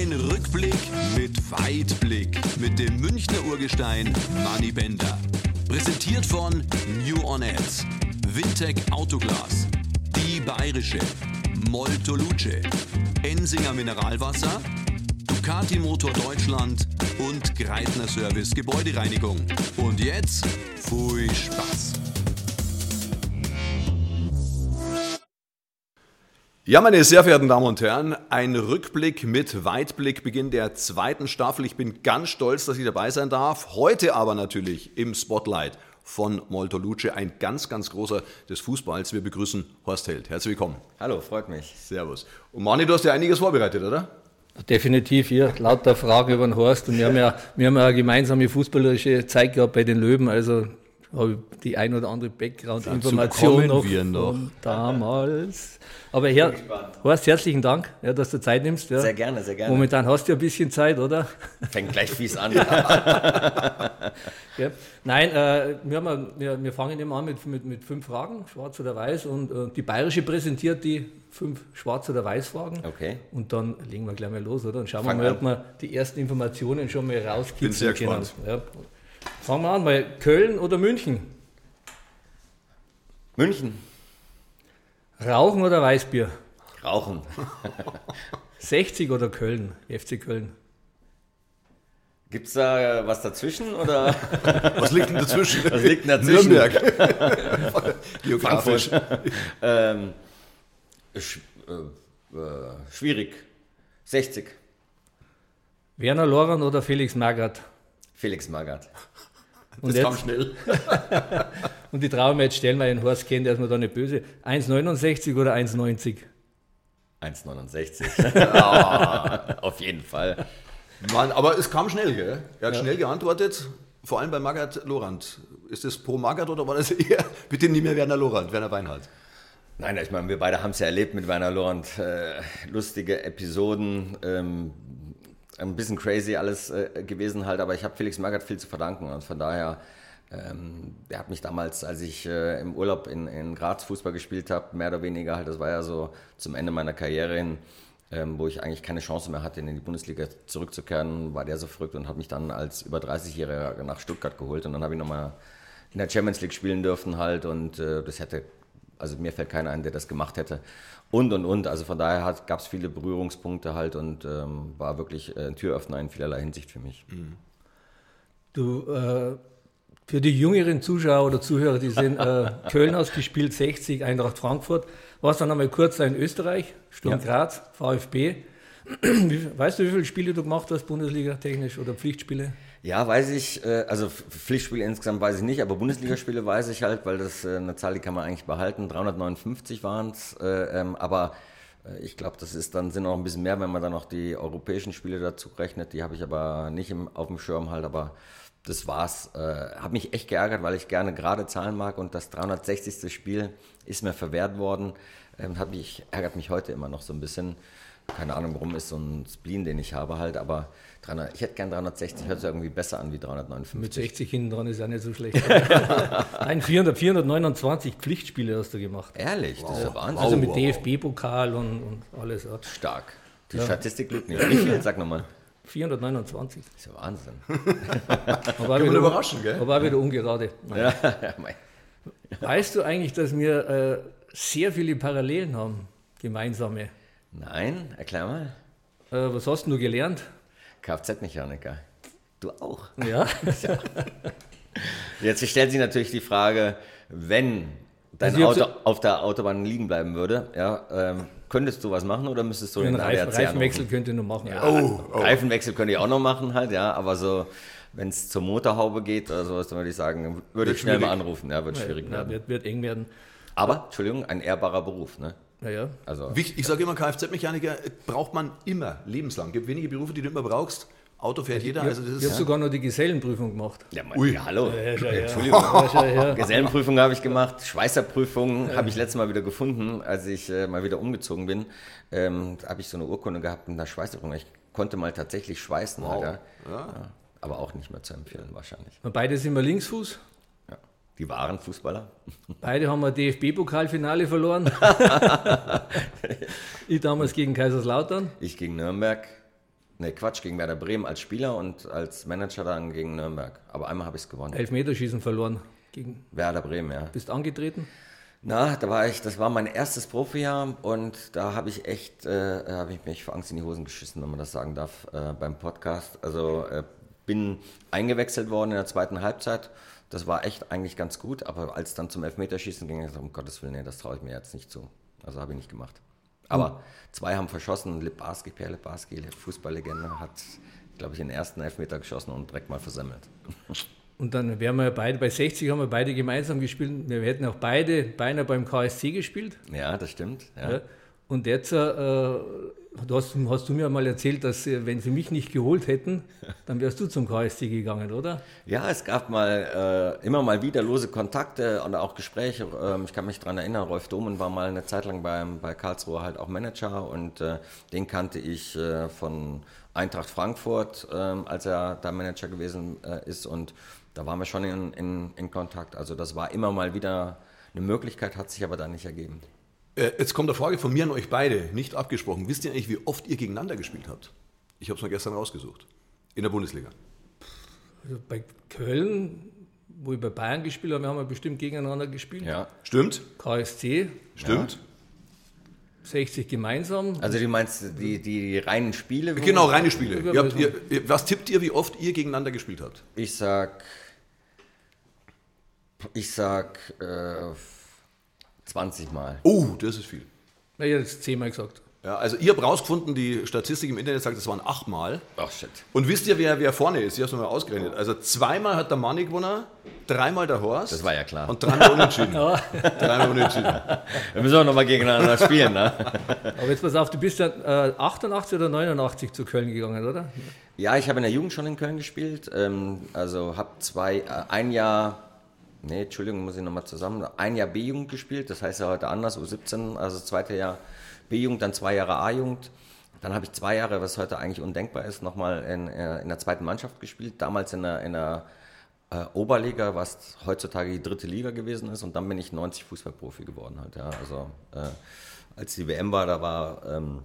Ein Rückblick mit Weitblick mit dem Münchner Urgestein Manny Bender. Präsentiert von New On Ads, Wintec Autoglas, Die Bayerische, Molto Luce, Ensinger Mineralwasser, Ducati Motor Deutschland und Greitner Service Gebäudereinigung. Und jetzt, viel Spaß! Ja, meine sehr verehrten Damen und Herren, ein Rückblick mit Weitblick, Beginn der zweiten Staffel. Ich bin ganz stolz, dass ich dabei sein darf. Heute aber natürlich im Spotlight von Molto Luce, ein ganz, ganz großer des Fußballs. Wir begrüßen Horst Held. Herzlich willkommen. Hallo, freut mich. Servus. Und Mani, du hast ja einiges vorbereitet, oder? Definitiv, hier lauter Fragen über den Horst. Und wir haben ja, wir haben ja eine gemeinsame fußballerische Zeit gehabt bei den Löwen. Also habe ich die ein oder andere Background-Information noch, wir noch von damals. Aber Herr, Horst, herzlichen Dank, ja, dass du Zeit nimmst. Ja. Sehr gerne, sehr gerne. Momentan hast du ja ein bisschen Zeit, oder? Fängt gleich fies an. ja. Nein, äh, wir, haben, wir, wir, fangen immer an mit, mit, mit fünf Fragen, schwarz oder weiß. Und äh, die Bayerische präsentiert die fünf schwarz- oder weiß Fragen. Okay. Und dann legen wir gleich mal los, oder? Und schauen Fang wir mal, an. ob wir die ersten Informationen schon mal rauskitzeln Bin sehr können. gespannt. Ja. Fangen wir an, mal Köln oder München? München. Rauchen oder Weißbier? Rauchen. 60 oder Köln? FC Köln. Gibt's da was dazwischen oder Was liegt denn dazwischen? was liegt denn dazwischen? Nürnberg. Geografisch. Ähm, sch äh, äh, schwierig. 60. Werner Lorand oder Felix Magath? Felix Magath. Und, Das kam jetzt, schnell. und die trauen wir jetzt stellen, weil den Horst kennt, der ist mir da nicht böse. 1,69 oder 1,90? 1,69. Ja, auf jeden Fall. Mann, aber es kam schnell, gell? Er hat schnell geantwortet, vor allem bei Magath Lorand. Ist das pro Magath oder war das eher, bitte nie mehr Werner Lorand, Werner Weinhardt? Nein, ich meine, wir beide haben es ja erlebt mit Werner Lorand. Äh, lustige Episoden, ähm, ein bisschen crazy alles äh, gewesen halt, aber ich habe Felix Magath viel zu verdanken und von daher, ähm, der hat mich damals, als ich äh, im Urlaub in, in Graz Fußball gespielt habe, mehr oder weniger halt, das war ja so zum Ende meiner Karriere hin, ähm, wo ich eigentlich keine Chance mehr hatte, in die Bundesliga zurückzukehren, war der so verrückt und hat mich dann als über 30-Jähriger nach Stuttgart geholt und dann habe ich nochmal in der Champions League spielen dürfen halt und äh, das hätte, also mir fällt keiner ein, der das gemacht hätte und und und, also von daher gab es viele Berührungspunkte halt und ähm, war wirklich äh, ein Türöffner in vielerlei Hinsicht für mich. Du, äh, für die jüngeren Zuschauer oder Zuhörer, die sind äh, Köln ausgespielt, 60, Eintracht Frankfurt. Warst dann einmal kurz in Österreich, Sturm Ja. Graz, VfB. Weißt du, wie viele Spiele du gemacht hast, Bundesliga technisch oder Pflichtspiele? Ja, weiß ich, äh, also Pflichtspiele insgesamt weiß ich nicht, aber Bundesligaspiele weiß ich halt, weil das äh, eine Zahl, die kann man eigentlich behalten. 359 waren es, aber äh, ich glaube, das ist dann sind noch ein bisschen mehr, wenn man dann noch die europäischen Spiele dazu rechnet. Die habe ich aber nicht im, auf dem Schirm halt, aber das war's. Äh, habe mich echt geärgert, weil ich gerne gerade Zahlen mag und das 360. Spiel ist mir verwehrt worden. Ähm, hat mich, ärgert mich heute immer noch so ein bisschen. Keine Ahnung, warum ist so ein Spleen, den ich habe halt, aber 300, ich hätte gern 360, hört sich irgendwie besser an wie 359. Mit 60 hinten dran ist ja nicht so schlecht. Nein, 400, 429 Pflichtspiele hast du gemacht. Ehrlich, das ist ja Wahnsinn. Also mit wow. DFB-Pokal und, und alles. Ja. Stark. Die Statistik lügt nicht. Wie viel? Sag nochmal. 429. Das ist ja Wahnsinn. Aber wieder, überraschen, gell? aber auch wieder ungerade. ja, ja. Weißt du eigentlich, dass wir äh, sehr viele Parallelen haben, gemeinsame? Nein, erklär mal. Äh, was hast denn du gelernt? Kfz-Mechaniker. Du auch. Ja, Jetzt stellt sich natürlich die Frage, wenn dein Also Auto auf der Autobahn liegen bleiben würde, ja, ähm, könntest du was machen oder müsstest du den den Reifen, ADAC Reifenwechsel anrufen? könnte ich noch machen. Ja, Reifenwechsel könnte ich auch noch machen halt, ja, aber so, wenn es zur Motorhaube geht oder sowas, dann würde ich sagen, würde ich schnell mal schwierig. anrufen, ja, wird schwierig Ja, werden. wird, wird eng werden. Aber, Entschuldigung, ein ehrbarer Beruf, ne? Naja, Also, Ich sage immer, Kfz-Mechaniker braucht man immer, lebenslang. Es gibt wenige Berufe, die du immer brauchst. Auto fährt jeder, also das ich habe ist... sogar noch die Gesellenprüfung gemacht. ja, mein, Ui. ja hallo, Ja. Entschuldigung. Ja, her. Gesellenprüfung habe ich gemacht, Schweißerprüfung habe ich letztes Mal wieder gefunden, als ich äh, mal wieder umgezogen bin. Ähm, da habe ich so eine Urkunde gehabt in der Schweißerprüfung. Ich konnte mal tatsächlich schweißen, Wow. Alter. Ja, aber auch nicht mehr zu empfehlen wahrscheinlich. Und Beide sind wir Linksfuß. Die wahren Fußballer. Beide haben wir DFB-Pokalfinale verloren. ich damals gegen Kaiserslautern. Ich gegen Nürnberg. Ne, Quatsch, gegen Werder Bremen als Spieler und als Manager dann gegen Nürnberg. Aber einmal habe ich es gewonnen. Elfmeterschießen verloren. Gegen, Werder Bremen, ja. bist angetreten? Na, da war ich, das war mein erstes Profijahr und da habe ich echt, äh, habe ich mich vor Angst in die Hosen geschissen, wenn man das sagen darf, äh, beim Podcast. Also äh, bin eingewechselt worden in der zweiten Halbzeit. Das war echt eigentlich ganz gut, aber als dann zum Elfmeterschießen ging, ich um Gottes Willen, nee, das traue ich mir jetzt nicht zu. Also habe ich nicht gemacht. Aber zwei haben verschossen. Liparski, Pierre Liparski, Fußballlegende, hat, glaube ich, den ersten Elfmeter geschossen und direkt mal versemmelt. Und dann wären wir beide, bei 60 haben wir beide gemeinsam gespielt. Wir hätten auch beide beinahe beim KSC gespielt. Ja, das stimmt. Ja. Ja. Und jetzt äh, du hast, hast du mir mal erzählt, dass äh, wenn sie mich nicht geholt hätten, dann wärst du zum KSC gegangen, oder? Ja, es gab mal äh, immer mal wieder lose Kontakte und auch Gespräche. Ähm, ich kann mich daran erinnern, Rolf Domen war mal eine Zeit lang beim, bei Karlsruhe halt auch Manager und äh, den kannte ich äh, von Eintracht Frankfurt, ähm, als er da Manager gewesen äh, ist und da waren wir schon in, in, in Kontakt. Also das war immer mal wieder eine Möglichkeit, hat sich aber dann nicht ergeben. Äh, Jetzt kommt eine Frage von mir an euch beide, nicht abgesprochen. Wisst ihr eigentlich, wie oft ihr gegeneinander gespielt habt? Ich habe es mal gestern rausgesucht. In der Bundesliga. Also bei Köln, wo ich bei Bayern gespielt habe, haben wir bestimmt gegeneinander gespielt. Ja. Stimmt? KSC, Stimmt? 60 gemeinsam. Also du meinst die, die reinen Spiele? Genau, reine Spiele. Ja, Ihr habt, ihr, ihr- was tippt ihr, wie oft ihr gegeneinander gespielt habt? Ich sag, ich sag äh, 20 Mal. Oh, das ist viel. Na, ich habe jetzt zehnmal gesagt. Ja, also ihr habt rausgefunden, die Statistik im Internet sagt, das waren achtmal. Ach shit. Und wisst ihr, wer, wer vorne ist? Ich habe es mal ausgerechnet. Also zweimal hat der Manni gewonnen, dreimal der Horst. Das war ja klar. Und dreimal unentschieden. dreimal unentschieden. Wir müssen auch nochmal gegeneinander spielen, ne? Aber jetzt pass auf, du bist ja äh, 88 oder 89 zu Köln gegangen, oder? Ja, ich habe in der Jugend schon in Köln gespielt. Ähm, also habe zwei, äh, ein Jahr, nee, Entschuldigung, muss ich nochmal zusammen, ein Jahr B-Jugend gespielt, das heißt ja heute anders, U17, also das zweite Jahr B-Jugend, dann zwei Jahre A-Jugend. Dann habe ich zwei Jahre, was heute eigentlich undenkbar ist, nochmal in, äh, in der zweiten Mannschaft gespielt. Damals in der, in der äh, Oberliga, was heutzutage die dritte Liga gewesen ist. Und dann bin ich 90 Fußballprofi geworden halt. Ja. Also äh, als die WM war, da war ähm,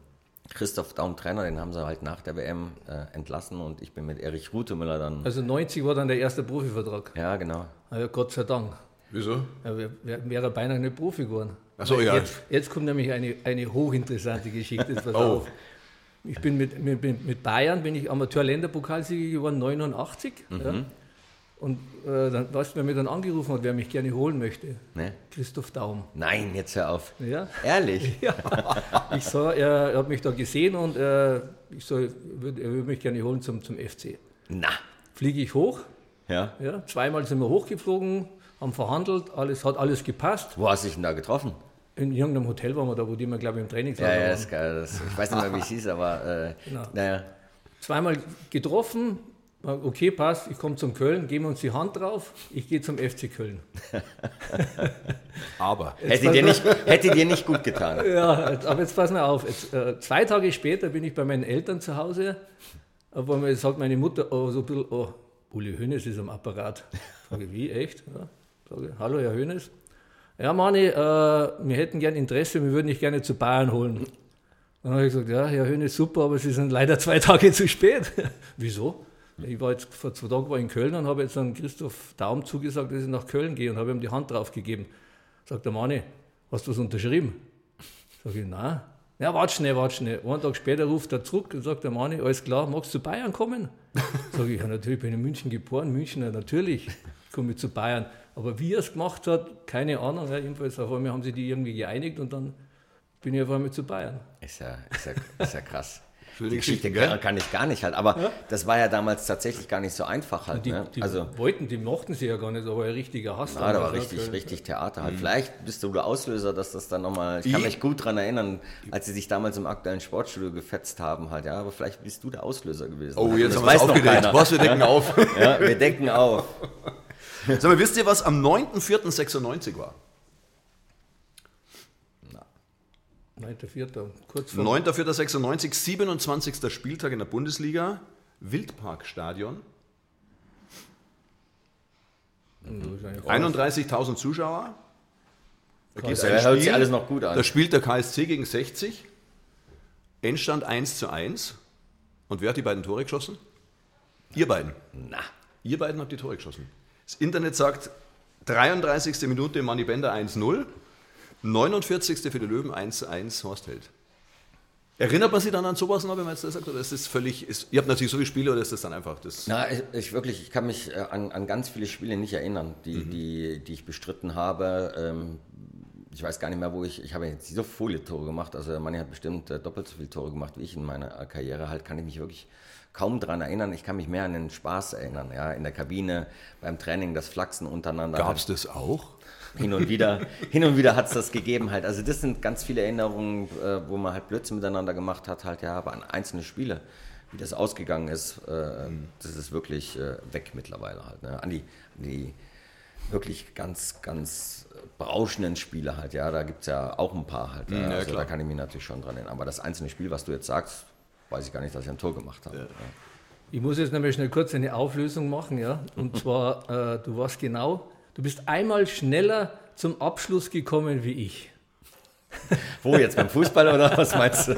Christoph Daum Trainer, den haben sie halt nach der WM äh, entlassen und ich bin mit Erich Rutemüller dann. Also 90 war dann der erste Profivertrag. Ja, genau. Ja, Gott sei Dank. Wieso? Ja, wär- wär- wäre beinahe nicht Profi geworden. Ach so, ja. Jetzt, jetzt kommt nämlich eine, eine hochinteressante Geschichte. Oh. auf. Ich bin mit, mit, mit Bayern bin ich Amateur-Länderpokalsieger geworden, 89. Mhm. Ja. Und äh, dann, weißt du, wer mich dann angerufen hat, wer mich gerne holen möchte? Ne? Christoph Daum. Nein, jetzt hör auf. Ja. Ehrlich? Ja, ich sah, er, er hat mich da gesehen und äh, ich sah, er würde er würde mich gerne holen zum, zum FC. Na. Fliege ich hoch, Ja. ja, zweimal sind wir hochgeflogen, haben verhandelt, alles, hat alles gepasst. Wo hast du dich denn da getroffen? In irgendeinem Hotel waren wir da, wo die mir, glaube ich, im Ja, Trainingslager ja, waren. das ist geil. Das, ich weiß nicht mehr, wie es hieß, aber äh, Genau. naja. Zweimal getroffen, okay, passt, ich komme zum Köln, geben wir uns die Hand drauf, ich gehe zum FC Köln. Aber. Hätte dir, nicht, hätte dir nicht gut getan. Ja, jetzt, aber jetzt pass mal auf. Jetzt, äh, zwei Tage später bin ich bei meinen Eltern zu Hause, wo mir sagt meine Mutter, oh, so ein bisschen, oh, Uli Hoeneß ist am Apparat. Sage wie, echt? Ja. Sage, hallo, Herr Hoeneß. Ja, Mani, äh, wir hätten gern Interesse, wir würden dich gerne zu Bayern holen. Dann habe ich gesagt, ja, Herr Hoeneß, super, aber Sie sind leider zwei Tage zu spät. Wieso? Ich war jetzt vor zwei Tagen war in Köln und habe jetzt an Christoph Daum zugesagt, dass ich nach Köln gehe und habe ihm die Hand drauf gegeben. Sagt der Mani, hast du was unterschrieben? Sag ich, nein. Ja, warte schnell, warte schnell. Einen Tag später ruft er zurück und sagt der Mani, alles klar, magst du zu Bayern kommen? Sag ich, ja natürlich, bin in München geboren, Münchner, natürlich komme ich zu Bayern. Aber wie er es gemacht hat, keine Ahnung. Ja, jedenfalls auf einmal haben sie die irgendwie geeinigt und dann bin ich auf einmal zu Bayern. Ist ja, ist ja, ist ja krass. Die Geschichte Geschichten, kann, ich gar nicht halt. Aber das war ja damals tatsächlich gar nicht so einfach halt. Die, ne? die Also, wollten, die mochten sie ja gar nicht, aber ein richtiger Hass. ja, da war damals, ne? richtig, richtig Theater Mhm. halt. Vielleicht bist du der Auslöser, dass das dann nochmal. Ich kann Ich- mich gut daran erinnern, als sie sich damals im aktuellen Sportstudio gefetzt haben halt. Ja, aber vielleicht bist du der Auslöser gewesen. Oh, jetzt das haben wir es weiß noch aufgedeckt. keiner. Was, wir decken auf. Ja, wir decken auf. Sag mal, wisst ihr, was am 9.4.96 war? 9.4. Kurz vor 9.4.96, 27. Spieltag in der Bundesliga, Wildparkstadion, wahrscheinlich 31.000 Zuschauer. Da ein hört sich Spiel. alles noch gut an. Da spielt der KSC gegen 60. Endstand 1 zu 1. Und wer hat die beiden Tore geschossen? Ihr beiden. Na, Ihr beiden habt die Tore geschossen. Das Internet sagt 33. Minute Manny Bender 1-0, 49. für die Löwen 1-1 Horst Held. Erinnert man sich dann an sowas noch, wenn man jetzt das sagt, oder ist das völlig, ist, ihr habt natürlich so viele Spiele, oder ist das dann einfach das? Na, ich, ich wirklich, ich kann mich äh, an, an ganz viele Spiele nicht erinnern, die, Mhm. die, die ich bestritten habe. Ähm, ich weiß gar nicht mehr, wo ich, ich habe jetzt so viele Tore gemacht, also Manni hat bestimmt äh, doppelt so viele Tore gemacht wie ich in meiner äh, Karriere, halt kann ich mich wirklich kaum daran erinnern. Ich kann mich mehr an den Spaß erinnern, ja, in der Kabine, beim Training, das Flachsen untereinander. Gab es das auch? Hin und wieder, hin und wieder hat es das gegeben halt. Also das sind ganz viele Erinnerungen, äh, wo man halt Blödsinn miteinander gemacht hat, halt ja, aber an einzelne Spiele, wie das ausgegangen ist, äh, das ist wirklich äh, weg mittlerweile halt. Ne? An die, an die wirklich ganz, ganz berauschenden Spiele halt, ja, da gibt es ja auch ein paar halt. Ja, ja, also klar. da kann ich mich natürlich schon dran erinnern. Aber das einzelne Spiel, was du jetzt sagst, weiß ich gar nicht, dass ich ein Tor gemacht habe. Ja. Ich muss jetzt nämlich schnell kurz eine Auflösung machen, ja. Und zwar, äh, du warst genau, du bist einmal schneller zum Abschluss gekommen wie ich. Wo jetzt beim Fußball oder was meinst du?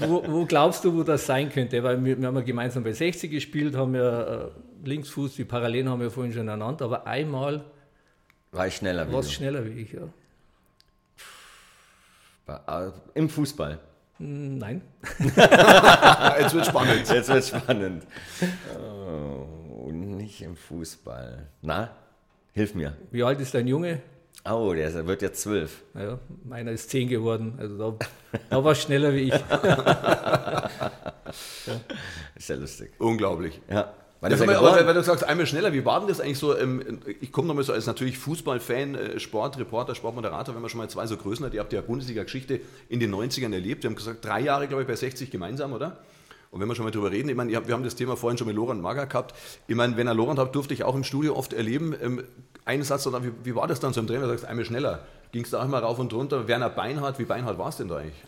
Wo, wo glaubst du, wo das sein könnte? Weil wir, wir haben ja gemeinsam bei 60 gespielt, haben ja äh, Linksfuß, die Parallelen haben wir vorhin schon ernannt, aber einmal War ich schneller wie warst du. du schneller wie ich, ja. Äh, Im Fußball. Hm, Nein. Jetzt wird spannend. Jetzt wird spannend. Nicht im Fußball. Na, hilf mir. Wie alt ist dein Junge? Oh, der wird jetzt zwölf. Naja, meiner ist 10 geworden. Also da, da war schneller wie ich. Ist ja lustig. Unglaublich. Ja. Ja, ist er aber, du sagst, einmal schneller, wie war denn das eigentlich so? Ähm, ich komme nochmal so als natürlich Fußballfan, äh, Sportreporter, Sportmoderator, wenn man schon mal zwei so Größen hat. Ihr habt ja Bundesliga-Geschichte in den 90ern erlebt. Wir haben gesagt, drei Jahre, glaube ich, bei 60 gemeinsam, oder? Und wenn wir schon mal drüber reden, ich meine, wir haben das Thema vorhin schon mit Lorand Mager gehabt. Ich meine, wenn er Lorand hat, durfte ich auch im Studio oft erleben. Ähm, einen Satz, oder wie, wie war das dann so im Trainer? Du sagst, einmal schneller. Ging es da auch mal rauf und runter? Werner Beinhardt, wie Beinhardt war es denn da eigentlich?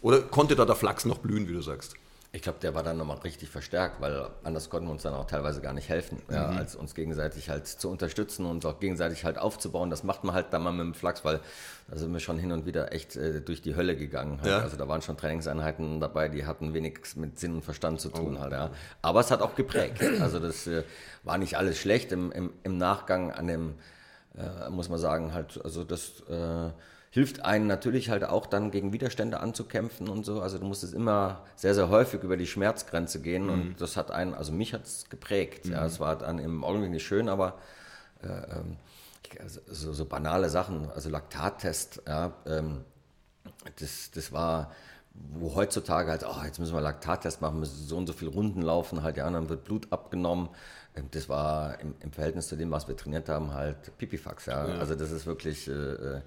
Oder konnte da der Flachs noch blühen, wie du sagst? Ich glaube, der war dann nochmal richtig verstärkt, weil anders konnten wir uns dann auch teilweise gar nicht helfen, ja, Mhm. als uns gegenseitig halt zu unterstützen und auch gegenseitig halt aufzubauen. Das macht man halt dann mal mit dem Flachs, weil da sind wir schon hin und wieder echt äh, durch die Hölle gegangen. Halt. Ja. Also da waren schon Trainingseinheiten dabei, die hatten wenig mit Sinn und Verstand zu Oh. tun halt, ja. Aber es hat auch geprägt. Also das äh, war nicht alles schlecht im, im, im Nachgang an dem, äh, muss man sagen, halt, also das äh, hilft einem natürlich halt auch dann gegen Widerstände anzukämpfen und so. Also du musstest immer sehr, sehr häufig über die Schmerzgrenze gehen und das hat einen, also mich hat es geprägt. Ja, es war dann im Augenblick nicht schön, aber äh, ähm, also, so, so banale Sachen, also Laktattest, ja, ähm, das, das war, wo heutzutage halt, oh, jetzt müssen wir Laktattest machen, müssen so und so viele Runden laufen, halt, ja, dann wird Blut abgenommen. Ähm, Das war im, im Verhältnis zu dem, was wir trainiert haben, halt Pipifax, ja. Also das ist wirklich, äh, äh,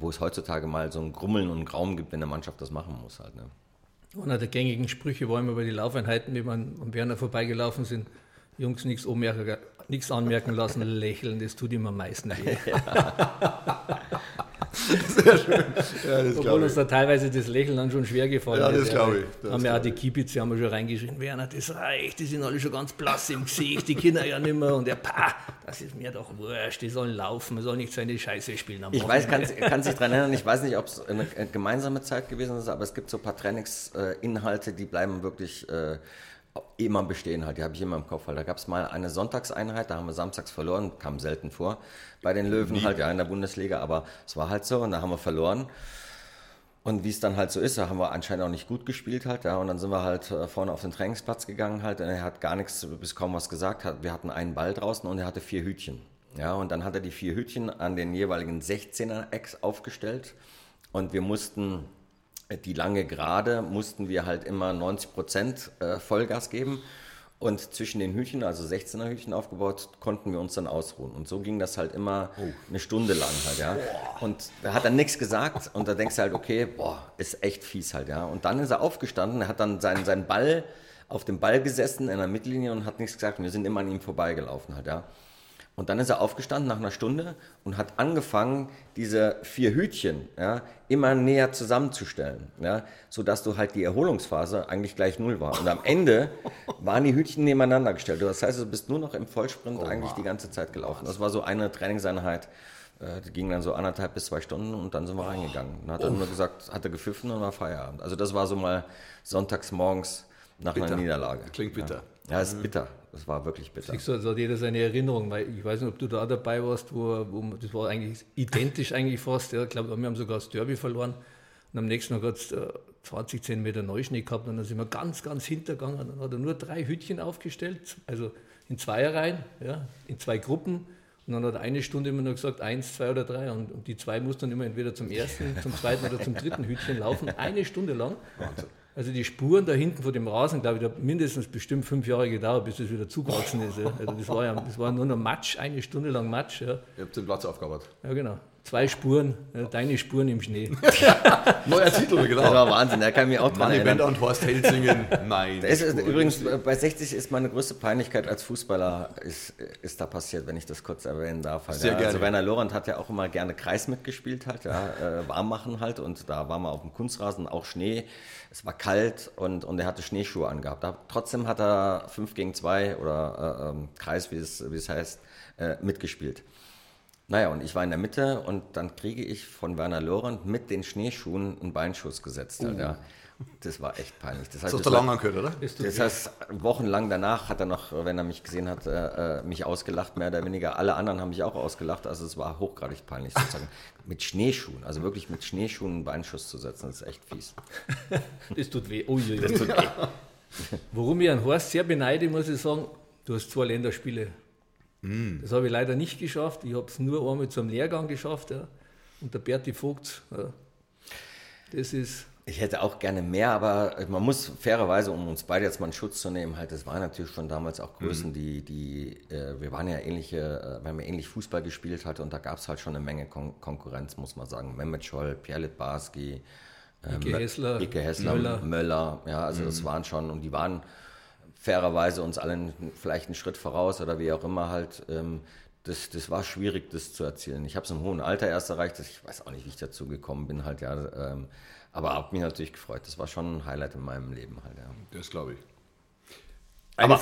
wo es heutzutage mal so ein Grummeln und ein Graum gibt, wenn eine Mannschaft das machen muss halt, ne. Einer der gängigen Sprüche war immer bei den Laufeinheiten, die man am Werner vorbeigelaufen sind. Jungs, nichts anmerken, nichts anmerken lassen, lächeln, das tut ihm am meisten weh. Ja, das Obwohl uns da teilweise das Lächeln dann schon schwer gefallen Ja, das ist. glaube ich, das haben ja auch die Kiebitze haben wir schon reingeschrieben, Werner, das reicht, die sind alle schon ganz blass im Gesicht, die Kinder ja nicht mehr. Und er, pah, das ist mir doch wurscht, die sollen laufen, man soll nicht seine Scheiße spielen am Ich weiß, kann, kann sich daran erinnern, ich weiß nicht, ob es eine äh, gemeinsame Zeit gewesen ist, aber es gibt so ein paar Trainingsinhalte, die bleiben wirklich äh, immer bestehen halt. Die habe ich immer im Kopf. Halt. Da gab es mal eine Sonntagseinheit, da haben wir samstags verloren, kam selten vor bei den Löwen halt, ja, in der Bundesliga, aber es war halt so und da haben wir verloren. Und wie es dann halt so ist, da haben wir anscheinend auch nicht gut gespielt halt, ja, und dann sind wir halt äh, vorne auf den Trainingsplatz gegangen halt, und er hat gar nichts, bis kaum was gesagt, hat, wir hatten einen Ball draußen und er hatte vier Hütchen, ja, und dann hat er die vier Hütchen an den jeweiligen 16er-Ex aufgestellt und wir mussten die lange Gerade, mussten wir halt immer 90 Prozent äh, Vollgas geben und zwischen den Hütchen, also 16er Hütchen aufgebaut, konnten wir uns dann ausruhen. Und so ging das halt immer eine Stunde lang halt, ja. Und da hat er nichts gesagt und da denkst du halt, okay, boah, ist echt fies halt, ja. Und dann ist er aufgestanden, er hat dann seinen, seinen Ball auf dem Ball gesessen in der Mittellinie und hat nichts gesagt. Und wir sind immer an ihm vorbeigelaufen halt, ja. Und dann ist er aufgestanden nach einer Stunde und hat angefangen, diese vier Hütchen ja, immer näher zusammenzustellen, ja, sodass du halt die Erholungsphase eigentlich gleich null war. Und am Ende waren die Hütchen nebeneinander gestellt. Das heißt, du bist nur noch im Vollsprint eigentlich die ganze Zeit gelaufen. Das war so eine Trainingseinheit, Äh, die ging dann so anderthalb bis zwei Stunden und dann sind wir reingegangen. Und hat dann nur gesagt, hatte gepfiffen und war Feierabend. Also das war so mal sonntags morgens nach Bitter. einer Niederlage. Klingt bitter. Ja, es ist bitter. Das war wirklich bitter. Ich so, so hat jeder seine Erinnerung, weil ich weiß nicht, ob du da dabei warst, wo, wo das war eigentlich identisch eigentlich fast. Ja, ich glaube, wir haben sogar das Derby verloren und am nächsten Tag hat es äh, 20 Zentimeter Neuschnee gehabt und dann sind wir ganz, ganz hintergegangen. Dann hat er nur drei Hütchen aufgestellt, also in Zweierreihen, ja, in zwei Gruppen. Und dann hat er eine Stunde immer nur gesagt, eins, zwei oder drei. Und, und die zwei mussten dann immer entweder zum ersten, zum zweiten oder zum dritten Hütchen laufen, eine Stunde lang. Also die Spuren da hinten vor dem Rasen, glaube ich, da hat mindestens bestimmt fünf Jahre gedauert, bis das wieder zugewachsen ist. Ja. Also das war ja das war nur noch Matsch, eine Stunde lang Matsch. Ja, Ihr habt den Platz aufgebaut. ja genau. Zwei Spuren, ja, deine Spuren im Schnee. Neuer Titel, Das genau. war Wahnsinn, da kann ich mich auch dran Manni erinnern. Bender und Horst Helsingen. Nein. Es ist, übrigens, äh, bei 60 ist meine größte Peinlichkeit als Fußballer ist, ist da passiert, wenn ich das kurz erwähnen darf. Halt, Sehr ja. gerne. Also Werner Lorand hat ja auch immer gerne Kreis mitgespielt, halt, ja, äh, warm machen halt. Und da waren wir auf dem Kunstrasen, auch Schnee. Es war kalt und, und er hatte Schneeschuhe angehabt. Da, trotzdem hat er 5 gegen 2 oder äh, ähm, Kreis, wie es, wie es heißt, äh, mitgespielt. Naja, und ich war in der Mitte und dann kriege ich von Werner Lorand mit den Schneeschuhen einen Beinschuss gesetzt. Ja. Das war echt peinlich. Das Das heißt, ist das war- Langhang gehört, oder? das heißt, wochenlang danach hat er noch, wenn er mich gesehen hat, äh, äh, mich ausgelacht, mehr oder weniger. Alle anderen haben mich auch ausgelacht. Also es war hochgradig peinlich sozusagen. mit Schneeschuhen, also wirklich mit Schneeschuhen einen Beinschuss zu setzen, das ist echt fies. Das tut weh. Ui, ui, ui. Worum ich an Horst sehr beneide, muss ich sagen, du hast zwei Länderspiele. Das habe ich leider nicht geschafft. Ich habe es nur einmal zum Lehrgang geschafft. Ja. Und der Berti Vogt, ja. das ist, Ich hätte auch gerne mehr, aber man muss fairerweise, um uns beide jetzt mal in Schutz zu nehmen, halt, das waren natürlich schon damals auch Größen, die, die, äh, wir waren ja ähnliche, äh, wir haben ja ähnlich Fußball gespielt halt und da gab es halt schon eine Menge Kon Konkurrenz, muss man sagen. Mehmet Scholl, Pierre Litbarski, äh, Ike Hessler, Ike Hessler, Möller. Möller. ja, also das waren schon, und die waren fairerweise uns allen vielleicht einen Schritt voraus oder wie auch immer halt. Ähm, das, das war schwierig, das zu erzielen. Ich habe es im hohen Alter erst erreicht. Ich weiß auch nicht, wie ich dazu gekommen bin halt, ja. Ähm, aber habe mich natürlich gefreut. Das war schon ein Highlight in meinem Leben halt, ja. Das glaube ich. Eine,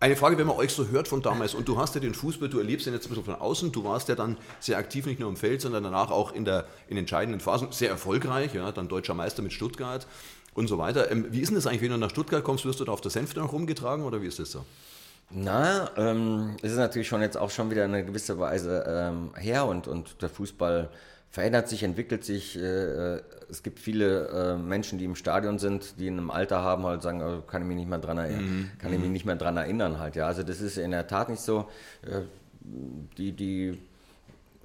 eine Frage, wenn man euch so hört von damals, und du hast ja den Fußball, du erlebst ihn jetzt ein bisschen von außen, du warst ja dann sehr aktiv, nicht nur im Feld, sondern danach auch in, der, in entscheidenden Phasen, sehr erfolgreich, ja, dann deutscher Meister mit Stuttgart und so weiter. Ähm, wie ist denn das eigentlich, wenn du nach Stuttgart kommst, wirst du da auf der Senfte noch rumgetragen oder wie ist das so? Na, ähm, es ist natürlich schon jetzt auch schon wieder eine gewisse Weise ähm, her und, und der Fußball verändert sich, entwickelt sich. Äh, äh, es gibt viele äh, Menschen, die im Stadion sind, die in einem Alter haben, halt sagen, äh, kann ich mich nicht mehr dran erinnern, kann ich mich nicht mehr dran erinnern halt. Ja, also das ist in der Tat nicht so. Äh, die, die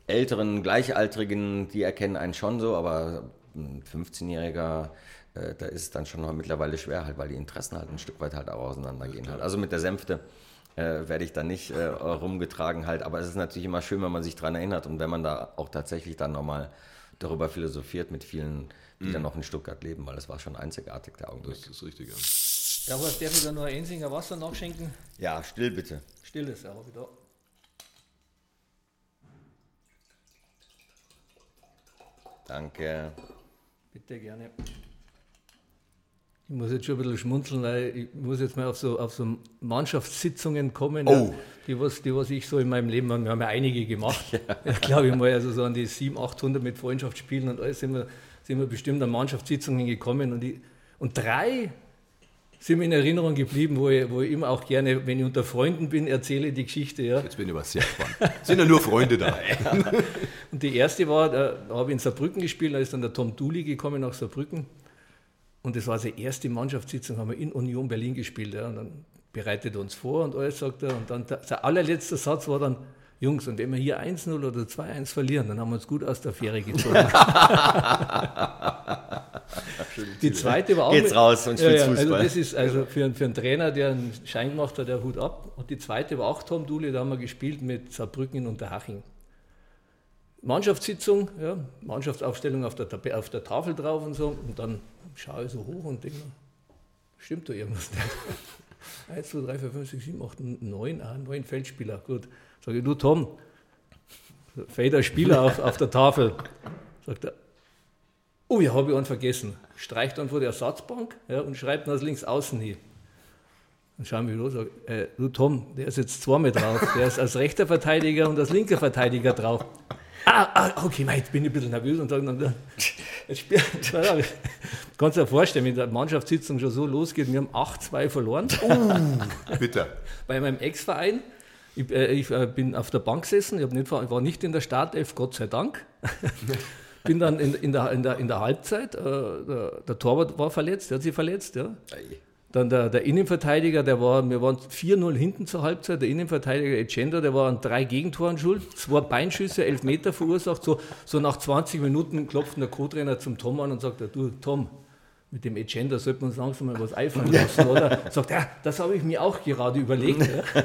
älteren Gleichaltrigen, die erkennen einen schon so, aber ein 15-Jähriger, äh, da ist es dann schon noch mittlerweile schwer halt, weil die Interessen halt ein Stück weit halt auch auseinandergehen halt. Also mit der Sänfte äh, werde ich da nicht äh, rumgetragen halt, aber es ist natürlich immer schön, wenn man sich dran erinnert und wenn man da auch tatsächlich dann nochmal darüber philosophiert mit vielen, die dann noch in Stuttgart leben, weil das war schon einzigartig, der Augenblick. Das ist richtig, ja. ja, Horst, darf ich da noch ein Ensinger Wasser nachschenken? Ja, still bitte. Stilles, ja, habe ich da. Danke. Bitte gerne. Ich muss jetzt schon ein bisschen schmunzeln, weil ich muss jetzt mal auf so, auf so Mannschaftssitzungen kommen, Oh. ja, die, was, die was ich so in meinem Leben, wir haben ja einige gemacht, ja. glaube ich mal, also so an die 700, 800 mit Freundschaftsspielen und alles sind wir, sind wir bestimmt an Mannschaftssitzungen gekommen und, ich, und drei sind mir in Erinnerung geblieben, wo ich, wo ich immer auch gerne, wenn ich unter Freunden bin, erzähle die Geschichte, ja. Jetzt bin ich aber sehr gespannt. Sind ja nur Freunde da. Und die erste war, da habe ich in Saarbrücken gespielt, da ist dann der Tom Duli gekommen nach Saarbrücken. Und das war seine erste Mannschaftssitzung, haben wir in Union Berlin gespielt. Ja. Und dann bereitet er uns vor und alles, sagt er. Und dann der, sein allerletzter Satz war dann, Jungs, und wenn wir hier 1-0 oder 2-1 verlieren, dann haben wir uns gut aus der Fähre gezogen. die zweite war auch. Geht's mit- raus und ja, spielt's ja, Also Fußball. das ist also für, einen- für einen Trainer, der einen Schein gemacht hat, der Hut ab. Und die zweite war auch Tom Duli, da haben wir gespielt mit Saarbrücken in Unterhaching. Mannschaftssitzung, ja, Mannschaftsaufstellung auf der, auf der Tafel drauf und so. Und dann schaue ich so hoch und denke, stimmt da irgendwas nicht? 1, 2, 3, 4, 5, 6, 7, 8, 9, ah, 9 Feldspieler. Gut. Sage ich, du Tom, fällt ein Spieler auf, auf der Tafel. Sagt er, oh ja, habe ich einen vergessen. Streicht dann vor der Ersatzbank ja, und schreibt als links außen hin. Dann schauen wir los, sag, äh, du Tom, der ist jetzt zweimal drauf. Der ist als rechter Verteidiger und als linker Verteidiger drauf. Ah, ah, okay, jetzt bin ich ein bisschen nervös und sage dann, jetzt ja, kannst du dir vorstellen, wenn die Mannschaftssitzung schon so losgeht, wir haben 8-2 verloren. Uh, bitter. Bei meinem Ex-Verein. Ich, äh, ich äh, bin auf der Bank gesessen, ich, nicht, ich war nicht in der Startelf, Gott sei Dank. bin dann in, in, der, in, der, in der Halbzeit, äh, der, der Torwart war verletzt, der hat sich verletzt, ja. Dann der, der Innenverteidiger, der war, wir waren 4-0 hinten zur Halbzeit, der Innenverteidiger Echenda, der war an drei Gegentoren schuld, zwei Beinschüsse, elf Meter verursacht, so, so nach 20 Minuten klopft der Co-Trainer zum Tom an und sagt, du Tom, mit dem Echenda sollte man uns langsam mal was einfallen lassen, oder? Sagt ja, das habe ich mir auch gerade überlegt. Ja.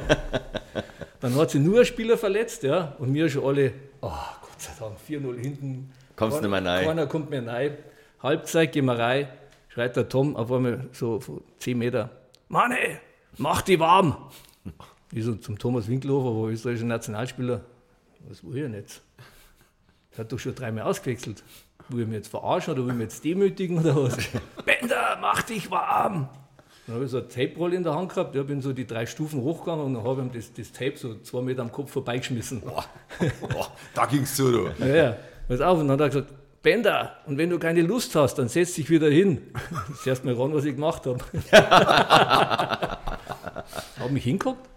Dann hat sich nur ein Spieler verletzt, ja, und wir schon alle, oh Gott sei Dank, 4-0 hinten. Kommst nicht mehr rein. Keiner kommt mehr rein. Halbzeit, gehen wir rein schreit der Tom auf einmal so von 10 Meter, Mann ey, mach die warm. Ich so zum Thomas Winkelhofer, wo österreichischer Nationalspieler, was will ich jetzt? Der hat doch schon dreimal ausgewechselt. Will ich mich jetzt verarschen oder will ich mich jetzt demütigen oder was? Bender, mach dich warm! Dann habe ich so eine Tape-Rolle in der Hand gehabt, ich bin so die drei Stufen hochgegangen und dann habe ich ihm das, das Tape so zwei Meter am Kopf vorbeigeschmissen. Boah, boah, da ging's zu, du. Ja, ja. Pass auf, und dann hat er gesagt, Bender, und wenn du keine Lust hast, dann setz dich wieder hin. Das erst mal ran, was ich gemacht habe. habe mich hingeguckt,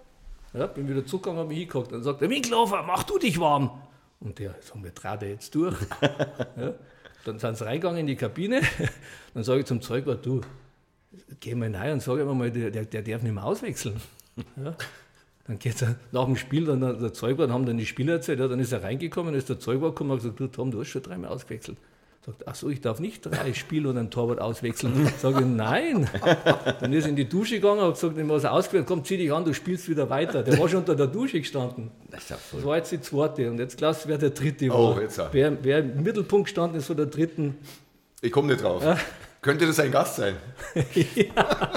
ja, bin wieder zugegangen, habe mich hingeguckt. Dann sagt der Winkelhofer, mach du dich warm. Und der, sagen wir, trade jetzt durch. Ja, dann sind sie reingegangen in die Kabine. Dann sage ich zum Zeugwart, du, geh mal rein und sag immer mal, der, der darf nicht mehr auswechseln. Ja. Dann geht er nach dem Spiel, dann der Zeugwart, haben dann die Spieler erzählt, ja, dann ist er reingekommen, ist der Zeugwart gekommen und hat gesagt, du Tom, du hast schon dreimal ausgewechselt. Sagt, ach so, ich darf nicht drei Spiele und ein Torwart auswechseln. Sage ich, nein. Dann ist er in die Dusche gegangen und gesagt, was ausgewählt, komm, zieh dich an, du spielst wieder weiter. Der war schon unter der Dusche gestanden. Das, ja das war jetzt die zweite und jetzt glaubst du, wer der dritte war. Oh, jetzt auch. wer, wer im Mittelpunkt stand, ist von der dritten. Ich komme nicht drauf. Ja. Könnte das ein Gast sein? ja.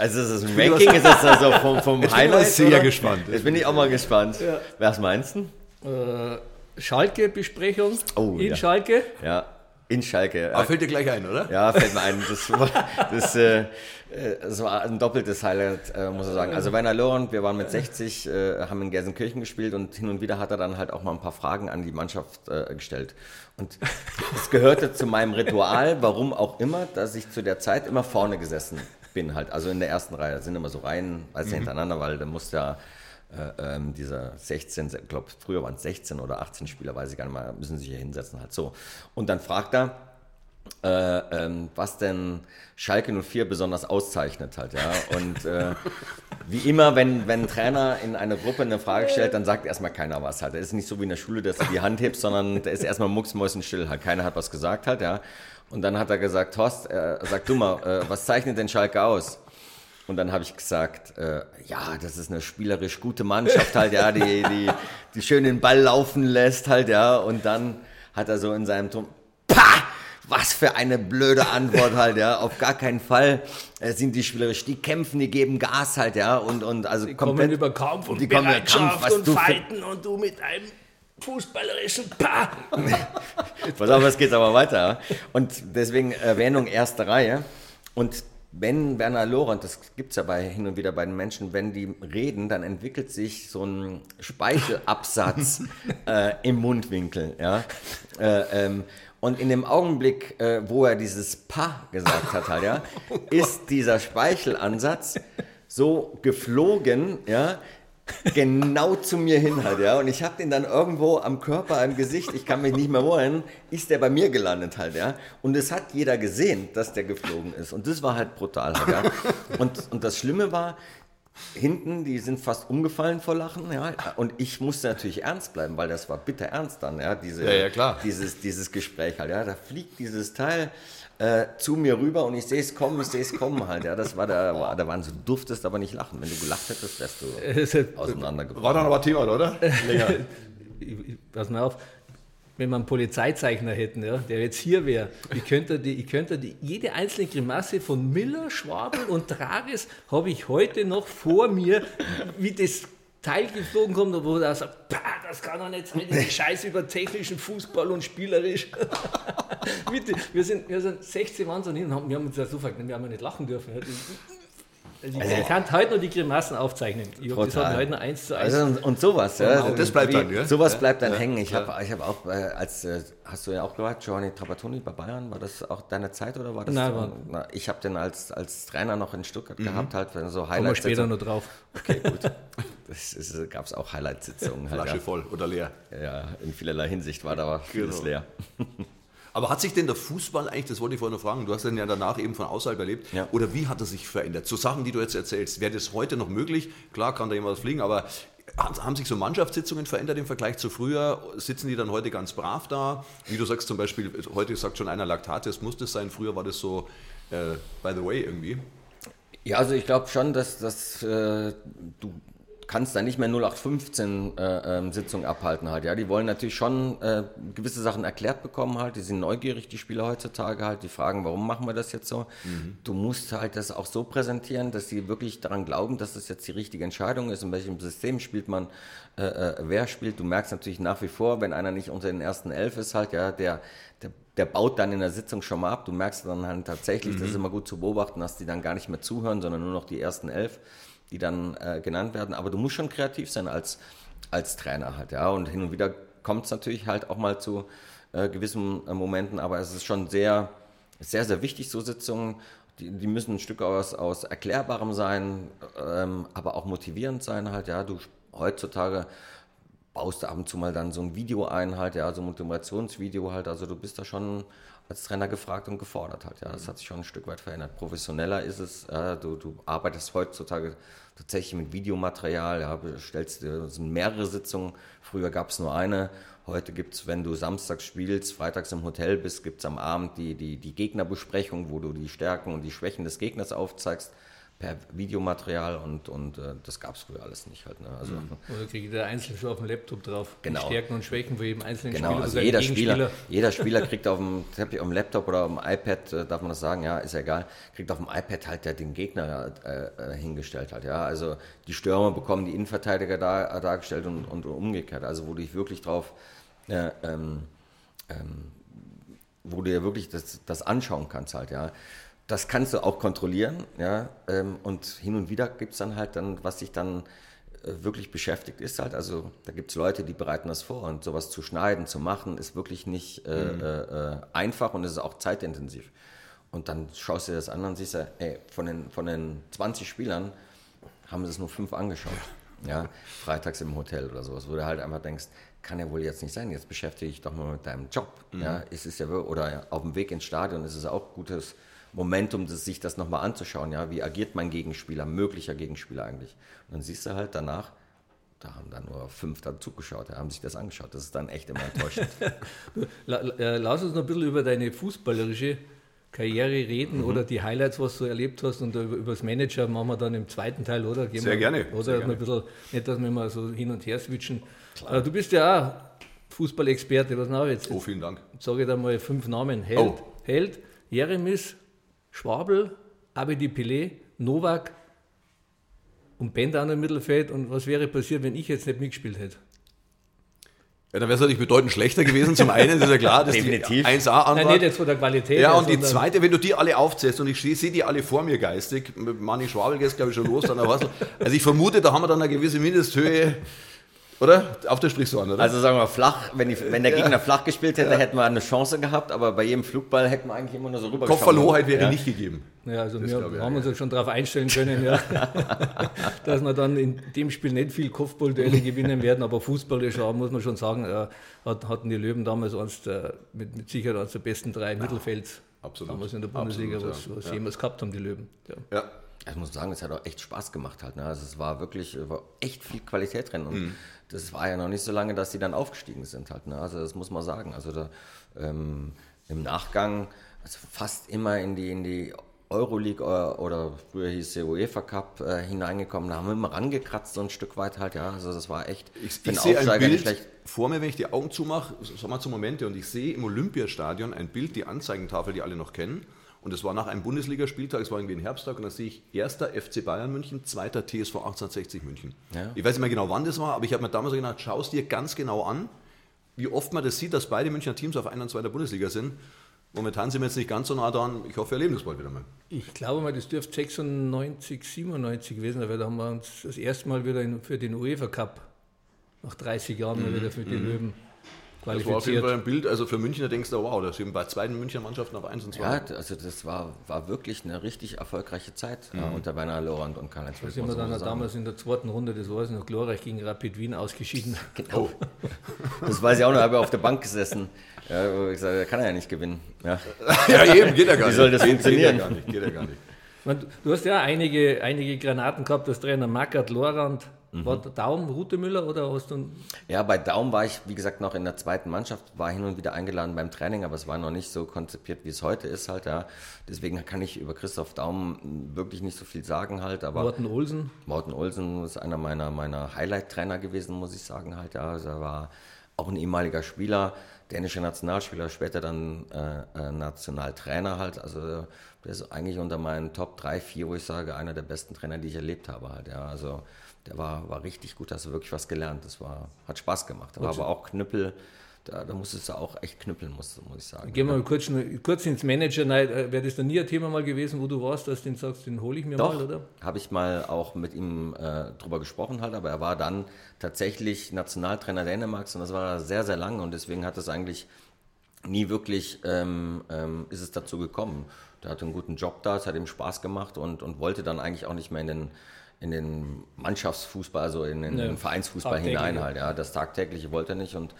Also ist das ein Ranking, ist das also vom, vom Jetzt Highlight? bin ich sehr oder? gespannt. Jetzt bin ich auch mal gespannt. Ja. Was meinst du? Äh, Schalke-Besprechung Oh, in ja. Schalke. Ja, in Schalke. Aber fällt dir gleich ein, oder? Ja, fällt mir ein. Das war, das, äh, äh, das war ein doppeltes Highlight, äh, muss ich sagen. Also Werner Lorand, wir waren mit 60, äh, haben in Gelsenkirchen gespielt und hin und wieder hat er dann halt auch mal ein paar Fragen an die Mannschaft äh, gestellt. Und es gehörte zu meinem Ritual, warum auch immer, dass ich zu der Zeit immer vorne gesessen bin halt. Also in der ersten Reihe. Da sind immer so Reihen, also hintereinander, weil da muss ja äh, ähm, dieser 16, ich glaube, früher waren es 16 oder 18 Spieler, weiß ich gar nicht mal, müssen sich hier hinsetzen halt so. Und dann fragt er, äh, ähm, was denn Schalke 04 besonders auszeichnet halt, ja. Und äh, wie immer, wenn, wenn ein Trainer in eine Gruppe eine Frage stellt, dann sagt erstmal keiner was halt. Das ist nicht so wie in der Schule, dass du die Hand hebst, sondern da ist erstmal mucksmäusenstill halt. Keiner hat was gesagt halt, ja. Und dann hat er gesagt, Horst, äh, sag du mal, äh, was zeichnet denn Schalke aus? Und dann habe ich gesagt, äh, ja, das ist eine spielerisch gute Mannschaft halt, ja, die, die, die schön den Ball laufen lässt halt, ja. Und dann hat er so in seinem Ton, pah, was für eine blöde Antwort halt, ja. Auf gar keinen Fall äh, sind die spielerisch, die kämpfen, die geben Gas halt, ja. Und, und also Die komplett. kommen über Kampf und die kommen über Kampf, was und du Fighten und du mit einem fußballerischen Pa. Pass auf, es geht aber weiter. Und deswegen Erwähnung erste Reihe. Und wenn Werner Lorand, das gibt es ja bei, hin und wieder bei den Menschen, wenn die reden, dann entwickelt sich so ein Speichelabsatz äh, im Mundwinkel. Ja? Äh, ähm, und in dem Augenblick, äh, wo er dieses Pa gesagt hat, halt, ja, ist dieser Speichelansatz so geflogen, ja, genau zu mir hin halt, ja. Und ich habe den dann irgendwo am Körper, am Gesicht, ich kann mich nicht mehr erinnern, ist der bei mir gelandet halt, ja. Und es hat jeder gesehen, dass der geflogen ist. Und das war halt brutal halt, ja. Und, und das Schlimme war, hinten, die sind fast umgefallen vor Lachen, ja. Und ich musste natürlich ernst bleiben, weil das war bitter ernst dann, ja. Diese, Ja, ja, klar. Dieses, dieses Gespräch halt, ja. Da fliegt dieses Teil äh, zu mir rüber und ich sehe es kommen, ich sehe es kommen halt, ja. Das war der, war, da waren so, du durftest aber nicht lachen. Wenn du gelacht hättest, wärst du auseinandergebrochen. War dann aber Thema, oder? Länger. Ich- ich- Pass mal auf, wenn wir einen Polizeizeichner hätten, ja, der jetzt hier wäre, ich könnte, die, ich könnte die, jede einzelne Grimasse von Miller, Schwabel und Trages habe ich heute noch vor mir, wie das Teil geflogen kommt, wo er sagt, "Pah, das kann doch nicht sein, diese Scheiße über technischen Fußball und spielerisch. Bitte, wir, sind, wir sind 16 Mann so hin und haben, wir haben uns ja so verknallt, wir haben ja nicht lachen dürfen. ja. Also ich kann heute noch die Grimassen aufzeichnen. Ich habe das hat heute noch eins zu eins. Also und, und sowas, ja. Und das bleibt dann, ja? Sowas bleibt dann hängen. Ich habe ich hab auch, äh, als, äh, hast du ja auch gehört, Giovanni Trapattoni bei Bayern, war das auch deine Zeit oder war das? Nein, war- na, ich habe den als, als Trainer noch in Stuttgart gehabt, halt, wenn so Kommen wir Highlights. später noch drauf. Okay, gut. Das gab es auch Highlight-Sitzungen. Halt, Flasche voll oder leer. ja. in vielerlei Hinsicht war da vieles Genau. leer. Aber hat sich denn der Fußball eigentlich, das wollte ich vorhin noch fragen, du hast den ja danach eben von außerhalb erlebt, Ja. oder wie hat er sich verändert? So Sachen, die du jetzt erzählst, wäre das heute noch möglich? Klar kann da jemand fliegen, aber haben, sich so Mannschaftssitzungen verändert im Vergleich zu früher? Sitzen die dann heute ganz brav da? Wie du sagst zum Beispiel, heute sagt schon einer Laktates, muss das sein, früher war das so, äh, by the way irgendwie. Ja, also ich glaube schon, dass, dass äh, du kannst da nicht mehr 0815 äh, ähm, Sitzungen abhalten halt. Ja, die wollen natürlich schon äh, gewisse Sachen erklärt bekommen halt. Die sind neugierig, die Spieler heutzutage halt. Die fragen, warum machen wir das jetzt so? Du musst halt das auch so präsentieren, dass sie wirklich daran glauben, dass das jetzt die richtige Entscheidung ist. In welchem System spielt man, äh, äh, wer spielt. Du merkst natürlich nach wie vor, wenn einer nicht unter den ersten elf ist halt, ja, der, der der baut dann in der Sitzung schon mal ab. Du merkst dann halt tatsächlich, das ist immer gut zu beobachten, dass die dann gar nicht mehr zuhören, sondern nur noch die ersten elf, die dann äh, genannt werden. Aber du musst schon kreativ sein als, als Trainer halt, ja. Und hin und wieder kommt es natürlich halt auch mal zu äh, gewissen äh, Momenten, aber es ist schon sehr, sehr, sehr wichtig, so Sitzungen. Die, die müssen ein Stück aus, aus Erklärbarem sein, ähm, aber auch motivierend sein halt, ja. Du heutzutage baust du ab und zu mal dann so ein Video ein, halt, ja, so ein Motivationsvideo halt. Also du bist da schon als Trainer gefragt und gefordert halt, ja. Das hat sich schon ein Stück weit verändert. Professioneller ist es, ja, du, du arbeitest heutzutage tatsächlich mit Videomaterial, ja, stellst dir, das sind mehrere Sitzungen. Früher gab es nur eine. Heute gibt es, wenn du samstags spielst, freitags im Hotel bist, gibt es am Abend die, die, die Gegnerbesprechung, wo du die Stärken und die Schwächen des Gegners aufzeigst per Videomaterial und, und äh, das gab es früher alles nicht halt. Ne? Also, Oder kriegt der Einzelne schon auf dem Laptop drauf? Genau. Die Stärken und Schwächen von jedem einzelnen Genau, Spieler. also jeder Spieler, jeder Spieler kriegt auf dem, Teppich, auf dem Laptop oder auf dem iPad, äh, darf man das sagen, ja, ist ja egal, kriegt auf dem iPad halt ja den Gegner äh, äh, hingestellt halt, ja. Also die Stürmer bekommen die Innenverteidiger da, äh, dargestellt und, und umgekehrt. Also wo du dich wirklich drauf, äh, ähm, ähm, wo du dir wirklich das, das anschauen kannst halt, ja. Das kannst du auch kontrollieren, ja. Ähm, und hin und wieder gibt es dann halt dann, was sich dann äh, wirklich beschäftigt ist halt, also da gibt es Leute, die bereiten das vor und sowas zu schneiden, zu machen, ist wirklich nicht äh, äh, äh, einfach und es ist auch zeitintensiv. Und dann schaust du dir das an und siehst, du, ey, von den, von den 20 Spielern haben es nur fünf angeschaut. Ja, freitags im Hotel oder sowas, wo du halt einfach denkst, kann ja wohl jetzt nicht sein, jetzt beschäftige dich doch mal mit deinem Job. Ja, ist es ja oder auf dem Weg ins Stadion ist es auch gutes Momentum, sich das nochmal anzuschauen. Ja, wie agiert mein Gegenspieler, möglicher Gegenspieler eigentlich? Und dann siehst du halt danach, da haben dann nur fünf dann zugeschaut, ja, haben sich das angeschaut. Das ist dann echt immer enttäuschend. Äh, lass uns noch ein bisschen über deine fußballerische Karriere reden Mhm. oder die Highlights, was du erlebt hast und über, über das Manager machen wir dann im zweiten Teil, oder? Gehen Sehr wir, gerne, Oder sehr Mal gerne. ein bisschen, nicht, dass wir immer so hin und her switchen. Äh, Du bist ja auch Fußballexperte, was noch jetzt? Oh, vielen Dank. sage ich da mal fünf Namen. Held, Oh. Held Jeremis, Schwabel, Abedi Pelé, Novak und Bender an im Mittelfeld. Und was wäre passiert, wenn ich jetzt nicht mitgespielt hätte? Ja, dann wäre es natürlich bedeutend schlechter gewesen. Zum einen ist ja klar, dass Definitiv. die 1A-Antwort. Nein, nicht jetzt von der Qualität. Ja, und die zweite, wenn du die alle aufzählst und ich sehe seh die alle vor mir geistig, Manni Schwabel geht es glaube ich schon los, dann aber was. Also ich vermute, da haben wir dann eine gewisse Mindesthöhe, oder? Auf der sprichst du an, oder? Also sagen wir flach, wenn, die, wenn der Gegner flach gespielt hätte, hätten wir eine Chance gehabt, aber bei jedem Flugball hätten wir eigentlich immer nur so rüber Kopfverlorenheit wäre ja. nicht gegeben. Ja, also wir glaube ich, haben ja, uns ja schon darauf einstellen können, ja, dass wir dann in dem Spiel nicht viel Kopfballduelle gewinnen werden, aber fußballisch auch, muss man schon sagen, äh, hat, hatten die Löwen damals eins der, mit, mit Sicherheit eines der besten drei Mittelfelds absolut. damals in der Bundesliga, Absolut, was, ja. was Ja. jemals gehabt haben, die Löwen. Ja. Ja. Ich muss sagen, es hat auch echt Spaß gemacht halt. Ne? Also es war wirklich war echt viel Qualität drin. Und Mhm. Das war ja noch nicht so lange, dass sie dann aufgestiegen sind halt. Ne? Also das muss man sagen. Also da, ähm, im Nachgang also fast immer in die, in die Euroleague oder, oder früher hieß der UEFA Cup äh, hineingekommen. Da haben wir immer rangekratzt so ein Stück weit halt. Ja, also das war echt Ich, ich sehe ein Bild nicht schlecht. vor mir, wenn ich die Augen zumache, sag mal zu Momente, und ich sehe im Olympiastadion ein Bild, die Anzeigentafel, die alle noch kennen. Und es war nach einem Bundesligaspieltag, es war irgendwie ein Herbsttag, und da sehe ich erster FC Bayern München, zweiter TSV 1860 München. Ja. Ich weiß nicht mehr genau, wann das war, aber ich habe mir damals gedacht, schau es dir ganz genau an, wie oft man das sieht, dass beide Münchner Teams auf einer und zweiter Bundesliga sind. Momentan sind wir jetzt nicht ganz so nah dran. Ich hoffe, wir erleben das bald wieder mal. Ich glaube mal, das dürfte 96, 97 gewesen sein, weil da haben wir uns das erste Mal wieder für den UEFA Cup nach 30 Jahren mal wieder für die Löwen das war auf jeden Fall ein Bild, also für Münchner denkst du, wow, da sind bei zwei Münchner Mannschaften auf 1 und 2. Ja, also das war, war wirklich eine richtig erfolgreiche Zeit mhm. ja, unter Werner Lorand und Karl-Heinz Da sind wir dann damals in der zweiten Runde, das war es noch glorreich, gegen Rapid Wien ausgeschieden. Genau. Oh. Das weiß ich auch noch, habe ich auf der Bank gesessen. Ja, wo ich gesagt, der kann er ja nicht gewinnen. Ja, ja eben, geht ja gar nicht. Wie soll das funktionieren? Geht ja gar nicht. Geht ja gar nicht. Du hast ja einige, einige Granaten gehabt, das Trainer Mackert, Lorand, Mhm. War Daum Rutemüller oder hast du. Ja, bei Daum war ich, wie gesagt, noch in der zweiten Mannschaft, war hin und wieder eingeladen beim Training, aber es war noch nicht so konzipiert, wie es heute ist halt, ja. Deswegen kann ich über Christoph Daum wirklich nicht so viel sagen halt, aber. Morten Olsen? Morten Olsen ist einer meiner, meiner Highlight-Trainer gewesen, muss ich sagen halt, ja. Also er war auch ein ehemaliger Spieler, dänischer Nationalspieler, später dann äh, äh, Nationaltrainer halt, also der ist eigentlich unter meinen Top 3, 4, wo ich sage, einer der besten Trainer, die ich erlebt habe halt, ja. Also der war, war richtig gut, da hast du wirklich was gelernt. Das war, hat Spaß gemacht. Da war aber auch Knüppel, da, da musstest du auch echt knüppeln, muss, muss ich sagen. Gehen wir mal kurz, kurz ins Manager. Äh, wäre das dann nie ein Thema mal gewesen, wo du warst, dass du den sagst, den hole ich mir Doch, mal, oder? habe ich mal auch mit ihm äh, drüber gesprochen halt, aber er war dann tatsächlich Nationaltrainer Dänemarks und das war sehr, sehr lang und deswegen hat es eigentlich nie wirklich, ähm, ähm, ist es dazu gekommen. Der hatte einen guten Job da, es hat ihm Spaß gemacht und, und wollte dann eigentlich auch nicht mehr in den in den Mannschaftsfußball, also in den, ne, Vereinsfußball hinein halt. Ja, das Tagtägliche wollte er nicht und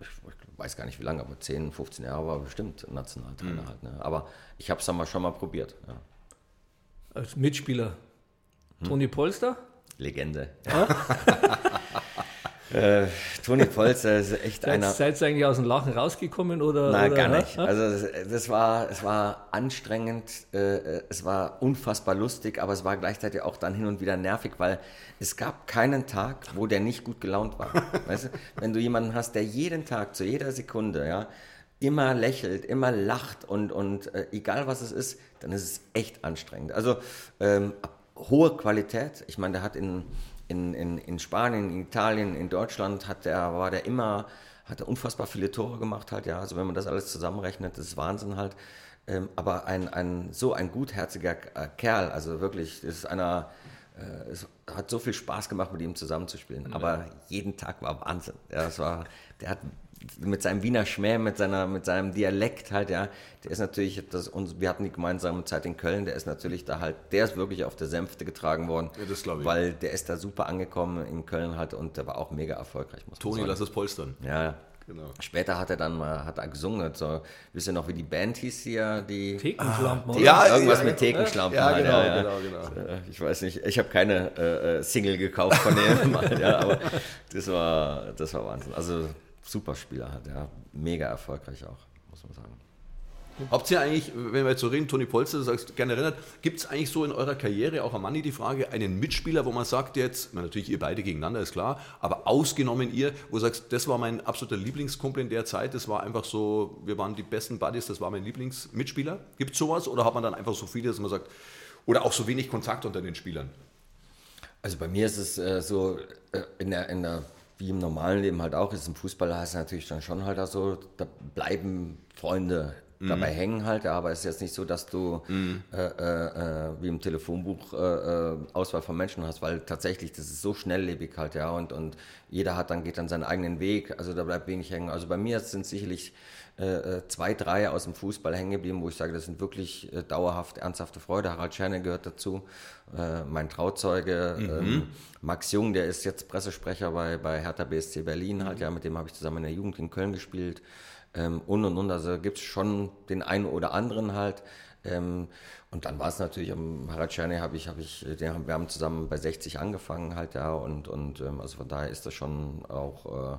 ich, ich weiß gar nicht wie lange, aber 10, 15 Jahre war bestimmt Nationaltrainer mhm. halt. Ne? Aber ich habe es dann mal schon mal probiert. Ja. Als Mitspieler Toni Polster? Legende. Ja? Äh, Toni Polster ist echt seid, einer. Seid ihr eigentlich aus dem Lachen rausgekommen oder? Nein, oder, gar nicht. Also das, das, war, es war anstrengend, äh, es war unfassbar lustig, aber es war gleichzeitig auch dann hin und wieder nervig, weil es gab keinen Tag, wo der nicht gut gelaunt war. weißt du? Wenn du jemanden hast, der jeden Tag zu jeder Sekunde, ja, immer lächelt, immer lacht und, und äh, egal was es ist, dann ist es echt anstrengend. Also ähm, hohe Qualität. Ich meine, der hat in in, in, in Spanien, in Italien, in Deutschland hat der, war der immer, hat er unfassbar viele Tore gemacht halt, ja. Also wenn man das alles zusammenrechnet, das ist Wahnsinn halt. Ähm, aber ein, ein, so ein gutherziger Kerl, also wirklich, das ist einer, äh, es hat so viel Spaß gemacht, mit ihm zusammenzuspielen. Aber jeden Tag war Wahnsinn. Ja, es war, der hat mit seinem Wiener Schmäh, mit, seiner, mit seinem Dialekt halt, ja, der ist natürlich, das, und wir hatten die gemeinsame Zeit in Köln, der ist natürlich da halt, der ist wirklich auf der Sänfte getragen worden. Ja, das glaube ich. Weil der ist da super angekommen in Köln halt und der war auch mega erfolgreich, muss Toni, lass es polstern. Ja, Genau. Später hat er dann mal hat er gesungen. So, wisst ihr noch, wie die Band hieß hier? Die Thekenschlampen. Ah, ja, irgendwas ja, mit Thekenschlampen. Ja, genau, ja, ja. genau, genau. Ich weiß nicht, ich habe keine äh, äh Single gekauft von dem, ja, aber das war, das war Wahnsinn. Also super Spieler hat, ja. Mega erfolgreich auch, muss man sagen. Habt ihr eigentlich, wenn wir jetzt so reden, Toni Polster, du sagst, gerne erinnert, gibt es eigentlich so in eurer Karriere, auch am Manni, die Frage, einen Mitspieler, wo man sagt jetzt, natürlich ihr beide gegeneinander, ist klar, aber ausgenommen ihr, wo du sagst, das war mein absoluter Lieblingskumpel in der Zeit, das war einfach so, wir waren die besten Buddies, das war mein Lieblingsmitspieler. Gibt es sowas oder hat man dann einfach so viele, dass man sagt, oder auch so wenig Kontakt unter den Spielern? Also bei mir ist es äh, so, äh, in der, in der wie im normalen Leben halt auch ist, im Fußball heißt es natürlich dann schon halt auch so, da bleiben Freunde mhm. dabei hängen halt, aber es ist jetzt nicht so, dass du mhm. äh, äh, wie im Telefonbuch äh, äh, Auswahl von Menschen hast, weil tatsächlich das ist so schnelllebig halt, ja, und, und jeder hat dann, geht dann seinen eigenen Weg, also da bleibt wenig hängen. Also bei mir sind sicherlich äh, äh, zwei, drei aus dem Fußball hängen geblieben, wo ich sage, das sind wirklich äh, dauerhaft ernsthafte Freude. Harald Scherne gehört dazu, äh, mein Trauzeuge. Mhm. Ähm, Max Jung, der ist jetzt Pressesprecher bei, bei Hertha BSC Berlin halt, mhm. ja, mit dem habe ich zusammen in der Jugend in Köln gespielt. Ähm, und und und, also gibt es schon den einen oder anderen halt. Ähm, und dann war es natürlich, am Harald Scherne habe ich, habe ich, den, wir haben zusammen bei 60 angefangen halt, ja, und, und ähm, also von daher ist das schon auch äh,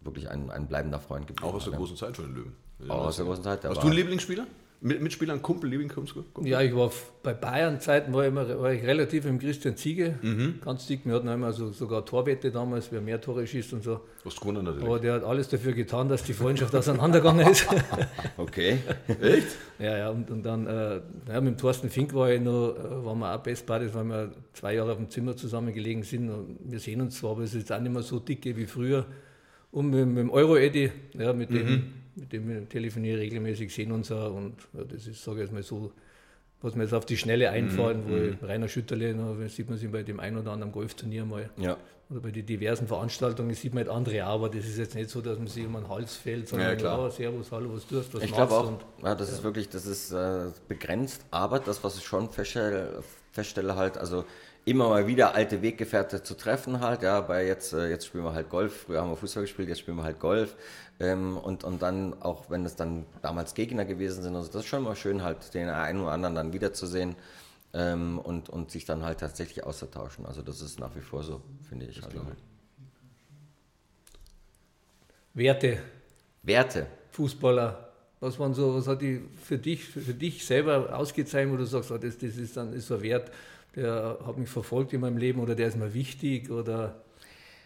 wirklich ein, ein bleibender Freund geblieben. Auch aus der großen Zeit von den Löwen. Auch aus der großen Zeit. Hast du einen Lieblingsspieler? Mit, Mitspieler, ein Kumpel, Lieblingskumpel? Ja, ich war bei Bayern-Zeiten war, war ich relativ im Christian Ziege, mhm. ganz dick. Wir hatten immer so, sogar Torwette damals, wer mehr Tore schießt und so. Was gewonnen natürlich. Aber der hat alles dafür getan, dass die Freundschaft auseinandergegangen ist. okay. Echt? Ja, ja, und, und dann äh, ja, mit dem Thorsten Fink war ich noch, äh, waren wir auch Best Buddies, weil wir zwei Jahre auf dem Zimmer zusammengelegen sind. Und wir sehen uns zwar, aber es ist jetzt auch nicht mehr so dicke wie früher. Und mit, mit dem Euro-Eddy, ja, mit, mhm. dem, mit dem telefoniere ich regelmäßig, sehen uns auch und ja, das ist, sage ich jetzt mal so, was mir jetzt auf die Schnelle einfallen, mhm. wo ich, Rainer Schütterle, da sieht man sich bei dem einen oder anderen Golfturnier mal. Ja. Oder bei den diversen Veranstaltungen sieht man halt andere, aber das ist jetzt nicht so, dass man sich um den Hals fällt, sondern ja, klar. Ja, Servus, hallo, was tust, was Ich glaube auch, ja, das ist wirklich, das ist äh, begrenzt, aber das, was ich schon feststelle, feststelle halt, also immer mal wieder alte Weggefährte zu treffen halt, ja, bei jetzt, äh, jetzt spielen wir halt Golf, früher haben wir Fußball gespielt, jetzt spielen wir halt Golf ähm, und, und dann, auch wenn es dann damals Gegner gewesen sind, also das ist schon mal schön halt, den einen oder anderen dann wiederzusehen ähm, und, und sich dann halt tatsächlich auszutauschen, also das ist nach wie vor so, finde ich. Also. Werte. Werte. Fußballer. Was waren so, was hat die für dich, für dich selber ausgezeichnet, wo du sagst, oh, das, das ist dann ist so ein Wert, der hat mich verfolgt in meinem Leben oder der ist mir wichtig oder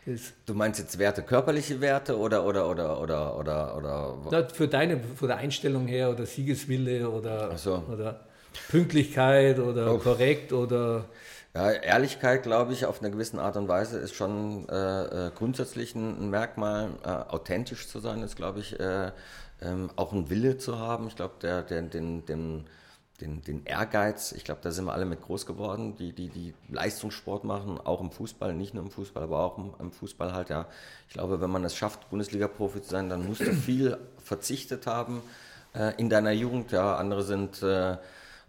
ist. Du meinst jetzt Werte, körperliche Werte oder oder oder oder oder oder? Na, für deine, von der Einstellung her oder Siegeswille oder, so. oder Pünktlichkeit oder oh. korrekt oder. Ja, Ehrlichkeit, glaube ich, auf eine gewisse Art und Weise ist schon äh, äh grundsätzlich ein, Merkmal. Äh, authentisch zu sein ist, glaube ich, äh, ähm, auch ein Wille zu haben. Ich glaube, der, der, den, den, den, den Ehrgeiz, ich glaube, da sind wir alle mit groß geworden, die, die, die Leistungssport machen, auch im Fußball, nicht nur im Fußball, aber auch im, im Fußball halt, ja. Ich glaube, wenn man es schafft, Bundesliga-Profi zu sein, dann musst du viel verzichtet haben äh, in deiner Jugend, ja. Andere sind äh,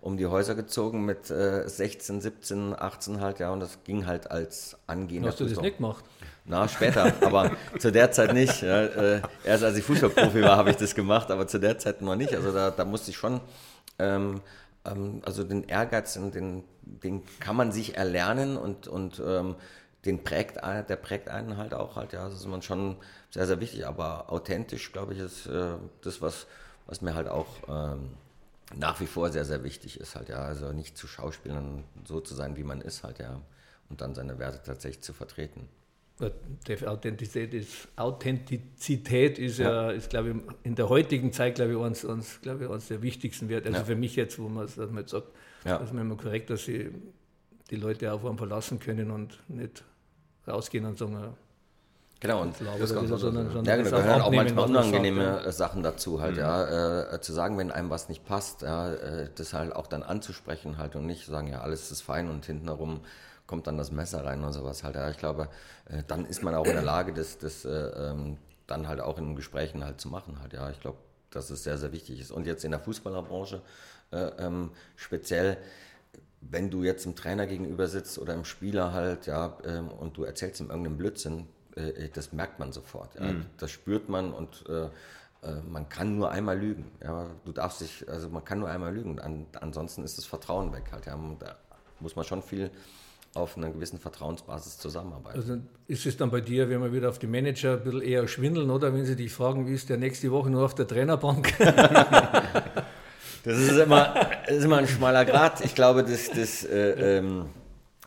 um die Häuser gezogen mit äh, 16, 17, 18 halt, ja, und das ging halt als angehender Hast du das nicht gemacht? Na, später, aber zu der Zeit nicht. Ja, äh, erst als ich Fußballprofi war, habe ich das gemacht, aber zu der Zeit noch nicht. Also da, da musste ich schon ähm, also den Ehrgeiz, den, den kann man sich erlernen und, und ähm, den prägt, der prägt einen halt auch halt, ja, das ist man schon sehr, sehr wichtig, aber authentisch, glaube ich, ist äh, das, was, was mir halt auch ähm, nach wie vor sehr, sehr wichtig ist halt, ja, also nicht zu schauspielen, so zu sein, wie man ist halt, ja, und dann seine Werte tatsächlich zu vertreten. Authentizität ist, Authentizität ist ja, ja ist, glaube ich, in der heutigen Zeit, glaube ich, uns, uns, glaube ich, uns der wichtigsten Wert. Also ja. für mich jetzt, wo man, man jetzt sagt, ja. dass man immer korrekt, dass sie die Leute auf einen verlassen können und nicht rausgehen und sagen, Genau, und das, das so, sondern, sondern ja, genau, gehören auch manchmal unangenehme sagt, Sachen dazu, halt, mhm. ja, äh, zu sagen, wenn einem was nicht passt, ja, äh, das halt auch dann anzusprechen halt und nicht sagen, ja, alles ist fein und hinten herum kommt dann das Messer rein und sowas halt. Ja, ich glaube, äh, dann ist man auch in der Lage, das, das äh, ähm, dann halt auch in Gesprächen halt zu machen halt. Ja, ich glaube, dass es sehr, sehr wichtig ist. Und jetzt in der Fußballerbranche äh, ähm, speziell, wenn du jetzt einem Trainer gegenüber sitzt oder einem Spieler halt, ja, ähm, und du erzählst ihm irgendeinen Blödsinn, äh, das merkt man sofort. Ja. Mhm. Das spürt man und äh, äh, man kann nur einmal lügen. Ja, du darfst dich, also man kann nur einmal lügen. An, ansonsten ist das Vertrauen weg halt. Ja. Da muss man schon viel auf einer gewissen Vertrauensbasis zusammenarbeiten. Also ist es dann bei dir, wenn wir wieder auf die Manager ein bisschen eher schwindeln, oder wenn sie dich fragen, wie ist der nächste Woche nur auf der Trainerbank? das, ist immer, das ist immer ein schmaler Grad. Ich glaube, dass, dass, äh, ähm,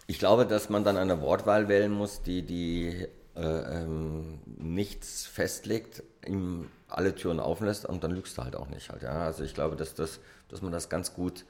ich glaube, dass man dann eine Wortwahl wählen muss, die, die äh, ähm, nichts festlegt, ihm alle Türen auflässt und dann lügst du halt auch nicht. Halt, ja? Also ich glaube, dass, das, dass man das ganz gut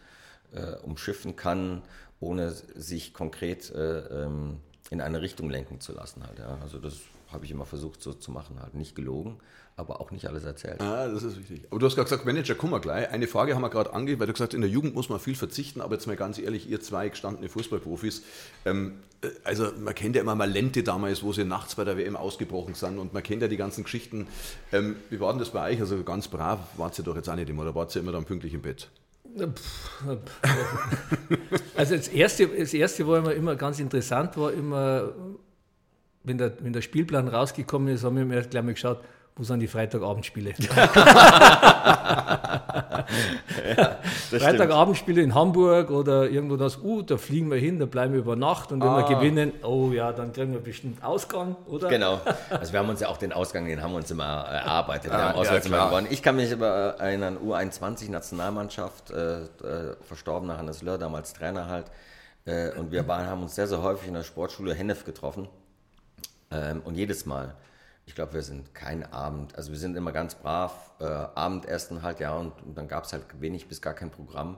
äh, umschiffen kann ohne sich konkret äh, ähm, in eine Richtung lenken zu lassen. Halt, ja. Also das habe ich immer versucht so zu machen, halt nicht gelogen, aber auch nicht alles erzählt. Ah, das ist wichtig. Aber du hast gerade gesagt, Manager, komm mal gleich. Eine Frage haben wir gerade angegeben, weil du gesagt hast, in der Jugend muss man viel verzichten, aber jetzt mal ganz ehrlich, ihr zwei gestandene Fußballprofis, ähm, äh, also man kennt ja immer mal Lente damals, wo sie nachts bei der WM ausgebrochen sind und man kennt ja die ganzen Geschichten. Ähm, wie war denn das bei euch? Also ganz brav wart ihr doch jetzt auch nicht immer, oder wart ihr immer dann pünktlich im Bett? Also das erste, das erste war immer, immer ganz interessant, war immer, wenn der, wenn der Spielplan rausgekommen ist, haben wir gleich mal geschaut, wo sind die Freitagabendspiele? ja, Freitagabendspiele in Hamburg oder irgendwo das, uh, da fliegen wir hin, da bleiben wir über Nacht und wenn ah. wir gewinnen, oh ja, dann kriegen wir bestimmt Ausgang, oder? Genau. Also wir haben uns ja auch den Ausgang, den haben wir uns immer erarbeitet. Wir ah, haben Auswärts ja, immer gewonnen. Ich kann mich aber erinnern, U21-Nationalmannschaft, äh, äh, verstorbener Hannes Löhr, damals Trainer halt. Äh, und wir waren, haben uns sehr, sehr häufig in der Sportschule Hennef getroffen. Ähm, und jedes Mal ich glaube, wir sind kein Abend, also wir sind immer ganz brav, äh, Abendessen halt, ja, und, und dann gab es halt wenig bis gar kein Programm.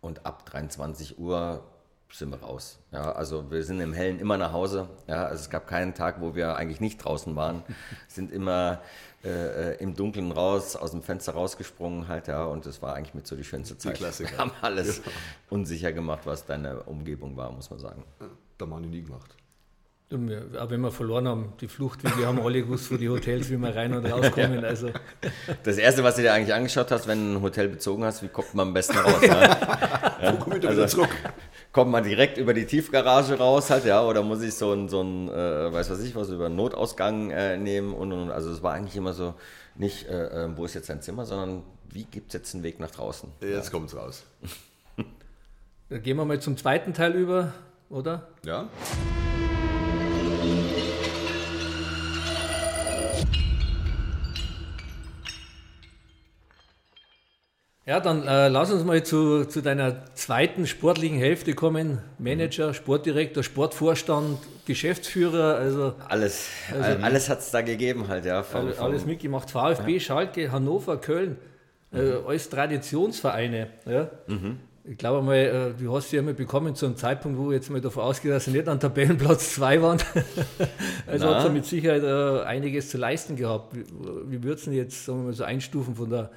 Und ab 23 Uhr sind wir raus. Ja, also wir sind im Hellen immer nach Hause. Ja, also es gab keinen Tag, wo wir eigentlich nicht draußen waren. sind immer äh, im Dunkeln raus, aus dem Fenster rausgesprungen halt, ja, und es war eigentlich mit so die schönste Zeit. Die Klassiker. Wir haben alles ja. unsicher gemacht, was deine Umgebung war, muss man sagen. Da haben wir nie gemacht. Auch wenn wir verloren haben, die Flucht, wir haben alle gewusst, wo die Hotels, wie wir rein und rauskommen. Also. Das Erste, was du dir eigentlich angeschaut hast, wenn du ein Hotel bezogen hast, wie kommt man am besten raus? Ne? ja? Wo komme ich also, zurück? Kommt man direkt über die Tiefgarage raus halt, ja, oder muss ich so ein, so ein äh, weiß was ich was, über einen Notausgang äh, nehmen und, und, also es war eigentlich immer so, nicht, äh, äh wo ist jetzt dein Zimmer, sondern wie gibt es jetzt einen Weg nach draußen? Jetzt ja. kommt es raus. Dann gehen wir mal zum zweiten Teil über, oder? Ja. Ja, dann äh, lass uns mal zu, zu deiner zweiten sportlichen Hälfte kommen. Manager, Sportdirektor, Sportvorstand, Geschäftsführer, also. Alles, also, alles hat es da gegeben halt, ja. Vom, vom alles mitgemacht. VfB, ja. Schalke, Hannover, Köln, äh, mhm. alles Traditionsvereine. Ja. Mhm. Ich glaube mal, äh, du hast sie ja mal bekommen zu einem Zeitpunkt, wo jetzt mal davon ausgeht, dass sie nicht an Tabellenplatz 2 waren. also hat sie mit Sicherheit äh, einiges zu leisten gehabt. Wie, wie würdest du jetzt, sagen wir mal, so einstufen von der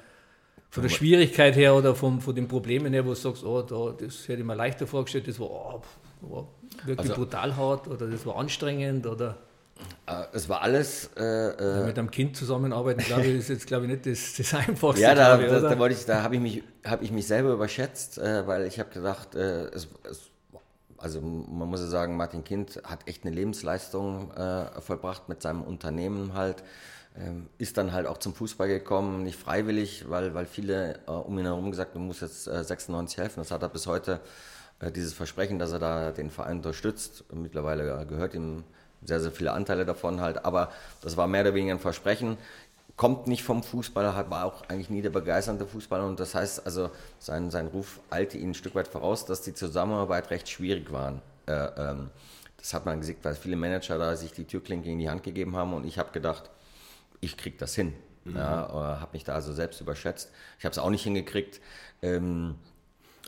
von der Schwierigkeit her oder vom, von den Problemen her, wo du sagst, oh, da, das hätte ich mir leichter vorgestellt, das war, oh, war wirklich also, brutal hart oder das war anstrengend oder. Äh, es war alles. Äh, äh, mit einem Kind zusammenarbeiten, glaube ich, ist jetzt glaube ich nicht das, das Einfachste. Ja, da, ich, da, da, wollte ich, da habe ich mich, habe ich mich selber überschätzt, äh, weil ich habe gedacht, äh, es, es, also man muss ja sagen, Martin Kind hat echt eine Lebensleistung äh, vollbracht mit seinem Unternehmen halt. Ähm, ist dann halt auch zum Fußball gekommen, nicht freiwillig, weil, weil viele äh, um ihn herum gesagt haben, du musst jetzt äh, 96 helfen. Das hat er bis heute, äh, dieses Versprechen, dass er da den Verein unterstützt. Mittlerweile gehört ihm sehr, sehr viele Anteile davon halt, aber das war mehr oder weniger ein Versprechen. Kommt nicht vom Fußballer, war auch eigentlich nie der begeisternde Fußballer und das heißt also, sein, sein Ruf eilte ihn ein Stück weit voraus, dass die Zusammenarbeit recht schwierig waren. Äh, ähm, das hat man gesehen, weil viele Manager da sich die Türklinke in die Hand gegeben haben und ich habe gedacht, ich kriege das hin. Mhm. Ja, habe mich da also selbst überschätzt. Ich habe es auch nicht hingekriegt. Ähm,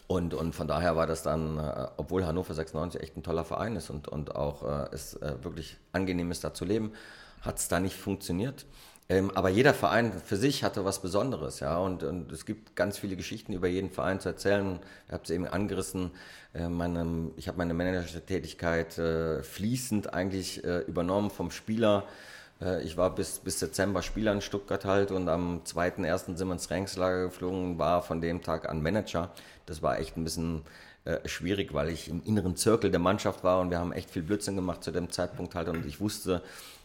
und, und von daher war das dann, äh, obwohl Hannover 96 echt ein toller Verein ist und, und auch äh, es äh, wirklich angenehm ist, da zu leben, hat es da nicht funktioniert. Ähm, aber jeder Verein für sich hatte was Besonderes, ja. Und, und es gibt ganz viele Geschichten über jeden Verein zu erzählen. Ich habe es eben angerissen. Äh, meine, ich habe meine Managertätigkeit äh, fließend eigentlich äh, übernommen vom Spieler äh, ich war bis, bis Dezember Spieler in Stuttgart halt und am 2.1. sind wir ins Trainingslager geflogen und war von dem Tag an Manager. Das war echt ein bisschen äh, schwierig, weil ich im inneren Zirkel der Mannschaft war und wir haben echt viel Blödsinn gemacht zu dem Zeitpunkt halt und ich wusste,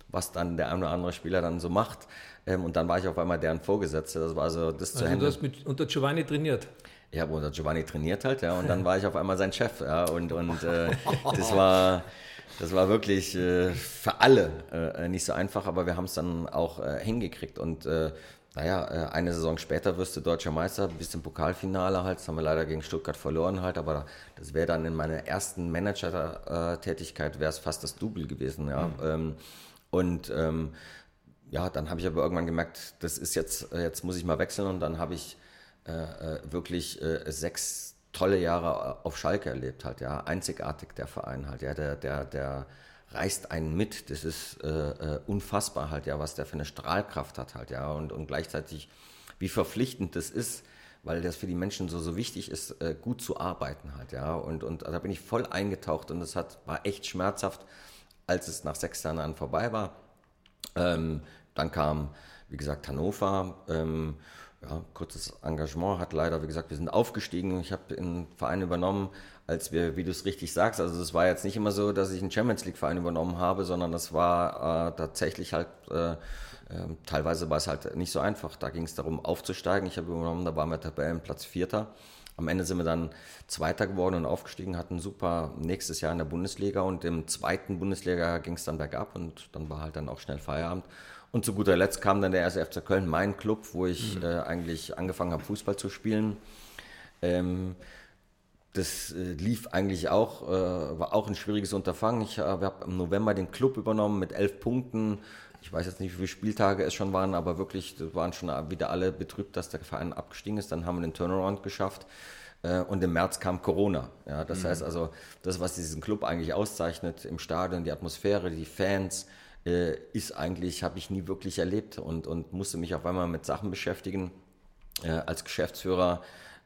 was dann der ein oder andere Spieler dann so macht. Ähm, und dann war ich auf einmal deren Vorgesetzte. Das war so das also zu Ende. Du hast mit, unter Giovanni trainiert? Ich habe unter Giovanni trainiert halt, ja, und dann war ich auf einmal sein Chef, ja, und, und äh, das war das war wirklich äh, für alle äh, nicht so einfach, aber wir haben es dann auch äh, hingekriegt. Und äh, naja, äh, eine Saison später wirst du deutscher Meister, bis zum Pokalfinale halt. Das haben wir leider gegen Stuttgart verloren halt, aber das wäre dann in meiner ersten Manager-Tätigkeit wäre es fast das Double gewesen, ja. Mhm. Ähm, und ähm, ja, dann habe ich aber irgendwann gemerkt, das ist jetzt, äh, jetzt muss ich mal wechseln und dann habe ich wirklich sechs tolle Jahre auf Schalke erlebt halt, ja, einzigartig der Verein halt, ja, der, der, der reißt einen mit, das ist äh, äh, unfassbar halt, ja, was der für eine Strahlkraft hat halt, ja, und, und gleichzeitig wie verpflichtend das ist, weil das für die Menschen so, so wichtig ist, äh, gut zu arbeiten halt, ja, und, und da bin ich voll eingetaucht und das hat, war echt schmerzhaft, als es nach sechs Jahren vorbei war. Ähm, dann kam, wie gesagt, Hannover, ähm, ja, kurzes Engagement hat leider, wie gesagt, wir sind aufgestiegen. Ich habe den Verein übernommen, als wir, wie du es richtig sagst, also es war jetzt nicht immer so, dass ich einen Champions League Verein übernommen habe, sondern das war äh, tatsächlich halt, äh, äh, teilweise war es halt nicht so einfach. Da ging es darum aufzusteigen. Ich habe übernommen, da waren wir Tabellenplatz Vierter. Am Ende sind wir dann Zweiter geworden und aufgestiegen, hatten super nächstes Jahr in der Bundesliga und im zweiten Bundesliga ging es dann bergab und dann war halt dann auch schnell Feierabend. Und zu guter Letzt kam dann der erste FC Köln, mein Club, wo ich mhm. äh, eigentlich angefangen habe, Fußball zu spielen. Ähm, das äh, lief eigentlich auch, äh, war auch ein schwieriges Unterfangen. Ich äh, habe im November den Club übernommen mit elf Punkten. Ich weiß jetzt nicht, wie viele Spieltage es schon waren, aber wirklich, waren schon wieder alle betrübt, dass der Verein abgestiegen ist. Dann haben wir den Turnaround geschafft. Äh, und im März kam Corona. Ja, das mhm. heißt also, das, was diesen Club eigentlich auszeichnet im Stadion, die Atmosphäre, die Fans, äh, ist eigentlich, habe ich nie wirklich erlebt und, und musste mich auf einmal mit Sachen beschäftigen äh, als Geschäftsführer.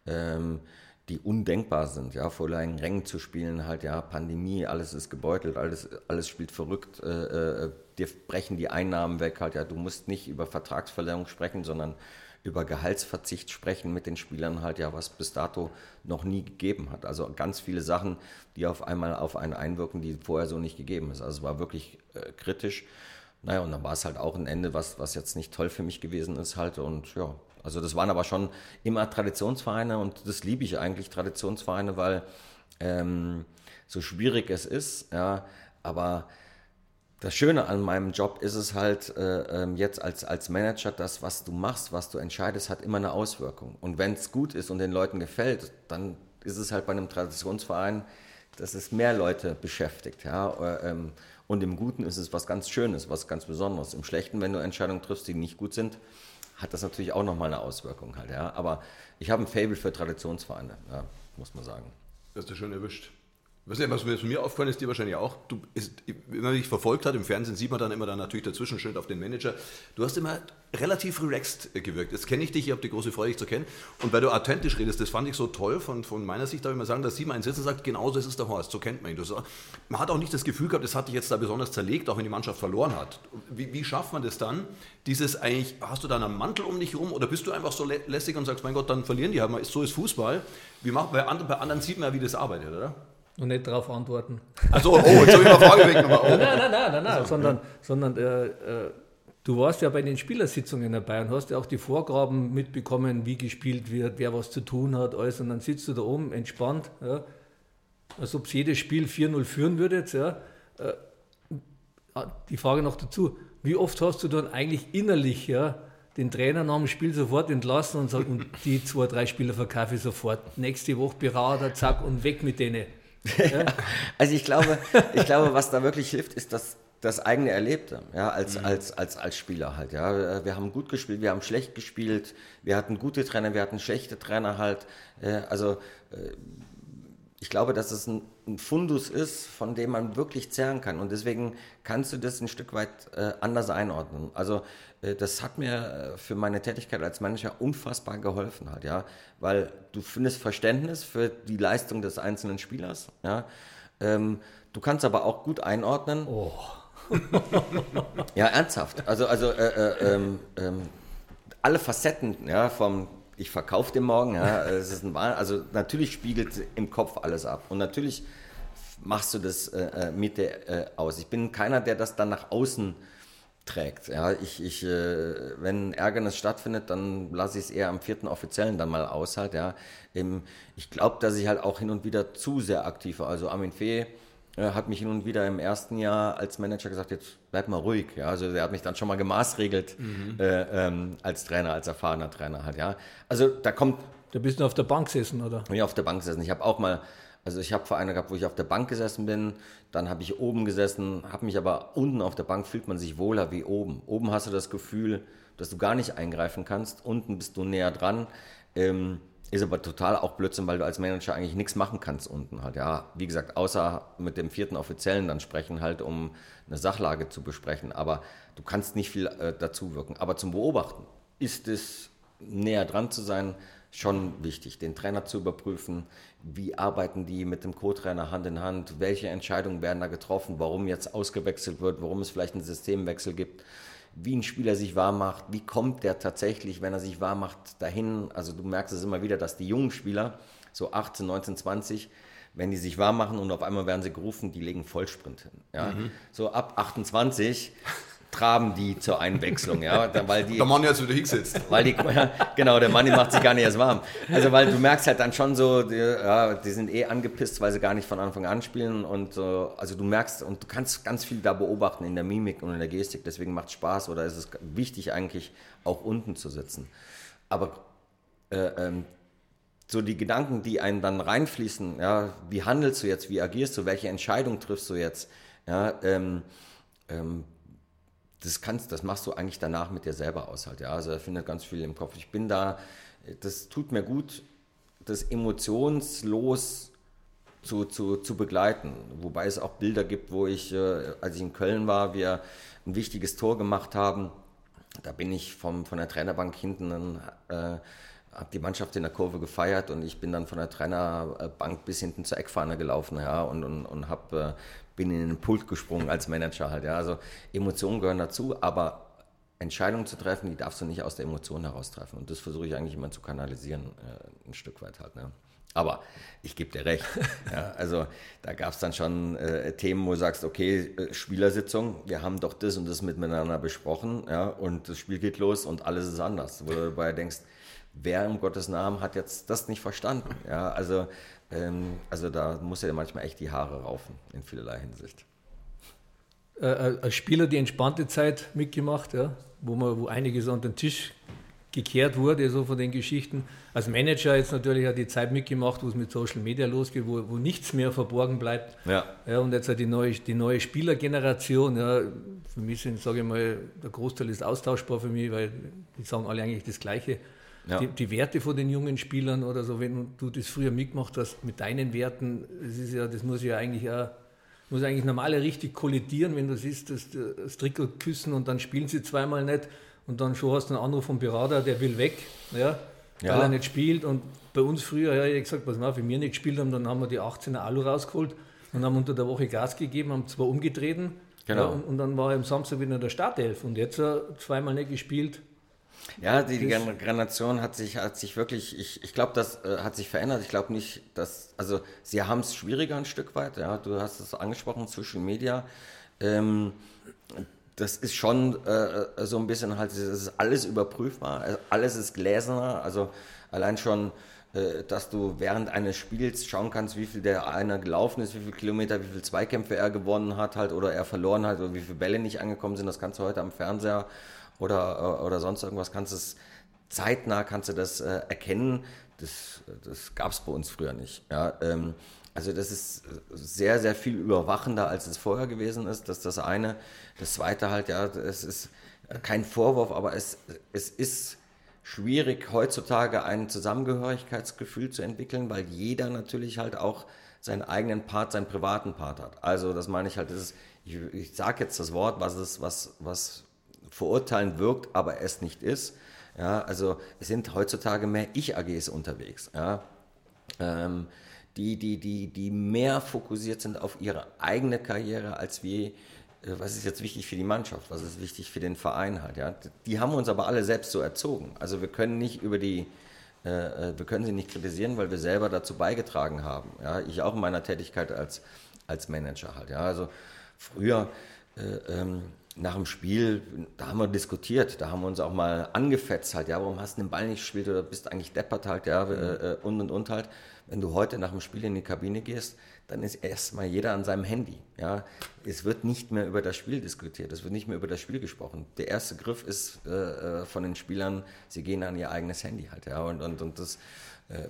Ähm, die undenkbar sind, ja, vor langen Rängen zu spielen, halt, ja, Pandemie, alles ist gebeutelt, alles, alles spielt verrückt, äh, äh, dir brechen die Einnahmen weg, halt, ja, du musst nicht über Vertragsverlängerung sprechen, sondern über Gehaltsverzicht sprechen mit den Spielern halt, ja, was bis dato noch nie gegeben hat. Also ganz viele Sachen, die auf einmal auf einen einwirken, die vorher so nicht gegeben ist. Also es war wirklich äh, kritisch. Naja, und dann war es halt auch ein Ende, was, was jetzt nicht toll für mich gewesen ist halt. Und ja, also das waren aber schon immer Traditionsvereine und das liebe ich eigentlich, Traditionsvereine, weil ähm, so schwierig es ist, ja, aber das Schöne an meinem Job ist es halt äh, ähm, jetzt als, als Manager, dass was du machst, was du entscheidest, hat immer eine Auswirkung. Und wenn es gut ist und den Leuten gefällt, dann ist es halt bei einem Traditionsverein, dass es mehr Leute beschäftigt. Ja? Äh, ähm, und im Guten ist es was ganz Schönes, was ganz Besonderes. Im Schlechten, wenn du Entscheidungen triffst, die nicht gut sind, hat das natürlich auch nochmal eine Auswirkung halt, ja. Aber ich habe ein Fable für Traditionsvereine, ja, muss man sagen. Das hast du schön erwischt. Was, was mir aufgefallen ist, dir wahrscheinlich auch, du, ist, wenn man dich verfolgt hat, im Fernsehen sieht man dann immer dann natürlich dazwischen schön auf den Manager. Du hast immer relativ relaxed äh, gewirkt. Jetzt kenne ich dich, ich habe die große Freude, dich zu kennen. Und weil du authentisch redest, das fand ich so toll. Von, von meiner Sicht darf ich mal sagen, dass sie mal einen Sitz und sagt, genau so ist es der Horst, so kennt man ihn. Das, man hat auch nicht das Gefühl gehabt, das hat dich jetzt da besonders zerlegt, auch wenn die Mannschaft verloren hat. Wie, wie schafft man das dann? Dieses eigentlich, hast du da einen Mantel um dich rum oder bist du einfach so lässig und sagst, mein Gott, dann verlieren die halt So ist Fußball. Wie macht, bei, anderen, bei anderen sieht man ja, wie das arbeitet, oder? Und nicht darauf antworten. Also, oh, jetzt habe ich mal Frage weg nochmal. Oh. Nein, nein, nein, nein, nein, sondern, sondern äh, äh, du warst ja bei den Spielersitzungen dabei und hast ja auch die Vorgaben mitbekommen, wie gespielt wird, wer was zu tun hat, alles. Und dann sitzt du da oben entspannt, ja, als ob es jedes Spiel 4-0 führen würde. Ja. Äh, die Frage noch dazu, wie oft hast du dann eigentlich innerlich ja, den Trainer nach dem Spiel sofort entlassen und sagt, und die zwei, drei Spieler verkaufe ich sofort. Nächste Woche Berater, zack, und weg mit denen. Ja. also ich glaube, ich glaube, was da wirklich hilft, ist das, das eigene Erlebte, ja, als, mhm. als, als, als Spieler halt, ja. Wir haben gut gespielt, wir haben schlecht gespielt, wir hatten gute Trainer, wir hatten schlechte Trainer halt. Also äh, ich glaube, dass es ein, ein, Fundus ist, von dem man wirklich zehren kann. Und deswegen kannst du das ein Stück weit äh, anders einordnen. Also das hat mir äh, für meine Tätigkeit als Manager unfassbar geholfen halt, ja. Weil du findest Verständnis für die Leistung des einzelnen Spielers, ja. Ähm, du kannst aber auch gut einordnen. Oh. ja, ernsthaft. Also, also äh, äh, ähm, alle Facetten, ja, vom ich verkaufe den morgen. Ja, es ist ein also natürlich spiegelt im Kopf alles ab und natürlich machst du das äh, äh, mit der äh, aus. Ich bin keiner, der das dann nach außen trägt. Ja, ich, ich, äh, wenn Ärgernis stattfindet, dann lasse ich es eher am vierten Offiziellen dann mal aus halt. Ja, ich glaube, dass ich halt auch hin und wieder zu sehr aktiv war. Also Armin Fee hat mich hin und wieder im ersten Jahr als Manager gesagt, jetzt bleib mal ruhig. Ja, also er hat mich dann schon mal gemaßregelt mhm. äh, ähm, als Trainer, als erfahrener Trainer halt. Ja, also da kommt. Da bist du auf der Bank gesessen, oder? Ja, auf der Bank gesessen. Ich habe auch mal, also ich habe Vereine gehabt, wo ich auf der Bank gesessen bin, dann habe ich oben gesessen, habe mich aber unten auf der Bank fühlt man sich wohler wie oben. Oben hast du das Gefühl, dass du gar nicht eingreifen kannst. Unten bist du näher dran. Ähm, ist aber total auch Blödsinn, weil du als Manager eigentlich nichts machen kannst unten halt. Ja, wie gesagt, außer mit dem vierten Offiziellen dann sprechen halt, um eine Sachlage zu besprechen. Aber du kannst nicht viel äh, dazu wirken. Aber zum Beobachten ist es näher dran zu sein schon wichtig, den Trainer zu überprüfen. Wie arbeiten die mit dem Co-Trainer Hand in Hand? Welche Entscheidungen werden da getroffen? Warum jetzt ausgewechselt wird? Warum es vielleicht einen Systemwechsel gibt? wie ein Spieler sich warm macht, wie kommt der tatsächlich, wenn er sich warm macht, dahin. Also du merkst es immer wieder, dass die jungen Spieler, so 18, 19, 20, wenn die sich warm machen und auf einmal werden sie gerufen, die legen Vollsprint hin. Ja? Mhm. So ab 28 traben die zur Einwechslung, ja, weil die. Der Mann jetzt wieder hingesetzt. Weil die, ja, genau, der Mann, macht sich gar nicht erst warm. Also, weil du merkst halt dann schon so, die, ja, die sind eh angepisst, weil sie gar nicht von Anfang an spielen und so, also du merkst und du kannst ganz viel da beobachten in der Mimik und in der Gestik, deswegen macht es Spaß oder ist es wichtig eigentlich auch unten zu sitzen. Aber äh, ähm, so die Gedanken, die einen dann reinfließen, ja, wie handelst du jetzt, wie agierst du, welche Entscheidung triffst du jetzt, ja, ähm, ähm, das kannst, das machst du eigentlich danach mit dir selber aus halt. Ja, also er findet ganz viel im Kopf. Ich bin da, das tut mir gut, das emotionslos zu, zu, zu begleiten. Wobei es auch Bilder gibt, wo ich, äh, als ich in Köln war, wir ein wichtiges Tor gemacht haben. Da bin ich vom, von der Trainerbank hinten, äh, habe die Mannschaft in der Kurve gefeiert und ich bin dann von der Trainerbank bis hinten zur Eckfahne gelaufen ja, und, und, und hab, äh, bin in den Pult gesprungen als Manager halt. Ja. Also Emotionen gehören dazu, aber Entscheidungen zu treffen, die darfst du nicht aus der Emotion heraus treffen. Und das versuche ich eigentlich immer zu kanalisieren, äh, ein Stück weit halt. Ne? Aber ich gebe dir recht. Ja, also da gab es dann schon äh, Themen, wo du sagst, okay, äh, Spielersitzung, wir haben doch das und das miteinander besprochen, ja, und das Spiel geht los und alles ist anders. Wo du dabei denkst, wer im Gottes Namen hat jetzt das nicht verstanden? Ja, also, ähm, also da muss ja manchmal echt die Haare raufen, in vielerlei Hinsicht. Äh, äh als Spieler die entspannte Zeit mitgemacht, ja, wo, man, wo einiges an den Tisch gekehrt wurde, so von den Geschichten. Als Manager jetzt natürlich auch die Zeit mitgemacht, wo es mit Social Media losgeht, wo, wo nichts mehr verborgen bleibt. Ja. ja und jetzt halt die neue, die neue Spielergeneration. Ja, für mich sind, sage ich mal, der Großteil ist austauschbar für mich, weil die sagen alle eigentlich das Gleiche. Ja. Die, die, Werte von den jungen Spielern oder so, wenn du das früher mitgemacht hast mit deinen Werten, das ist ja, das muss ja eigentlich auch muss eigentlich normal richtig kollidieren, wenn du siehst, dass das Trikot küssen und dann spielen sie zweimal nicht und dann schon hast du einen Anruf vom Berater, der will weg, ja, weil ja. er nicht spielt. Und bei uns früher, ja, ich habe gesagt, pass mal, wenn wir nicht gespielt haben, dann haben wir die 18er Alu rausgeholt und haben unter der Woche Gas gegeben, haben zwar umgetreten genau. ja, und, und, dann war er am Samstag wieder in der Startelf und jetzt zweimal nicht gespielt. Ja, die, die Generation hat sich, hat sich wirklich, ich, ich glaube, das äh, hat sich verändert. Ich glaube nicht, dass, also sie haben es schwieriger ein Stück weit, ja, du hast es angesprochen, Social Media. Ähm, das ist schon äh, so ein bisschen halt, das ist alles überprüfbar, alles ist gläserner, also allein schon, äh, dass du während eines Spiels schauen kannst, wie viel der einer gelaufen ist, wie viele Kilometer, wie viele Zweikämpfe er gewonnen hat halt oder er verloren hat oder wie viele Bälle nicht angekommen sind, das kannst du heute am Fernseher oder, äh, oder sonst irgendwas, kannst du es zeitnah kannst du das äh, erkennen, das, das gab es bei uns früher nicht. Ja, ähm, also das ist sehr, sehr viel überwachender, als es vorher gewesen ist. Das ist das eine. Das zweite halt, ja, es ist kein Vorwurf, aber es, es ist schwierig heutzutage ein Zusammengehörigkeitsgefühl zu entwickeln, weil jeder natürlich halt auch seinen eigenen Part, seinen privaten Part hat. Also das meine ich halt, ist, ich, ich sage jetzt das Wort, was es, was, was verurteilen wirkt, aber es nicht ist. Ja, also es sind heutzutage mehr Ich-AGs unterwegs. Ja. Ähm, die, die, die, die mehr fokussiert sind auf ihre eigene Karriere als wie, äh, was ist jetzt wichtig für die Mannschaft, was ist wichtig für den Verein halt. Ja? Die haben uns aber alle selbst so erzogen. Also wir können nicht über die, äh, äh, wir können sie nicht kritisieren, weil wir selber dazu beigetragen haben. Ja? Ich auch in meiner Tätigkeit als, als Manager halt. Ja? Also früher äh, ähm, nach dem Spiel, da haben wir diskutiert, da haben wir uns auch mal angefetzt halt, ja, warum hast du den Ball nicht gespielt oder bist eigentlich deppert halt, ja, mhm. äh, und und und halt. Wenn du heute nach dem Spiel in die Kabine gehst, dann ist erstmal jeder an seinem Handy. Ja? Es wird nicht mehr über das Spiel diskutiert, es wird nicht mehr über das Spiel gesprochen. Der erste Griff ist äh, äh, von den Spielern, sie gehen an ihr eigenes Handy halt. Ja? Und, und, und das äh,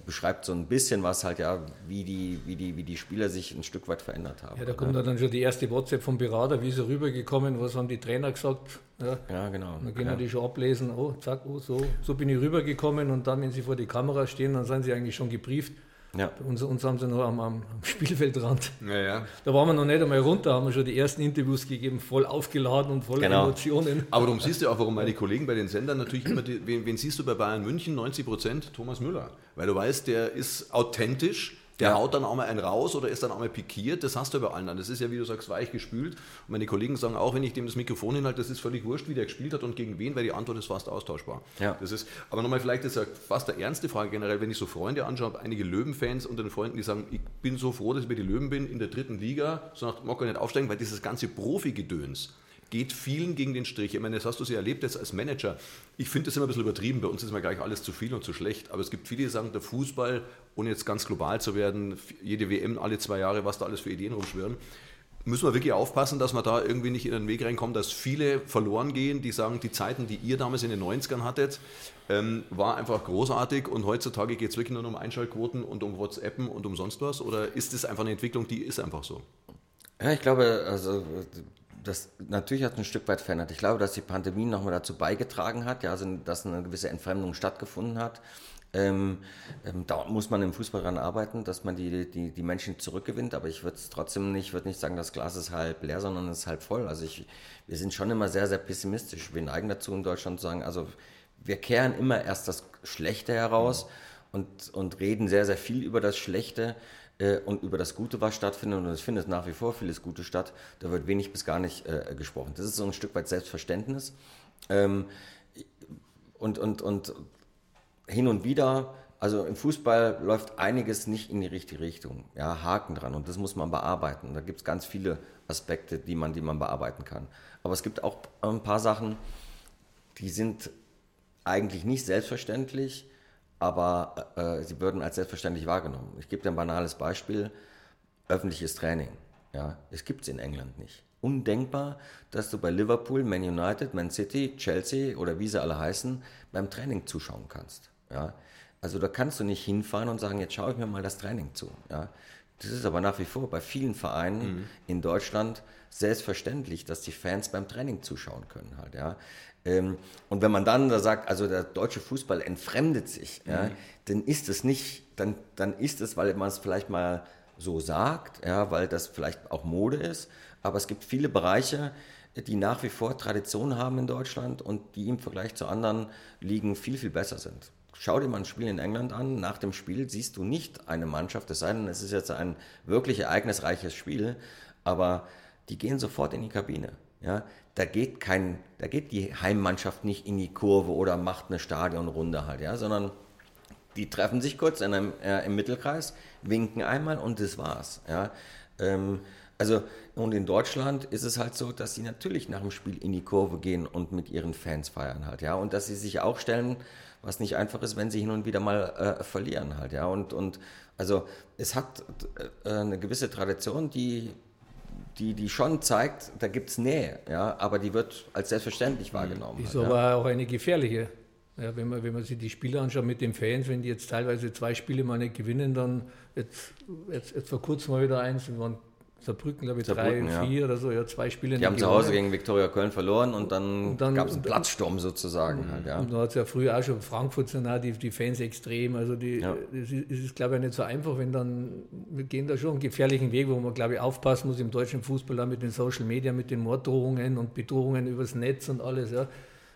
beschreibt so ein bisschen was halt, ja, wie die, wie, die, wie die Spieler sich ein Stück weit verändert haben. Ja, da kommt dann schon die erste WhatsApp vom Berater, wie ist er rübergekommen, was haben die Trainer gesagt. Ja, ja genau. Dann können ja. die schon ablesen, oh, zack, oh, so, so bin ich rübergekommen und dann, wenn sie vor die Kamera stehen, dann sind sie eigentlich schon gebrieft ja. Uns, uns haben sie noch am, am Spielfeldrand. Ja, ja. Da waren wir noch nicht einmal runter, haben wir schon die ersten Interviews gegeben, voll aufgeladen und voller genau. Emotionen. Aber darum siehst du auch, warum meine Kollegen bei den Sendern natürlich immer, die, wen, wen siehst du bei Bayern München? 90 Prozent Thomas Müller. Weil du weißt, der ist authentisch, der ja. haut dann auch mal einen raus oder ist dann auch mal pikiert. Das hast du bei allen dann. Das ist ja, wie du sagst, weich gespült. Und meine Kollegen sagen auch, wenn ich dem das Mikrofon hinhalte, das ist völlig wurscht, wie der gespielt hat und gegen wen, weil die Antwort ist fast austauschbar. Ja. Das ist, aber nochmal, vielleicht ist ja fast der ernste Frage generell, wenn ich so Freunde anschaue, einige Löwenfans unter den Freunden, die sagen, ich bin so froh, dass ich bei den Löwen bin, in der dritten Liga, so nach Mokka nicht aufsteigen, weil dieses ganze Profi-Gedöns, geht vielen gegen den Strich. Ich meine, das hast du ja erlebt jetzt als Manager. Ich finde das immer ein bisschen übertrieben. Bei uns ist immer gleich alles zu viel und zu schlecht. Aber es gibt viele, die sagen, der Fußball, ohne jetzt ganz global zu werden, jede WM alle zwei Jahre, was da alles für Ideen rumschwirren, müssen wir wirklich aufpassen, dass wir da irgendwie nicht in den Weg reinkommen, dass viele verloren gehen, die sagen, die Zeiten, die ihr damals in den 90ern hattet, ähm, war einfach großartig und heutzutage geht es wirklich nur um Einschaltquoten und um WhatsAppen und um sonst was? Oder ist das einfach eine Entwicklung, die ist einfach so? Ja, ich glaube, also das natürlich hat ein Stück weit verändert. Ich glaube, dass die Pandemie nochmal dazu beigetragen hat, ja, also, dass eine gewisse Entfremdung stattgefunden hat. Ähm, ähm, da muss man im Fußball daran arbeiten, dass man die, die, die Menschen zurückgewinnt, aber ich würde es trotzdem nicht, würde nicht sagen, das Glas ist halb leer, sondern es ist halb voll. Also ich, wir sind schon immer sehr, sehr pessimistisch. Wir neigen dazu in Deutschland zu sagen, also wir kehren immer erst das Schlechte heraus und, und reden sehr, sehr viel über das Schlechte äh, und über das Gute, was stattfindet. Und es findet nach wie vor vieles Gute statt. Da wird wenig bis gar nicht äh, gesprochen. Das ist so ein Stück weit Selbstverständnis. Ähm, und, und, und hin und wieder, also im Fußball läuft einiges nicht in die richtige Richtung. Ja, Haken dran und das muss man bearbeiten. Da gibt es ganz viele Aspekte, die man, die man bearbeiten kann. Aber es gibt auch ein paar Sachen, die sind eigentlich nicht selbstverständlich, aber äh, sie würden als selbstverständlich wahrgenommen. Ich gebe dir ein banales Beispiel: öffentliches Training. Ja, es gibt es in England nicht. Undenkbar, dass du bei Liverpool, Man United, Man City, Chelsea oder wie sie alle heißen, beim Training zuschauen kannst. Ja? Also da kannst du nicht hinfahren und sagen, jetzt schaue ich mir mal das Training zu. Ja? Das ist aber nach wie vor bei vielen Vereinen mhm. in Deutschland selbstverständlich, dass die Fans beim Training zuschauen können halt, ja. Ähm, und wenn man dann da sagt, also der deutsche Fußball entfremdet sich, mhm. ja, dann ist es nicht, dann, dann ist es, weil man es vielleicht mal so sagt, ja, weil das vielleicht auch Mode ist, aber es gibt viele Bereiche, die nach wie vor Tradition haben in Deutschland und die im Vergleich zu anderen Ligen viel, viel besser sind. Schau dir mal ein Spiel in England an. Nach dem Spiel siehst du nicht eine Mannschaft, es sei denn, es ist jetzt ein wirklich ereignisreiches Spiel, aber die gehen sofort in die Kabine. Ja, da geht kein, da geht die Heimmannschaft nicht in die Kurve oder macht eine Stadionrunde halt, ja, sondern die treffen sich kurz in einem, äh, im Mittelkreis, winken einmal und das war's. Ja. Ähm, also, und in Deutschland ist es halt so, dass sie natürlich nach dem Spiel in die Kurve gehen und mit ihren Fans feiern halt, ja. Und dass sie sich auch stellen, was nicht einfach ist, wenn sie hin und wieder mal äh, verlieren halt, ja. Und, und also es hat äh, eine gewisse Tradition, die, die, die schon zeigt, da gibt es Nähe, ja, aber die wird als selbstverständlich wahrgenommen. Ist halt, aber ja. auch eine gefährliche. Ja, wenn, man, wenn man sich die Spiele anschaut mit den Fans, wenn die jetzt teilweise zwei Spiele mal nicht gewinnen, dann jetzt, jetzt, jetzt vor kurzem mal wieder eins, wir waren Saarbrücken, glaube ich, Saarbrücken, drei, ja. vier oder so, ja, zwei Spiele. Die haben zu Hause gegen Viktoria Köln verloren und dann, dann gab es einen Platzsturm sozusagen. Und, halt, ja. und da hat es ja früher auch schon Frankfurt sind auch die, die Fans extrem. Also die, ja. es, ist, es ist, glaube ich, nicht so einfach, wenn dann, wir gehen da schon einen gefährlichen Weg, wo man, glaube ich, aufpassen muss im deutschen Fußball, da mit den Social Media, mit den Morddrohungen und Bedrohungen übers Netz und alles, ja.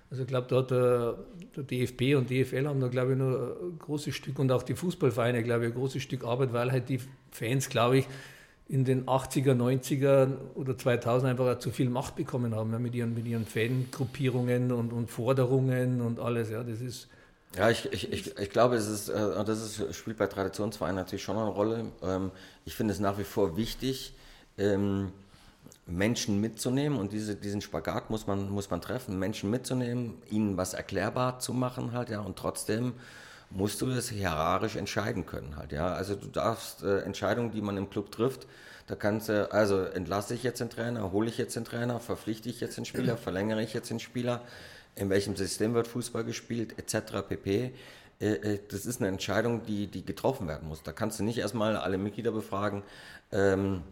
Also ich glaube, da hat der, der, DFB und DFL haben da, glaube ich, nur ein großes Stück und auch die Fußballvereine, glaube ich, ein großes Stück Arbeit, weil halt die Fans, glaube ich, in den 80er, 90er oder 2000 einfach zu viel Macht bekommen haben ja, mit, ihren, mit ihren Fangruppierungen und, und Forderungen und alles. Ja, das ist, ja, ich, ich, ich, ich glaube, es ist, äh, das ist, spielt bei Traditionsvereinen natürlich schon eine Rolle. Ähm, ich finde es nach wie vor wichtig, ähm, Menschen mitzunehmen und diese, diesen Spagat muss man, muss man treffen, Menschen mitzunehmen, ihnen was erklärbar zu machen halt, ja, und trotzdem musst du das hierarchisch entscheiden können halt, ja. Also du darfst äh, Entscheidungen, die man im Club trifft, da kannst du, also entlasse ich jetzt den Trainer, hole ich jetzt den Trainer, verpflichte ich jetzt den Spieler, verlängere ich jetzt den Spieler, in welchem System wird Fußball gespielt, etc. pp. Äh, äh, das ist eine Entscheidung, die, die getroffen werden muss. Da kannst du nicht erstmal alle Mitglieder befragen, ähm,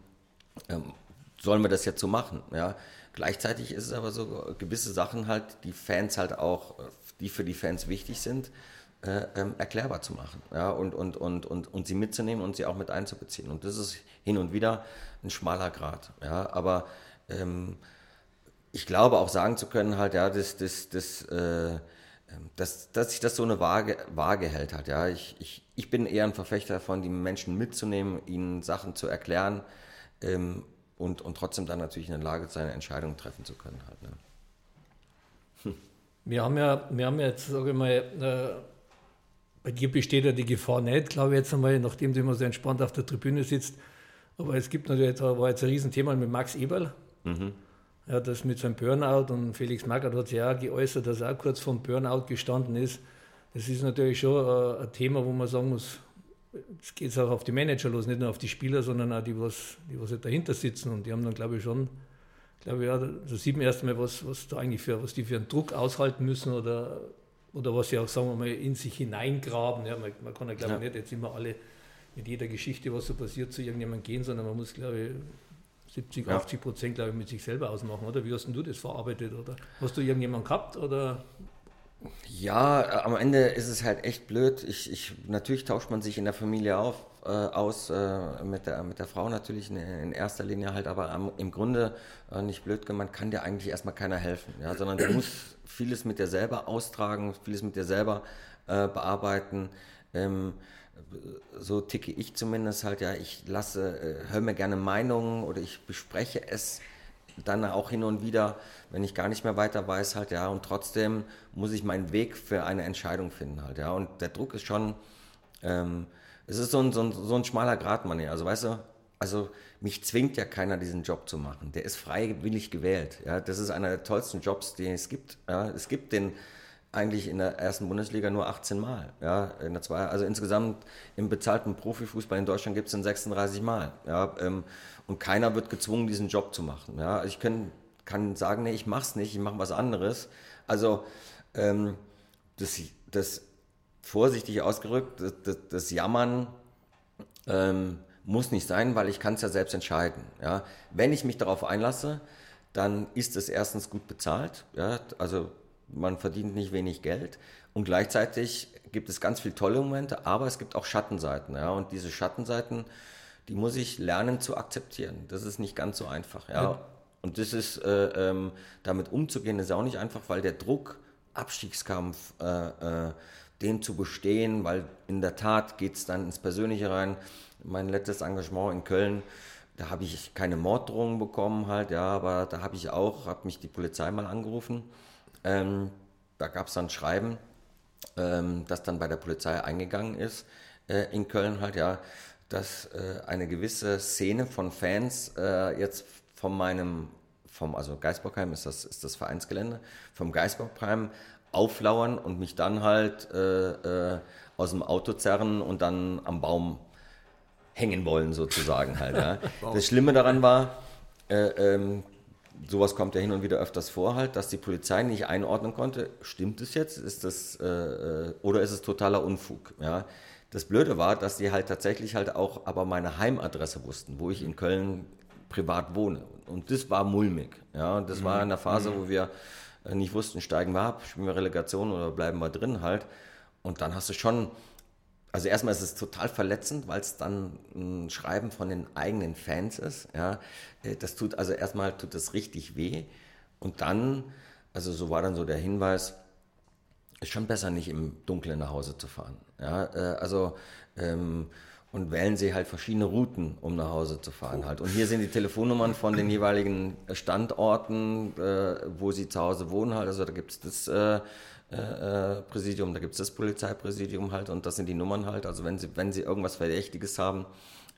ähm, sollen wir das jetzt so machen, ja. Gleichzeitig ist es aber so, gewisse Sachen halt, die Fans halt auch, die für die Fans wichtig sind, äh, ähm, erklärbar zu machen ja, und, und, und, und, und sie mitzunehmen und sie auch mit einzubeziehen. Und das ist hin und wieder ein schmaler Grad. Ja, aber ähm, ich glaube auch sagen zu können, halt, ja, das, das, das, äh, dass, dass sich das so eine Waage, Waage hält hat. Ja. Ich, ich, ich bin eher ein Verfechter davon, die Menschen mitzunehmen, ihnen Sachen zu erklären ähm, und, und trotzdem dann natürlich in der Lage seine Entscheidungen treffen zu können. Halt, ne. Wir haben ja, wir haben jetzt, sage ich mal, äh, dir besteht ja die Gefahr nicht, glaube ich jetzt einmal, nachdem du immer so entspannt auf der Tribüne sitzt. Aber es gibt natürlich, da war jetzt ein Riesenthema mit Max Eberl. Mhm. Ja, das mit seinem Burnout und Felix Magath hat sich auch geäußert, dass er auch kurz vom Burnout gestanden ist. Das ist natürlich schon ein, ein Thema, wo man sagen muss, es geht auch auf die Manager los, nicht nur auf die Spieler, sondern auch die, was, die was halt dahinter sitzen. Und die haben dann, glaube ich, schon, glaube ich, ja, da sieht man erst einmal, was, was da eigentlich für, was die für einen Druck aushalten müssen oder oder was sie auch, sagen wir mal, in sich hineingraben. Ja, man, man kann ja, glaube ich, ja. nicht jetzt immer alle mit jeder Geschichte, was so passiert, zu irgendjemandem gehen, sondern man muss, glaube ich, 70, ja. 80 Prozent, glaube ich, mit sich selber ausmachen, oder? Wie hast denn du das verarbeitet? Oder hast du irgendjemanden gehabt? Oder? Ja, am Ende ist es halt echt blöd. Ich, ich, natürlich tauscht man sich in der Familie auf, äh, aus, äh, mit, der, mit der Frau natürlich in, in erster Linie halt, aber am, im Grunde äh, nicht blöd gemeint, kann dir eigentlich erstmal keiner helfen, ja, sondern du musst vieles mit dir selber austragen, vieles mit dir selber äh, bearbeiten. Ähm, so ticke ich zumindest halt, ja, ich lasse, äh, höre mir gerne Meinungen oder ich bespreche es dann auch hin und wieder, wenn ich gar nicht mehr weiter weiß, halt, ja, und trotzdem muss ich meinen Weg für eine Entscheidung finden, halt, ja, und der Druck ist schon, ähm, es ist so ein, so ein, so ein schmaler Grat, Mann, also weißt du, also mich zwingt ja keiner, diesen Job zu machen, der ist freiwillig gewählt, ja, das ist einer der tollsten Jobs, den es gibt, ja, es gibt den, eigentlich in der ersten Bundesliga nur 18 Mal. Ja, in der zwei, also insgesamt im bezahlten Profifußball in Deutschland gibt es den 36 Mal. Ja, ähm, und keiner wird gezwungen, diesen Job zu machen. Ja, ich kann, kann sagen, nee, ich mach's nicht, ich mache was anderes. Also ähm, das, das vorsichtig ausgerückt, das, das, das Jammern ähm, muss nicht sein, weil ich kann es ja selbst entscheiden. Ja, wenn ich mich darauf einlasse, dann ist es erstens gut bezahlt. Ja, also man verdient nicht wenig Geld und gleichzeitig gibt es ganz viele tolle Momente, aber es gibt auch Schattenseiten. Ja? Und diese Schattenseiten, die muss ich lernen zu akzeptieren. Das ist nicht ganz so einfach. Ja? ja. Und das ist, äh, ähm, damit umzugehen, ist auch nicht einfach, weil der Druck, Abstiegskampf, äh, äh, den zu bestehen, weil in der Tat geht es dann ins Persönliche rein. Mein letztes Engagement in Köln, da habe ich keine Morddrohungen bekommen halt, ja, aber da habe ich auch, habe mich die Polizei mal angerufen ähm, da gab es dann Schreiben, ähm, das dann bei der Polizei eingegangen ist äh, in Köln halt, ja, dass äh, eine gewisse Szene von Fans äh, jetzt von meinem, vom, also Geisbockheim ist das, ist das Vereinsgelände, vom Geisbockheim auflauern und mich dann halt äh, äh, aus dem Auto zerren und dann am Baum hängen wollen sozusagen halt. Ja. Das Schlimme daran war, äh, ähm, sowas kommt ja hin und wieder öfters vor, halt, dass die Polizei nicht einordnen konnte, stimmt es jetzt, ist das, äh, äh, oder ist es totaler Unfug, ja. Das Blöde war, dass die halt tatsächlich halt auch aber meine Heimadresse wussten, wo ich in Köln privat wohne. Und das war mulmig, ja. Und das mhm. war in der Phase, mhm. wo wir nicht wussten, steigen wir ab, spielen wir Relegation oder bleiben wir drin halt. Und dann hast du schon also erstmal ist es total verletzend, weil es dann ein Schreiben von den eigenen Fans ist. Ja, äh, das tut also erstmal tut das richtig weh und dann, also so war dann so der Hinweis, ist schon besser nicht im Dunkeln nach Hause zu fahren. Ja, äh, also ähm, und wählen sie halt verschiedene Routen, um nach Hause zu fahren halt. Und hier sind die Telefonnummern von den jeweiligen Standorten, äh, wo sie zu Hause wohnen halt. Also da gibt es das äh, äh, Präsidium, da gibt es das Polizeipräsidium halt und das sind die Nummern halt. Also wenn sie, wenn sie irgendwas Verdächtiges haben,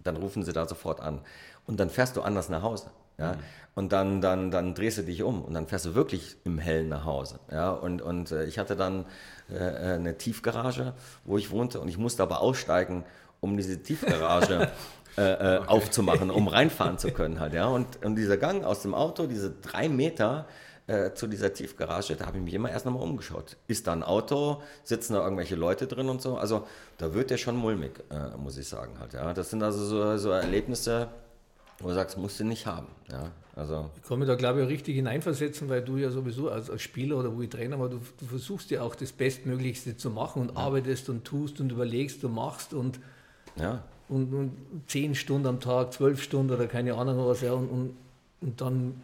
dann rufen sie da sofort an. Und dann fährst du anders nach Hause. Ja? Mhm. Und dann, dann, dann drehst du dich um und dann fährst du wirklich im Hellen nach Hause. Ja? Und, und äh, ich hatte dann äh, äh eine Tiefgarage, wo ich wohnte und ich musste aber aussteigen, um diese Tiefgarage äh, äh, okay. aufzumachen, um reinfahren zu können halt. Ja? Und, und dieser Gang aus dem Auto, diese drei Meter, äh, zu dieser Tiefgarage, da habe ich mich immer erst nochmal umgeschaut. Ist da ein Auto? Sitzen da irgendwelche Leute drin und so? Also da wird der schon mulmig, äh, muss ich sagen halt. Ja, das sind also so, so Erlebnisse, wo du sagst, musst du nicht haben. Ja, also ich kann mich da, glaube ich, auch richtig hineinversetzen, weil du ja sowieso als, als Spieler oder wo ich Trainer war, du, du, versuchst ja auch das Bestmöglichste zu machen und ja. arbeitest und tust und überlegst und machst und, ja. und, und zehn Stunden am Tag, zwölf Stunden oder keine Ahnung was, ja, und, und, und dann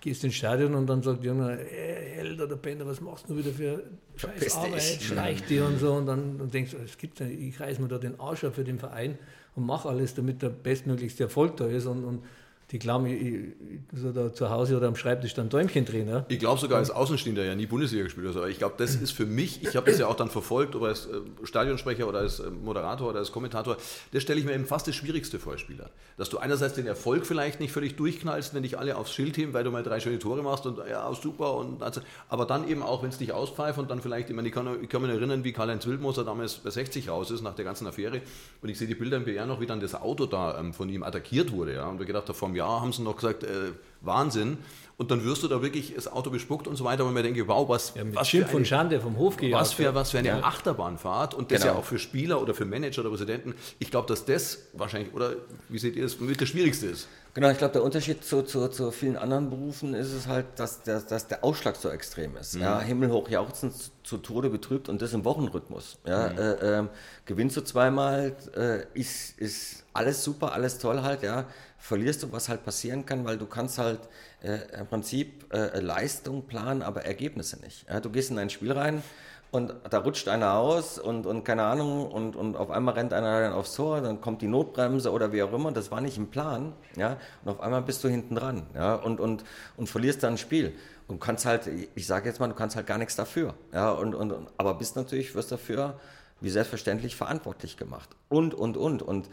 gehst ins Stadion und dann sagt hey, Held oder Bender, was machst du wieder für scheiß Arbeit, schleicht dir und so. Und dann und denkst du, es gibt ich reiß mir da den Arsch ab für den Verein und mache alles, damit der bestmöglichste Erfolg da ist. Und, und die glauben, ich, so da zu Hause oder am Schreibtisch dann Däumchen drehen. Ja? Ich glaube sogar als Außenstehender ja nie Bundesliga gespielt. Also ich glaube, das ist für mich, ich habe das ja auch dann verfolgt, ob als äh, Stadionsprecher oder als äh, Moderator oder als Kommentator, das stelle ich mir eben fast das Schwierigste vor als Spieler. Dass du einerseits den Erfolg vielleicht nicht völlig durchknallst, wenn dich alle aufs Schild heben, weil du mal drei schöne Tore machst und ja, super. Und, aber dann eben auch, wenn es dich auspfeift und dann vielleicht, ich, meine, ich, kann, ich kann mich erinnern, wie Karl-Heinz Wildmoser damals bei 60 raus ist nach der ganzen Affäre und ich sehe die Bilder im BR noch, wie dann das Auto da ähm, von ihm attackiert wurde. Ja? Und wir gedacht, einem Jahr haben sie noch gesagt, äh, Wahnsinn. Und dann wirst du da wirklich das Auto bespuckt und so weiter, wo man denke, wow, was, Ja, mit was Schimpf für eine, und Schande vom Hof gejagt. was für, was für eine Achterbahnfahrt und das Genau. ja auch für Spieler oder für Manager oder Präsidenten. Ich glaube, dass das wahrscheinlich, oder wie seht ihr das, mit das Schwierigste ist. Genau, ich glaube, der Unterschied zu, zu, zu vielen anderen Berufen ist es halt, dass der, dass der Ausschlag so extrem ist. Ja, himmelhoch jauchzend zu Tode betrübt und das im Wochenrhythmus. Ja, äh, ähm, gewinnst du zweimal, äh, ist, ist alles super, alles toll halt, ja. Verlierst du, was halt passieren kann, weil du kannst halt äh, im Prinzip äh, Leistung planen, aber Ergebnisse nicht. Ja, du gehst in ein Spiel rein, und da rutscht einer aus und, und keine Ahnung, und, und auf einmal rennt einer dann aufs Tor, dann kommt die Notbremse oder wie auch immer, das war nicht im Plan, ja, und auf einmal bist du hinten dran, ja, und, und, und verlierst dann ein Spiel. Und kannst halt, ich sage jetzt mal, du kannst halt gar nichts dafür, ja, und, und, aber bist natürlich, wirst dafür, wie selbstverständlich, verantwortlich gemacht. Und, und, und, und,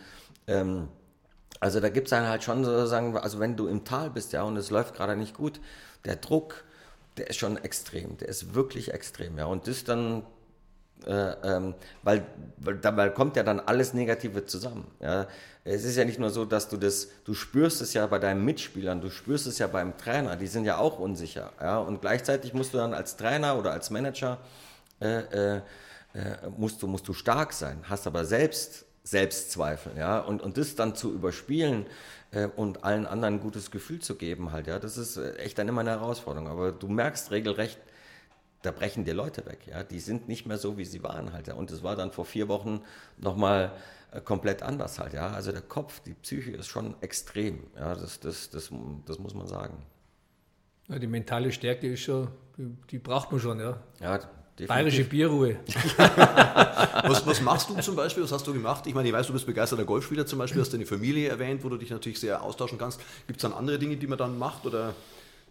ähm, also da gibt es dann halt schon sozusagen, also wenn du im Tal bist, ja, und es läuft gerade nicht gut, der Druck, der ist schon extrem, der ist wirklich extrem, ja. Und das dann, äh, ähm, weil, weil dabei kommt ja dann alles Negative zusammen. Ja. Es ist ja nicht nur so, dass du das, du spürst es ja bei deinen Mitspielern, du spürst es ja beim Trainer, die sind ja auch unsicher, ja. Und gleichzeitig musst du dann als Trainer oder als Manager äh, äh, äh, musst, du, musst du stark sein, hast aber selbst Selbstzweifel, ja, und, und das dann zu überspielen äh, und allen anderen ein gutes Gefühl zu geben, halt, ja, das ist äh, echt dann immer eine Herausforderung. Aber du merkst regelrecht, da brechen dir Leute weg, ja, die sind nicht mehr so, wie sie waren, halt, ja, und es war dann vor vier Wochen nochmal äh, komplett anders, halt, ja, also der Kopf, die Psyche ist schon extrem, ja, das, das, das, das muss man sagen. Ja, die mentale Stärke ist schon, die, die braucht man schon, ja. Ja, Bayerische Bierruhe. Was, was machst du zum Beispiel? Was hast du gemacht? Ich meine, ich weiß, du bist begeisterter Golfspieler zum Beispiel, hast deine Familie erwähnt, wo du dich natürlich sehr austauschen kannst. Gibt es dann andere Dinge, die man dann macht oder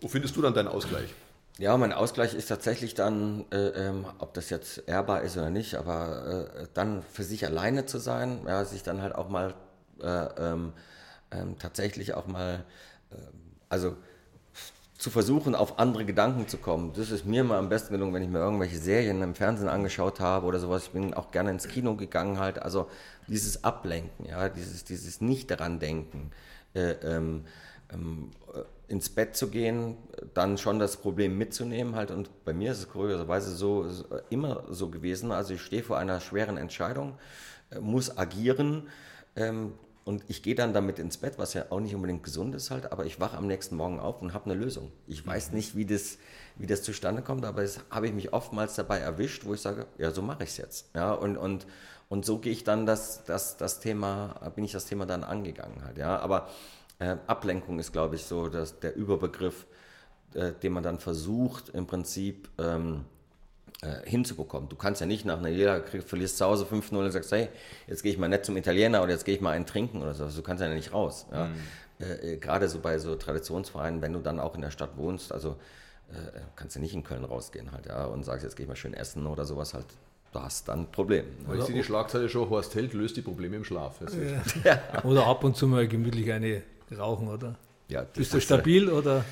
wo findest du dann deinen Ausgleich? Ja, mein Ausgleich ist tatsächlich dann, äh, ähm, ob das jetzt ehrbar ist oder nicht, aber äh, dann für sich alleine zu sein, ja, sich dann halt auch mal äh, ähm, ähm, tatsächlich auch mal, äh, also zu versuchen, auf andere Gedanken zu kommen. Das ist mir mal am besten gelungen, wenn ich mir irgendwelche Serien im Fernsehen angeschaut habe oder sowas. Ich bin auch gerne ins Kino gegangen halt. Also dieses Ablenken, ja, dieses, dieses nicht daran denken, äh, ähm, ähm, äh, ins Bett zu gehen, dann schon das Problem mitzunehmen halt. Und bei mir ist es kurioserweise so so, immer so gewesen. Also ich stehe vor einer schweren Entscheidung, äh, muss agieren. Ähm, und ich gehe dann damit ins Bett, was ja auch nicht unbedingt gesund ist halt, aber ich wache am nächsten Morgen auf und habe eine Lösung. Ich weiß nicht, wie das, wie das zustande kommt, aber das habe ich mich oftmals dabei erwischt, wo ich sage, ja, so mache ich es jetzt. Ja, und, und, und so gehe ich dann das, das, das Thema, bin ich das Thema dann angegangen halt, ja. Aber äh, Ablenkung ist, glaube ich, so dass der Überbegriff, äh, den man dann versucht, im Prinzip ähm, äh, hinzubekommen. Du kannst ja nicht nach einer Niederlage krieg- verlierst zu Hause 5-0 und sagst, hey, jetzt gehe ich mal nett zum Italiener oder jetzt gehe ich mal einen trinken oder so. Du kannst ja nicht raus. Ja? Äh, äh, Gerade so bei so Traditionsvereinen, wenn du dann auch in der Stadt wohnst, also äh, kannst du nicht in Köln rausgehen halt, ja, und sagst, jetzt gehe ich mal schön essen oder sowas halt. Du hast dann ein Problem. Weil ich sehe die Schlagzeile schon, Horst Held löst die Probleme im Schlaf. Ist- Oder ab und zu mal gemütlich eine rauchen, oder? Ja, Bist du ist, äh, stabil oder?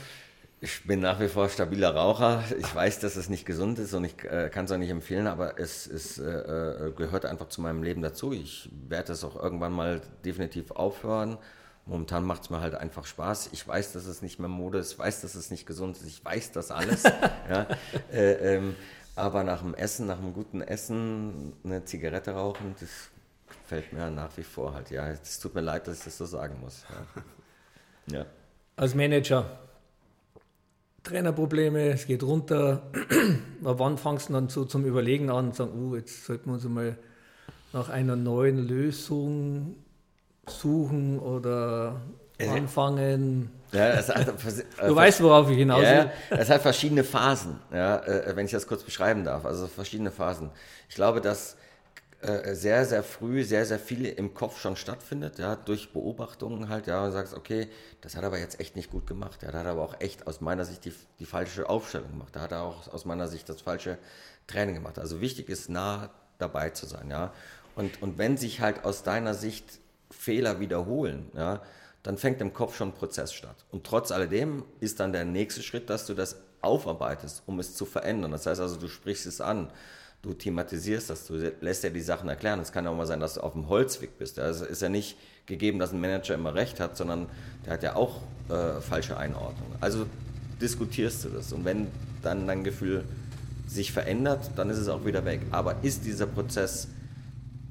Ich bin nach wie vor stabiler Raucher. Ich weiß, dass es nicht gesund ist und ich äh, kann es auch nicht empfehlen, aber es, es äh, äh, gehört einfach zu meinem Leben dazu. Ich werde es auch irgendwann mal definitiv aufhören. Momentan macht es mir halt einfach Spaß. Ich weiß, dass es nicht mehr Mode ist, ich weiß, dass es nicht gesund ist, ich weiß das alles. ja. äh, ähm, aber nach dem Essen, nach einem guten Essen, eine Zigarette rauchen, das fällt mir nach wie vor halt. Ja, es tut mir leid, dass ich das so sagen muss. Ja. ja. Als Manager, Trainerprobleme, es geht runter. Aber wann fangst du dann so zum Überlegen an und sagen, uh, jetzt sollten wir uns mal nach einer neuen Lösung suchen oder anfangen? Ja, es hat, äh, Du weißt, worauf ich hinaus will. Ja, es hat verschiedene Phasen, ja, äh, wenn ich das kurz beschreiben darf. Also verschiedene Phasen. Ich glaube, dass äh, sehr, sehr früh sehr, sehr viel im Kopf schon stattfindet, ja, durch Beobachtungen halt, ja, und sagst, okay, das hat er aber jetzt echt nicht gut gemacht. Ja, da hat er aber auch echt aus meiner Sicht die, die falsche Aufstellung gemacht. Da hat er auch aus meiner Sicht das falsche Training gemacht. Also wichtig ist, nah dabei zu sein, ja. Und, und wenn sich halt aus deiner Sicht Fehler wiederholen, ja, dann fängt im Kopf schon ein Prozess statt. Und trotz alledem ist dann der nächste Schritt, dass du das aufarbeitest, um es zu verändern. Das heißt also, du sprichst es an. Du thematisierst das, du lässt dir die Sachen erklären. Es kann ja auch mal sein, dass du auf dem Holzweg bist. Also ist ja nicht gegeben, dass ein Manager immer recht hat, sondern der hat ja auch äh, falsche Einordnungen. Also diskutierst du das. Und wenn dann dein Gefühl sich verändert, dann ist es auch wieder weg. Aber ist dieser Prozess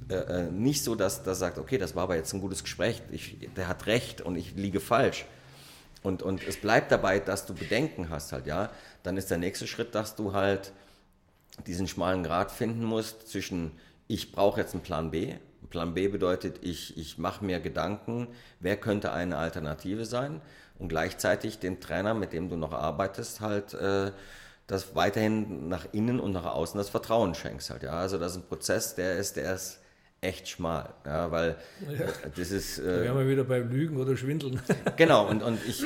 äh, äh nicht so, dass der sagt, okay, das war aber jetzt ein gutes Gespräch, ich, der hat recht und ich liege falsch. Und, und es bleibt dabei, dass du Bedenken hast halt, ja, dann ist der nächste Schritt, dass du halt diesen schmalen Grad finden musst zwischen, ich brauche jetzt einen Plan B. Plan B bedeutet, ich, ich mache mir Gedanken, wer könnte eine Alternative sein und gleichzeitig dem Trainer, mit dem du noch arbeitest, halt äh, das weiterhin nach innen und nach außen das Vertrauen schenkst halt. Ja, also das ist ein Prozess, der ist, der ist echt schmal, ja, weil ja. Das ist. Äh, da wären wir wieder beim Lügen oder Schwindeln. Genau und, und ich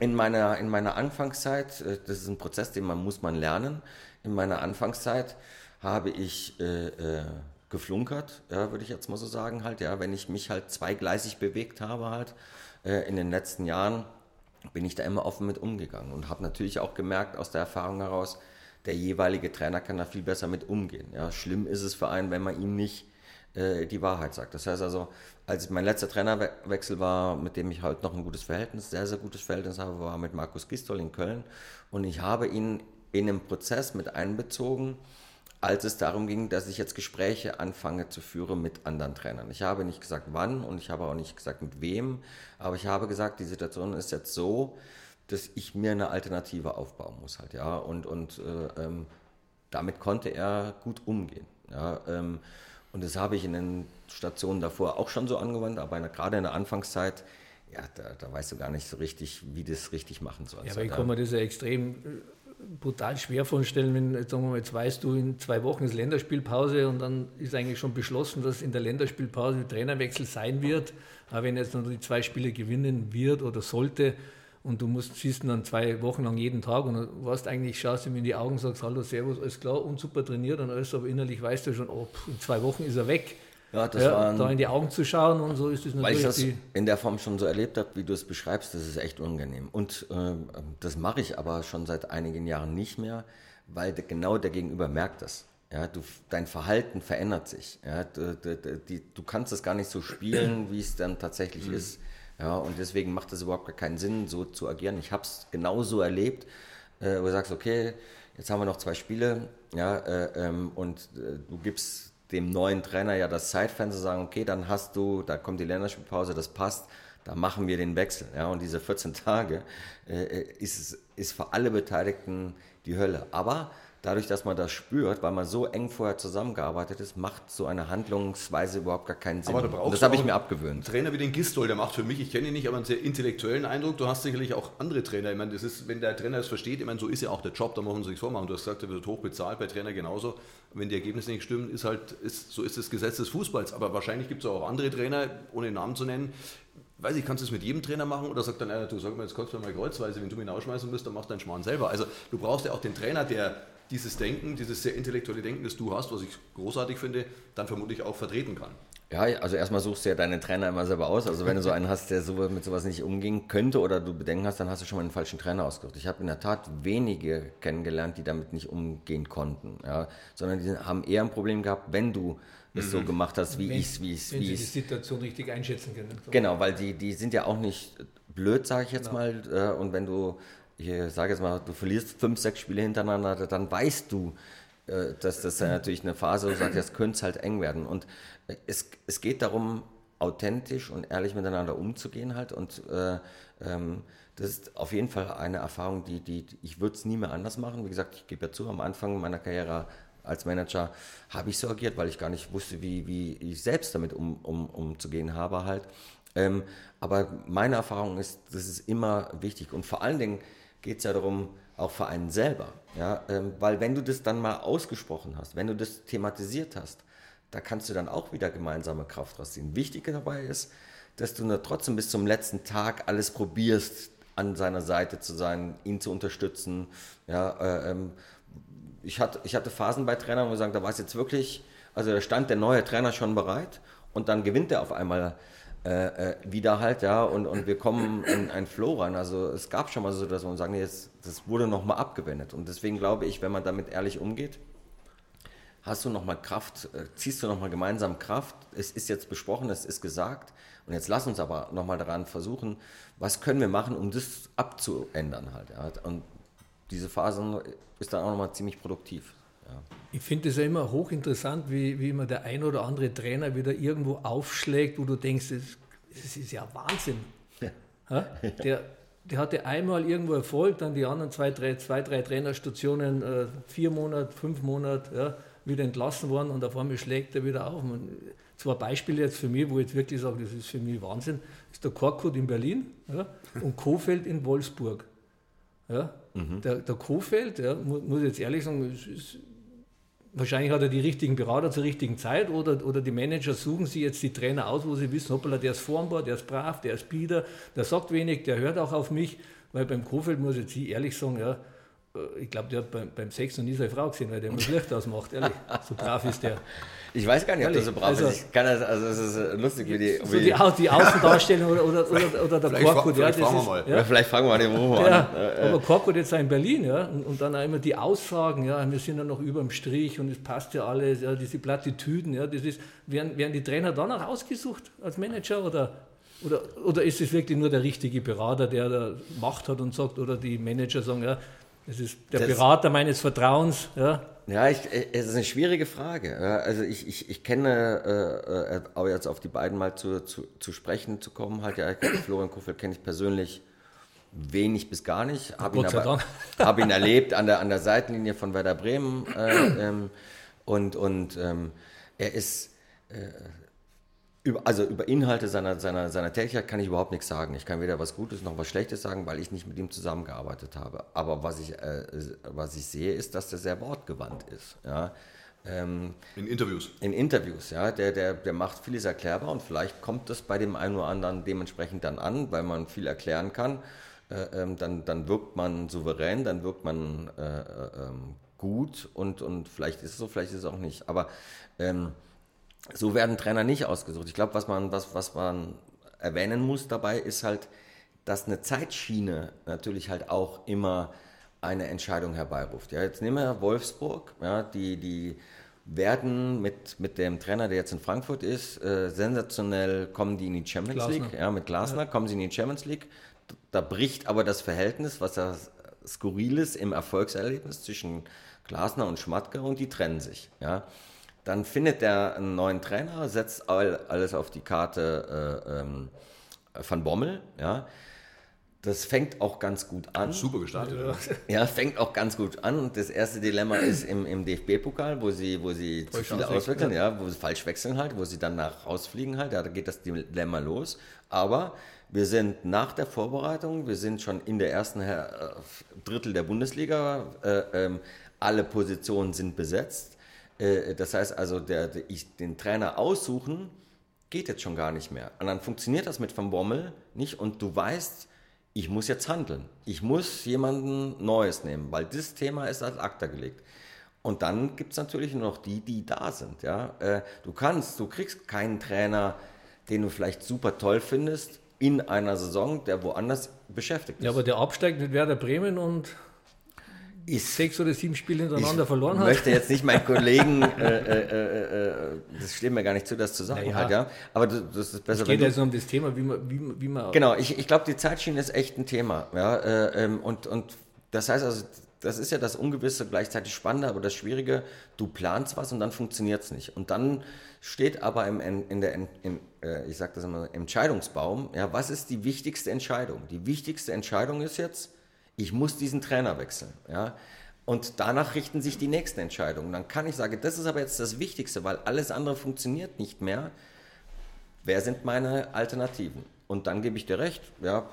in meiner in meiner Anfangszeit, äh, das ist ein Prozess, den man muss man lernen. In meiner Anfangszeit habe ich äh, äh, geflunkert, ja, würde ich jetzt mal so sagen halt, ja, wenn ich mich halt zweigleisig bewegt habe halt äh, in den letzten Jahren bin ich da immer offen mit umgegangen und habe natürlich auch gemerkt aus der Erfahrung heraus, der jeweilige Trainer kann da viel besser mit umgehen. Ja, schlimm ist es für einen, wenn man ihm nicht äh, die Wahrheit sagt. Das heißt also, als mein letzter Trainerwechsel war, mit dem ich heute noch ein gutes Verhältnis, sehr, sehr gutes Verhältnis habe, war mit Markus Gistol in Köln. Und ich habe ihn in einem Prozess mit einbezogen, als es darum ging, dass ich jetzt Gespräche anfange zu führen mit anderen Trainern. Ich habe nicht gesagt, wann und ich habe auch nicht gesagt, mit wem, aber ich habe gesagt, die Situation ist jetzt so, dass ich mir eine Alternative aufbauen muss halt, ja, und, und äh, ähm, damit konnte er gut umgehen, ja, ähm, und das habe ich in den Stationen davor auch schon so angewandt, aber in, gerade in der Anfangszeit, ja, da, da, weißt du gar nicht so richtig, wie das richtig machen soll. Ja, aber ich kann mir das ja extrem brutal schwer vorstellen, wenn, sagen wir mal, jetzt weißt du, in zwei Wochen ist Länderspielpause und dann ist eigentlich schon beschlossen, dass in der Länderspielpause ein Trainerwechsel sein wird. Aber wenn jetzt noch die zwei Spiele gewinnen wird oder sollte und du musst, ihn dann zwei Wochen lang jeden Tag und du warst eigentlich, schaust ihm in die Augen, sagst Hallo, Servus, alles klar und super trainiert und alles, aber innerlich weißt du schon, oh, in zwei Wochen ist er weg. Ja, das ja, waren, da in die Augen zu schauen und so ist es natürlich. Weil ich das in der Form schon so erlebt habe, wie du es beschreibst, das ist echt unangenehm. Und äh, das mache ich aber schon seit einigen Jahren nicht mehr, weil de, genau der Gegenüber merkt das. Ja, du, dein Verhalten verändert sich. Ja, du, du, die, du kannst es gar nicht so spielen, wie es dann tatsächlich mhm. ist. Ja, und deswegen macht es überhaupt gar keinen Sinn, so zu agieren. Ich habe es genauso erlebt, äh, wo du sagst, okay, jetzt haben wir noch zwei Spiele, ja, äh, ähm, und äh, du gibst dem neuen Trainer ja das Zeitfenster sagen, okay, dann hast du, da kommt die Länderspielpause, das passt, da machen wir den Wechsel. Ja, und diese 14 Tage äh, ist, ist für alle Beteiligten die Hölle. Aber dadurch, dass man das spürt, weil man so eng vorher zusammengearbeitet ist, macht so eine Handlungsweise überhaupt gar keinen Sinn. Aber da das habe ich mir abgewöhnt. Trainer wie den Gistol, der macht für mich, ich kenne ihn nicht, aber einen sehr intellektuellen Eindruck. Du hast sicherlich auch andere Trainer. Ich meine, das ist, wenn der Trainer das versteht, ich meine, so ist ja auch der Job, da muss man sich vormachen. Du hast gesagt, er wird hoch bezahlt, bei Trainer genauso. Wenn die Ergebnisse nicht stimmen, ist halt, ist, so ist das Gesetz des Fußballs. Aber wahrscheinlich gibt es auch andere Trainer, ohne Namen zu nennen, weiß ich, kannst du es mit jedem Trainer machen oder sagt dann einer, du sag mal, jetzt kannst du mal kreuzweise, wenn du mich rausschmeißen musst, dann mach deinen Schmarrn selber. Also du brauchst ja auch den Trainer, der dieses Denken, dieses sehr intellektuelle Denken, das du hast, was ich großartig finde, dann vermutlich auch vertreten kann. Ja, also erstmal suchst du ja deinen Trainer immer selber aus. Also wenn du so einen hast, der so mit sowas nicht umgehen könnte oder du Bedenken hast, dann hast du schon mal einen falschen Trainer ausgesucht. Ich habe in der Tat wenige kennengelernt, die damit nicht umgehen konnten, ja, sondern die haben eher ein Problem gehabt, wenn du es mhm. so gemacht hast, wie ich es, wie es, wie sie die Situation richtig einschätzen können. So. Genau, weil die, die sind ja auch nicht blöd, sage ich jetzt genau. mal. Äh, und wenn du ich sage jetzt mal, du verlierst fünf, sechs Spiele hintereinander, dann weißt du, äh, dass das ja natürlich eine Phase, wo du sagst, jetzt könnte es halt eng werden. Und äh, es, es geht darum, authentisch und ehrlich miteinander umzugehen halt. Und äh, ähm, das ist auf jeden Fall eine Erfahrung, die, die ich würde es nie mehr anders machen. Wie gesagt, ich gebe ja zu, am Anfang meiner Karriere als Manager habe ich so agiert, weil ich gar nicht wusste, wie, wie ich selbst damit um, um, umzugehen habe halt. Ähm, aber meine Erfahrung ist, das ist immer wichtig und vor allen Dingen geht es ja darum, auch für einen selber. Ja? Ähm, weil wenn du das dann mal ausgesprochen hast, wenn du das thematisiert hast, da kannst du dann auch wieder gemeinsame Kraft rausziehen. Wichtig dabei ist, dass du trotzdem bis zum letzten Tag alles probierst, an seiner Seite zu sein, ihn zu unterstützen. Ja, äh, ähm, ich, hatte, ich hatte Phasen bei Trainern, wo ich sagen, da war es jetzt wirklich, also da stand der neue Trainer schon bereit und dann gewinnt er auf einmal äh, äh, wieder halt, ja, und, und wir kommen in einen Flow rein. Also es gab schon mal so Situationen, sagen, jetzt, das wurde nochmal abgewendet. Und deswegen glaube ich, wenn man damit ehrlich umgeht, hast du nochmal Kraft, äh, ziehst du nochmal gemeinsam Kraft, es ist jetzt besprochen, es ist gesagt und jetzt lass uns aber nochmal daran versuchen, was können wir machen, um das abzuändern halt. Ja. Und diese Phase ist dann auch nochmal ziemlich produktiv. Ich finde es ja immer hochinteressant, wie, wie immer der ein oder andere Trainer wieder irgendwo aufschlägt, wo du denkst, das, das ist ja Wahnsinn. Ja. Der, der hatte einmal irgendwo Erfolg, dann die anderen zwei, drei, zwei, drei Trainerstationen, äh, vier Monate, fünf Monate, ja, wieder entlassen worden und auf einmal schlägt er wieder auf. Und zwei Beispiele jetzt für mich, wo ich jetzt wirklich sage, das ist für mich Wahnsinn, ist der Korkut in Berlin ja, und Kofeld in Wolfsburg. Ja. Mhm. Der, der Kofeld, ja, muss, muss ich jetzt ehrlich sagen, ist, ist Wahrscheinlich hat er die richtigen Berater zur richtigen Zeit oder, oder die Manager suchen sich jetzt die Trainer aus, wo sie wissen, hoppala, der ist formbar, der ist brav, der ist bieder, der sagt wenig, der hört auch auf mich. Weil beim Kofeld muss ich jetzt ehrlich sagen, ja, ich glaube, der hat beim, beim Sex noch nie seine Frau gesehen, weil der immer Licht ausmacht, ehrlich. So brav ist der. Ich weiß gar nicht, ob der so brav also, ist. Ich kann das, also es ist äh, lustig, wie die. So wie die, die Außendarstellung oder, oder, oder, oder der Korkut. Ja, fragen wir mal. Ja. vielleicht fragen wir mal den Ruhe ja, an. Äh, aber Korkut jetzt auch in Berlin, ja, und, und, dann auch immer die Aussagen, ja, wir sind ja noch über dem Strich und es passt ja alles, ja, diese Plattitüden, ja, das ist, werden, werden die Trainer danach ausgesucht als Manager oder, oder, oder ist es wirklich nur der richtige Berater, der da Macht hat und sagt, oder die Manager sagen, ja, das ist der das, Berater meines Vertrauens, ja, ja, ich, äh, es ist eine schwierige Frage. Also ich, ich, ich kenne, äh, äh, aber jetzt auf die beiden mal zu, zu, zu sprechen zu kommen, halt ja, Florian Kuffel kenne ich persönlich wenig bis gar nicht. Habe ihn, hab ihn erlebt an der, an der Seitenlinie von Werder Bremen äh, ähm, und, und ähm, er ist äh, über, also über Inhalte seiner, seiner, seiner Tätigkeit kann ich überhaupt nichts sagen. Ich kann weder was Gutes noch was Schlechtes sagen, weil ich nicht mit ihm zusammengearbeitet habe. Aber was ich, äh, was ich sehe, ist, dass er sehr wortgewandt ist. Ja. Ähm, in Interviews. In Interviews, ja. Der, der, der macht vieles erklärbar und vielleicht kommt das bei dem einen oder anderen dementsprechend dann an, weil man viel erklären kann. Äh, ähm, dann, dann wirkt man souverän, dann wirkt man äh, äh ähm, gut und, und vielleicht ist es so, vielleicht ist es auch nicht. Aber ähm, so werden Trainer nicht ausgesucht. Ich glaube, was man, was, was man erwähnen muss dabei, ist halt, dass eine Zeitschiene natürlich halt auch immer eine Entscheidung herbeiruft. Ja, jetzt nehmen wir Wolfsburg, ja, die, die werden mit, mit dem Trainer, der jetzt in Frankfurt ist, äh, sensationell kommen die in die Champions Glasner. League. Ja, mit Glasner ja. kommen sie in die Champions League. Da bricht aber das Verhältnis, was ja skurril ist im Erfolgserlebnis zwischen Glasner und Schmatke und die trennen sich. Ja. Dann findet er einen neuen Trainer, setzt alles auf die Karte äh, ähm, Van Bommel. Ja. Das fängt auch ganz gut an. Super gestartet. Ja, ja fängt auch ganz gut an. Und das erste Dilemma ist im, im DFB-Pokal, wo sie, wo sie zu viele auswechseln, ja, wo sie falsch wechseln halt, wo sie dann nach rausfliegen halt. Ja, da geht das Dilemma los. Aber wir sind nach der Vorbereitung, wir sind schon in der ersten äh, Drittel der Bundesliga. Äh, ähm, alle Positionen sind besetzt. Äh, das heißt also, der, der, ich, den Trainer aussuchen geht jetzt schon gar nicht mehr. Und dann funktioniert das mit Van Bommel nicht und du weißt, ich muss jetzt handeln. Ich muss jemanden Neues nehmen, weil das Thema ist als Akta gelegt. Und dann gibt es natürlich nur noch die, die da sind. Ja? Äh, du kannst, du kriegst keinen Trainer, den du vielleicht super toll findest, in einer Saison, der woanders beschäftigt ist. Ja, aber der absteigt mit Werder Bremen und ist, sechs oder sieben Spiele hintereinander verloren hat. Ich möchte jetzt nicht meinen Kollegen, äh, äh, äh, äh, das steht mir gar nicht zu, das zu sagen. Naja. Halt, ja. Aber das ist besser. Es geht jetzt um das Thema, wie man. Wie, wie man genau, ich, ich glaube, die Zeitschiene ist echt ein Thema. Ja, äh, ähm, und, und das heißt also, das ist ja das Ungewisse, gleichzeitig Spannende, aber das Schwierige, du planst was und dann funktioniert es nicht. Und dann steht aber im, in der, in, äh, ich sage das immer, Entscheidungsbaum, ja, was ist die wichtigste Entscheidung? Die wichtigste Entscheidung ist jetzt, ich muss diesen Trainer wechseln. Ja? Und danach richten sich die nächsten Entscheidungen. Dann kann ich sagen, das ist aber jetzt das Wichtigste, weil alles andere funktioniert nicht mehr. Wer sind meine Alternativen? Und dann gebe ich dir recht, ja,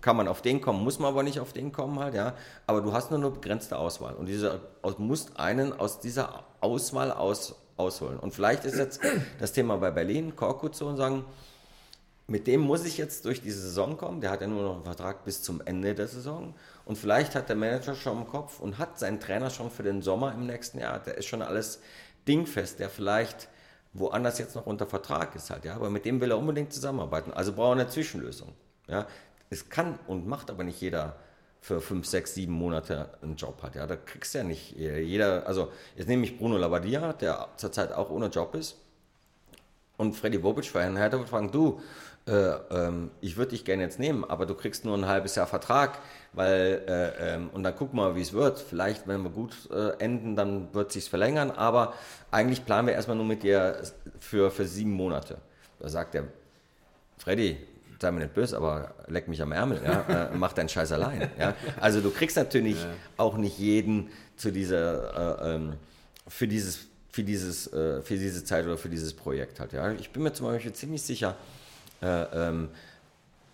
kann man auf den kommen, muss man aber nicht auf den kommen halt, ja. Aber du hast nur eine begrenzte Auswahl. Und diese, musst einen aus dieser Auswahl aus, ausholen. Und vielleicht ist jetzt das Thema bei Berlin, Korkut so und sagen, mit dem muss ich jetzt durch die Saison kommen. Der hat ja nur noch einen Vertrag bis zum Ende der Saison. Und vielleicht hat der Manager schon im Kopf und hat seinen Trainer schon für den Sommer im nächsten Jahr. Der ist schon alles dingfest, der vielleicht woanders jetzt noch unter Vertrag ist halt, ja. Aber mit dem will er unbedingt zusammenarbeiten. Also braucht er eine Zwischenlösung. Ja. Es kann und macht aber nicht jeder für fünf, sechs, sieben Monate einen Job hat. Ja, da kriegst du ja nicht jeder. Also jetzt nehme ich Bruno Labbadia, der zurzeit auch ohne Job ist, und Freddy Bobic von Hertha wird fragen, du, äh, ähm, ich würde dich gerne jetzt nehmen, aber du kriegst nur ein halbes Jahr Vertrag, weil äh, ähm, und dann guck mal, wie es wird. Vielleicht, wenn wir gut äh, enden, dann wird es sich verlängern, aber eigentlich planen wir erstmal nur mit dir für, für sieben Monate. Da sagt er, Freddy, sei mir nicht böse, aber leck mich am Ärmel, ja? äh, mach deinen Scheiß allein. Ja? Also du kriegst natürlich ja. auch nicht jeden zu dieser, äh, ähm, für dieses, für dieses, äh, für diese Zeit oder für dieses Projekt halt. Ja? Ich bin mir zum Beispiel ziemlich sicher, ähm,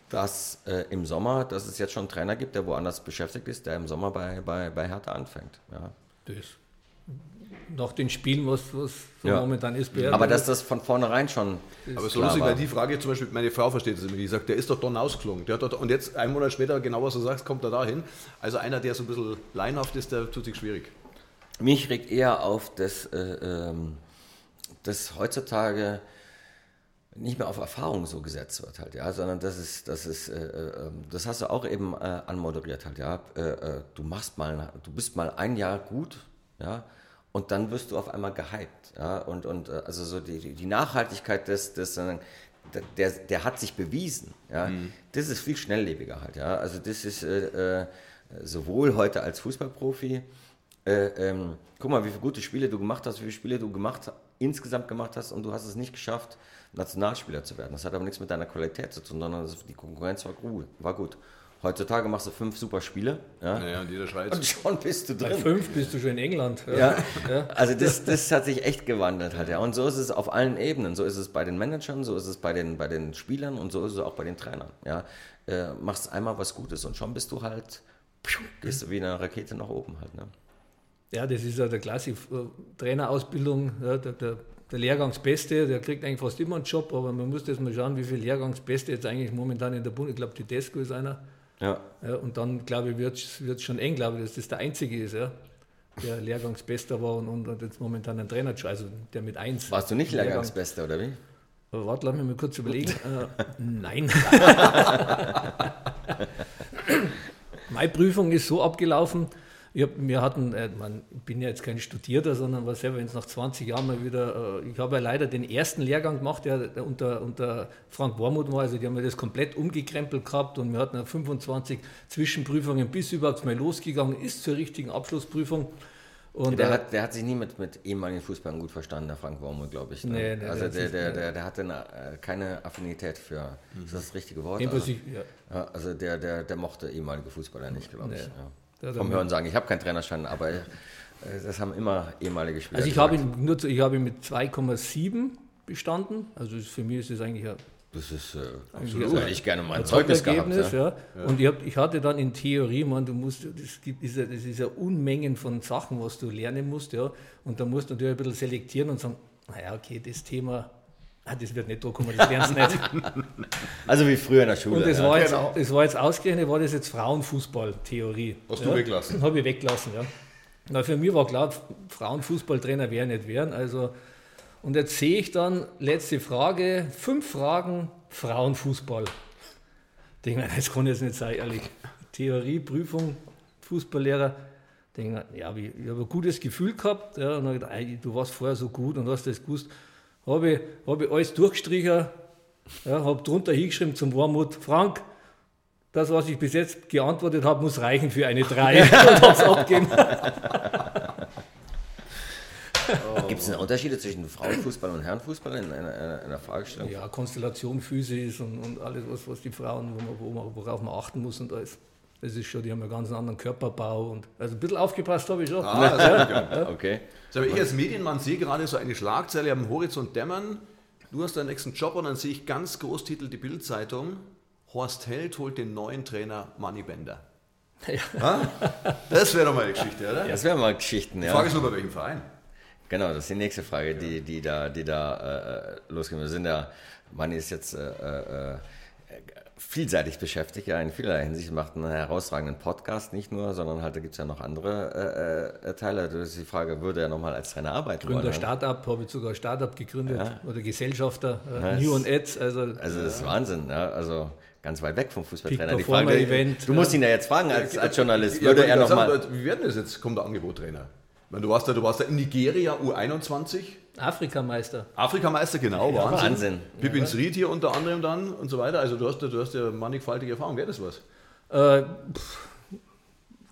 dass äh, im Sommer, dass es jetzt schon einen Trainer gibt, der woanders beschäftigt ist, der im Sommer bei, bei, bei Hertha anfängt. Ja. Das nach den Spielen, was, was so ja. momentan ist. Aber dass das von vornherein schon. Aber so lustig, weil die Frage zum Beispiel, meine Frau versteht das immer, die sagt, der ist doch Don ausgelungen. Der dort, und jetzt, einen Monat später, genau was du sagst, kommt er dahin. Also einer, der so ein bisschen leinhaft ist, der tut sich schwierig. Mich regt eher auf, dass, äh, ähm, dass heutzutage nicht mehr auf Erfahrung so gesetzt wird halt, ja, sondern das ist, das ist, äh, äh, ähm, das hast du auch eben äh, anmoderiert halt, ja. Äh, äh, du machst mal, du bist mal ein Jahr gut, ja, und dann wirst du auf einmal gehypt, ja, und, und äh, also so die, die Nachhaltigkeit des, des der, der hat sich bewiesen, ja. Mhm. Das ist viel schnelllebiger halt, ja. Also das ist sowohl heute als Fußballprofi, ähm, guck mal, wie viele gute Spiele du gemacht hast, wie viele Spiele du gemacht, insgesamt gemacht hast und du hast es nicht geschafft, Nationalspieler zu werden. Das hat aber nichts mit deiner Qualität zu tun, sondern die Konkurrenz war gut. War gut. Heutzutage machst du fünf super Spiele. Ja, naja, in jeder Schweiz. Und schon bist du drin. Bei fünf bist du schon in England. Ja, ja. also das, das hat sich echt gewandelt. Halt, ja. Und so ist es auf allen Ebenen. So ist es bei den Managern, so ist es bei den, bei den Spielern und so ist es auch bei den Trainern. Ja. Äh, machst einmal was Gutes und schon bist du halt, gehst du wie eine Rakete nach oben halt. Ne? Ja, das ist ja der Klassik. Trainerausbildung, ja, der, der der Lehrgangsbeste, der kriegt eigentlich fast immer einen Job, aber man muss jetzt mal schauen, wie viele Lehrgangsbeste jetzt eigentlich momentan in der Bund. Ich glaube, die Tesco ist einer. Ja. ja und dann, glaube ich, wird es schon eng, glaube ich, dass das der Einzige ist, ja, der Lehrgangsbester war und, und, und jetzt momentan ein Trainer, also der mit 1. Warst du nicht Lehrgangsbester, oder wie? Aber warte, lass mich mal kurz überlegen. äh, nein. Meine Prüfung ist so abgelaufen, hab, wir hatten, äh, man, ich bin ja jetzt kein Studierter, sondern was selber jetzt nach 20 Jahren mal wieder, äh, ich habe ja leider den ersten Lehrgang gemacht, der, unter, unter Frank Wormuth war, also die haben mir das komplett umgekrempelt gehabt und wir hatten 25 Zwischenprüfungen, bis überhaupt mal losgegangen ist zur richtigen Abschlussprüfung. Und der, äh, hat, der hat sich nie mit, mit ehemaligen Fußballern gut verstanden, der Frank Wormuth, glaube ich. Ne? Nee, nee, also der, der, der, der, hatte eine, äh, keine Affinität für, mhm. ist das das richtige Wort? Also, ja. also der, der, der mochte ehemalige Fußballer nicht, glaube ich. Ja. Vom Hören sagen, ich habe keinen Trainerschein, aber äh, das haben immer ehemalige Spieler. Also ich habe ihn nur ich habe ihn mit 2,7 bestanden. Also für mich ist es eigentlich ja das ist äh, absolut. Hätte ich gerne mal ein Zeugnis gehabt. Ja. Ja. Und ich, hab, ich, hatte dann in Theorie, man, du musst, das gibt ist ja, das ist ja Unmengen von Sachen, was du lernen musst, ja. Und da musst du natürlich ein bisschen selektieren und sagen, naja, okay, das Thema Ah, das wird nicht kommen, das lernst du nicht. Also wie früher in der Schule. Und das, ja. war, jetzt, genau. das war jetzt ausgerechnet, war das jetzt Frauenfußball-Theorie. Hast ja? du weglassen? Habe ich weglassen, ja. Na, für mich war klar, Frauenfußballtrainer wäre nicht werden. Also, und jetzt sehe ich dann, letzte Frage, fünf Fragen Frauenfußball. Ich denke mir, das kann jetzt nicht sein, ehrlich. Theorie, Prüfung, Fußballlehrer. Ich denke mir, ja, ich, ich habe ein gutes Gefühl gehabt. Ja, und dann du warst vorher so gut und hast das gewusst habe ich, hab ich alles durchgestrichen, ja, habe drunter hingeschrieben zum Warmut, Frank, das, was ich bis jetzt geantwortet habe, muss reichen für eine 3 und abgeben. Gibt es Unterschiede zwischen Frauenfußball und Herrenfußball in einer, einer, einer Fragestellung? Ja, Konstellation, Physis und, und alles, was, was die Frauen, wo man, worauf man achten muss und alles. Das ist schon, die haben einen ganz anderen Körperbau und also ein bisschen aufgepasst habe ich schon. Ah, ja, ja. okay. So, ich als Medienmann sehe gerade so eine Schlagzeile am Horizont dämmern. Du hast deinen nächsten Job und dann sehe ich ganz groß Titel die Bildzeitung. Horst Held holt den neuen Trainer Manny Bender. Ja. Das wäre doch mal eine Geschichte, oder? Ja, das wäre mal Geschichten, ja. Die Frage ist nur, bei welchem Verein? Genau, das ist die nächste Frage, die, die da, die da äh, losgeht. Wir sind ja, Manni ist jetzt äh, äh, vielseitig beschäftigt, ja, in vielerlei Hinsicht, macht einen herausragenden Podcast nicht nur, sondern halt, da gibt es ja noch andere äh, äh, Teile. Das ist die Frage, würde er nochmal als Trainer arbeiten Gründer wollen? Startup, habe ich sogar Startup gegründet ja. oder Gesellschafter, äh, New on Ads. Also, also das ist Wahnsinn, ja, also ganz weit weg vom Fußballtrainer. Die Frage, Event, du musst ihn ja jetzt fragen als, als Journalist. Würde er noch mal wie werden das jetzt? Kommt der Angebottrainer? Du warst, da, du warst da in Nigeria U21. Afrikameister. Afrikameister, genau, ja, Wahnsinn. Wahnsinn. Pippin Street hier unter anderem dann und so weiter. Also du hast, du hast ja mannigfaltige Erfahrung. Wäre das was? Äh, pff,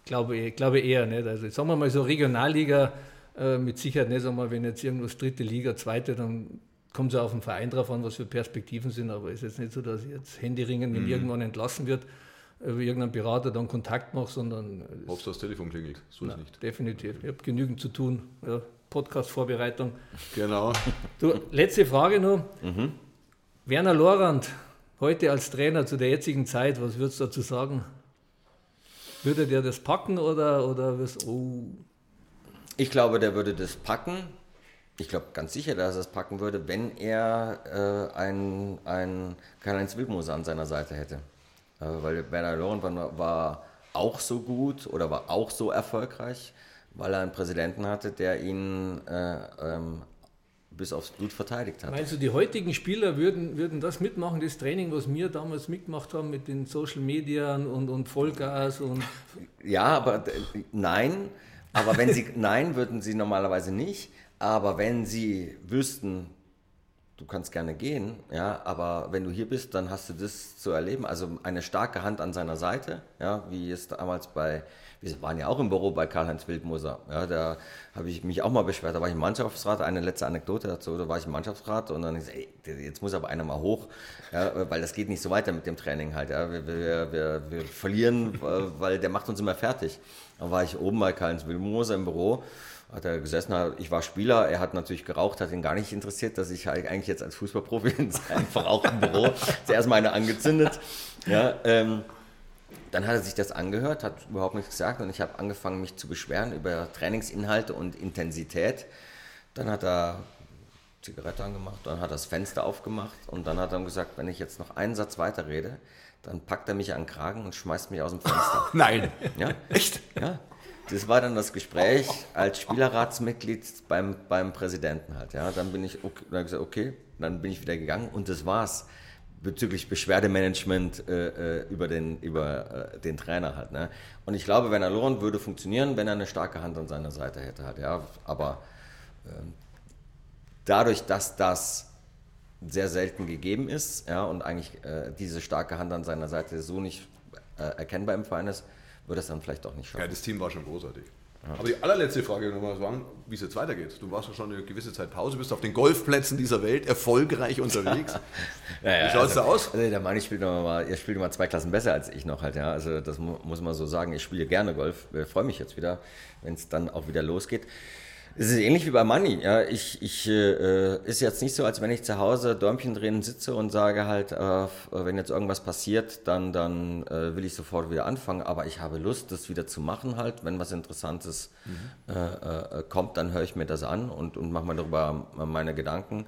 glaube, glaube eher nicht. Also sagen wir mal so Regionalliga äh, mit Sicherheit nicht. Sagen wir, wenn jetzt irgendwas dritte Liga, zweite, dann kommt es auf den Verein drauf an, was für Perspektiven sind. Aber es ist jetzt nicht so, dass ich jetzt Handyringen, wenn mhm. irgendwann entlassen wird, über irgendeinen Berater dann Kontakt mache, sondern. Ob das Telefon klingelt, so ist nicht. Definitiv. Ich habe genügend zu tun. Ja, Podcast-Vorbereitung. Genau. Du, letzte Frage noch. Mhm. Werner Lorand, heute als Trainer zu der jetzigen Zeit, was würdest du dazu sagen? Würde der das packen oder, oder wirst oh. Ich glaube, der würde das packen. Ich glaube ganz sicher, dass er es packen würde, wenn er äh, einen, einen Karl-Heinz Wildmoser an seiner Seite hätte. Äh, weil Werner Lorand war, war auch so gut oder war auch so erfolgreich, weil er einen Präsidenten hatte, der ihn äh, ähm, bis aufs Blut verteidigt hat. Meinst du, die heutigen Spieler würden, würden das mitmachen, das Training, was wir damals mitgemacht haben mit den Social Media und, und Vollgas und. Ja, aber nein. Aber wenn sie, nein, würden sie normalerweise nicht. Aber wenn sie wüssten, du kannst gerne gehen, ja, aber wenn du hier bist, dann hast du das zu erleben. Also eine starke Hand an seiner Seite, ja, wie es damals bei, wir waren ja auch im Büro bei Karl-Heinz Wildmoser, ja, da habe ich mich auch mal beschwert, da war ich im Mannschaftsrat, eine letzte Anekdote dazu, da war ich im Mannschaftsrat und dann ist, ey, jetzt muss aber einer mal hoch, ja, weil das geht nicht so weiter mit dem Training halt, ja, wir, wir, wir, wir verlieren, weil der macht uns immer fertig. Dann war ich oben bei Karl-Heinz Wildmoser im Büro. Hat er gesessen, ich war Spieler, er hat natürlich geraucht, hat ihn gar nicht interessiert, dass ich eigentlich jetzt als Fußballprofi in seinem verrauchten Büro. Zuerst mal eine angezündet. Ja, ähm, dann hat er sich das angehört, hat überhaupt nichts gesagt und ich habe angefangen, mich zu beschweren über Trainingsinhalte und Intensität. Dann hat er Zigarette angemacht, dann hat er das Fenster aufgemacht und dann hat er gesagt, wenn ich jetzt noch einen Satz weiterrede, dann packt er mich an den Kragen und schmeißt mich aus dem Fenster. Nein. Ja? Echt? Ja. Das war dann das Gespräch als Spielerratsmitglied beim, beim Präsidenten halt. Ja. Dann bin ich okay, dann gesagt, okay, dann bin ich wieder gegangen und das war's bezüglich Beschwerdemanagement äh, äh, über, den, über äh, den Trainer halt. Ne? Und ich glaube, wenn er Loren würde funktionieren, wenn er eine starke Hand an seiner Seite hätte halt. Ja. Aber ähm, dadurch, dass das sehr selten gegeben ist ja, und eigentlich äh, diese starke Hand an seiner Seite so nicht äh, erkennbar im Verein ist, wird es dann vielleicht auch nicht schaffen. Ja, das Team war schon großartig. Aber die allerletzte Frage nochmal wie es jetzt weitergeht. Du warst ja schon eine gewisse Zeit Pause, bist auf den Golfplätzen dieser Welt erfolgreich unterwegs. ja, ja, wie schaut es also, da aus? Also der Mann spielt mal, ihr spielt mal zwei Klassen besser als ich noch halt, ja. Also das muss man so sagen. Ich spiele gerne Golf. Ich freue mich jetzt wieder, wenn es dann auch wieder losgeht. Es ist ähnlich wie bei Money. Ja. Ich, ich äh, ist jetzt nicht so, als wenn ich zu Hause Däumchen drehen sitze und sage halt, äh, wenn jetzt irgendwas passiert, dann, dann äh, will ich sofort wieder anfangen. Aber ich habe Lust, das wieder zu machen halt. Wenn was Interessantes mhm. Äh, äh, kommt, dann höre ich mir das an und, und mache mir darüber meine Gedanken.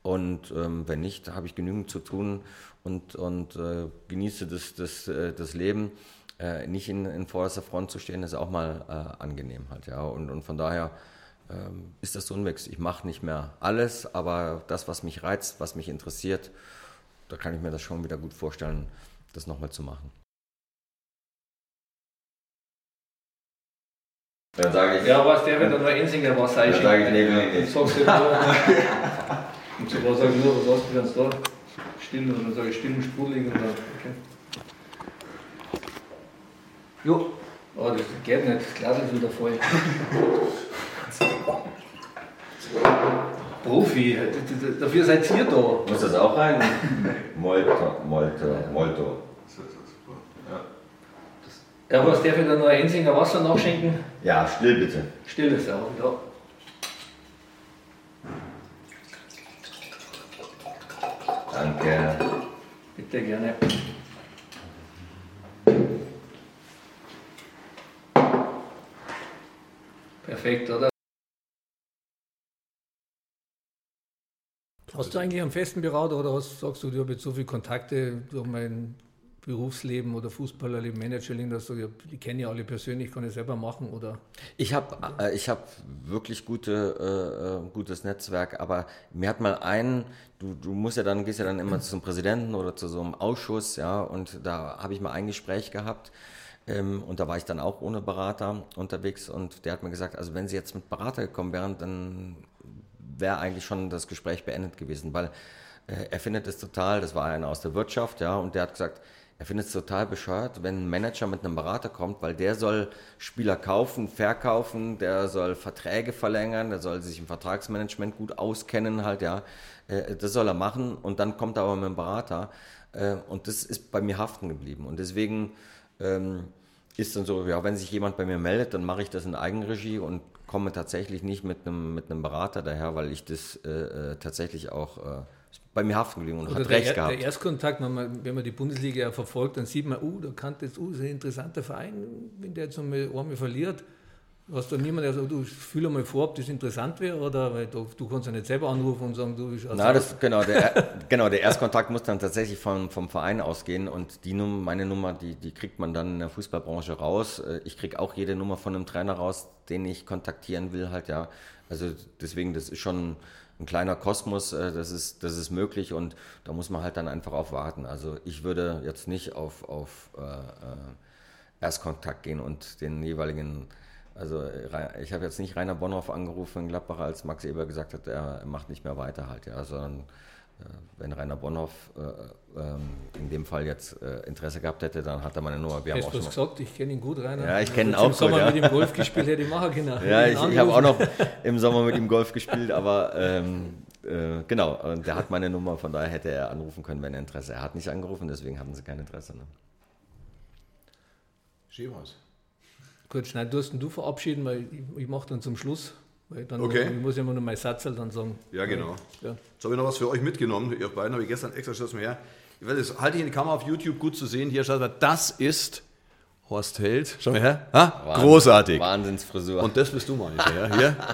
Und ähm, wenn nicht, habe ich genügend zu tun und, und äh, genieße das, das, das Leben. nicht in, in vorderster Front zu stehen, ist auch mal angenehm halt. Ja. Und, und von daher ist das so ein Mix. Ich mache nicht mehr alles, aber das, was mich reizt, was mich interessiert, da kann ich mir das schon wieder gut vorstellen, das nochmal zu machen. Dann sage ich. Ja, was der, wenn dann nur Ensinger was sei. Dann sage ich, nee, nee, nee. Sagst du und so was sage ich nur, was hast du ganz da? Still, und dann sage ich still und sprudelig und dann, okay. Jo, oh, das geht nicht, das Glas ist wieder voll. Profi, dafür seid ihr da. Muss das auch rein? Molto, Molto, Molto. Ja, was darf ich da noch ein Ensinger Wasser nachschenken? Ja, still bitte. Still ist auch, ja. Danke. Bitte gerne. Perfekt, oder? Hast du eigentlich einen festen Berater oder hast, sagst du, du hast jetzt so viele Kontakte durch meinen Berufsleben oder Fußballerleben, Managerleben, dass du, ja, die kenne ich alle persönlich, kann ich selber machen oder? Ich habe äh, ich hab wirklich gute, äh, äh, gutes Netzwerk, aber mir hat mal einen, du, du musst ja dann, gehst ja dann immer zum Präsidenten oder zu so einem Ausschuss, ja, und da habe ich mal ein Gespräch gehabt, ähm, und da war ich dann auch ohne Berater unterwegs und der hat mir gesagt, also wenn Sie jetzt mit Berater gekommen wären, dann wäre eigentlich schon das Gespräch beendet gewesen, weil äh, er findet es total, das war einer aus der Wirtschaft, ja, und der hat gesagt, er findet es total bescheuert, wenn ein Manager mit einem Berater kommt, weil der soll Spieler kaufen, verkaufen, der soll Verträge verlängern, der soll sich im Vertragsmanagement gut auskennen, halt, ja. Äh, das soll er machen und dann kommt er aber mit einem Berater. Äh, und das ist bei mir haften geblieben. Und deswegen ähm, ist dann so, ja, wenn sich jemand bei mir meldet, dann mache ich das in Eigenregie und komme tatsächlich nicht mit einem, mit einem Berater daher, weil ich das äh, äh tatsächlich auch äh, bei mir haften geblieben und Oder hat der, recht gehabt. Der Erstkontakt, wenn man, wenn man die Bundesliga verfolgt, dann sieht man, uh, da kann jetzt, uh, ist ein interessanter Verein, wenn der jetzt einmal, einmal verliert, hast du niemanden, der sagt, du fühl mal vor, ob das interessant wäre, oder weil du, du kannst ja nicht selber anrufen und sagen, du bist also Na, das, genau, der, genau, der Erstkontakt muss dann tatsächlich vom, vom Verein ausgehen und die Nummer, meine Nummer, die, die kriegt man dann in der Fußballbranche raus. Äh, ich kriege auch jede Nummer von einem Trainer raus, den ich kontaktieren will, halt, ja. Also deswegen, das ist schon ein kleiner Kosmos, äh, das ist, das ist möglich und da muss man halt dann einfach auf warten. Also ich würde jetzt nicht auf, auf äh, äh Erstkontakt gehen und den jeweiligen, also ich habe jetzt nicht Rainer Bonhoff angerufen in Gladbach, als Max Eber gesagt hat, er macht nicht mehr weiter halt, ja, sondern äh, wenn Rainer Bonhoff äh, ähm, in dem Fall jetzt äh, Interesse gehabt hätte, dann hat er meine Nummer. Wir auch schon gesagt, ich kenne ihn gut, Rainer. Ja, ich kenne ihn auch im Sommer ja. mit ihm Golf gespielt, hätte ich machen können. Ja, ich, ich habe auch noch im Sommer mit ihm Golf gespielt, aber ähm, äh, genau, und der hat meine Nummer, von daher hätte er anrufen können, wenn er Interesse. Er hat nicht angerufen, deswegen hatten sie kein Interesse. Ne? Schemhaus. Gut, schnell, du du verabschieden, weil ich, ich mache dann zum Schluss weil dann okay. ich muss ja immer nur mein Satz halt dann sagen. Ja, genau. Ja. Jetzt habe ich noch was für euch mitgenommen. Ihr beiden habe ich gestern extra Schuss mehr. Ich weiß, das halte ich in die Kamera auf YouTube gut zu sehen. Hier schaut mal, das ist Horst Held. Schau mal her. Ha? Wahnsinn, Großartig. Wahnsinnsfrisur. Und das bist du, mal. Ja? Hier.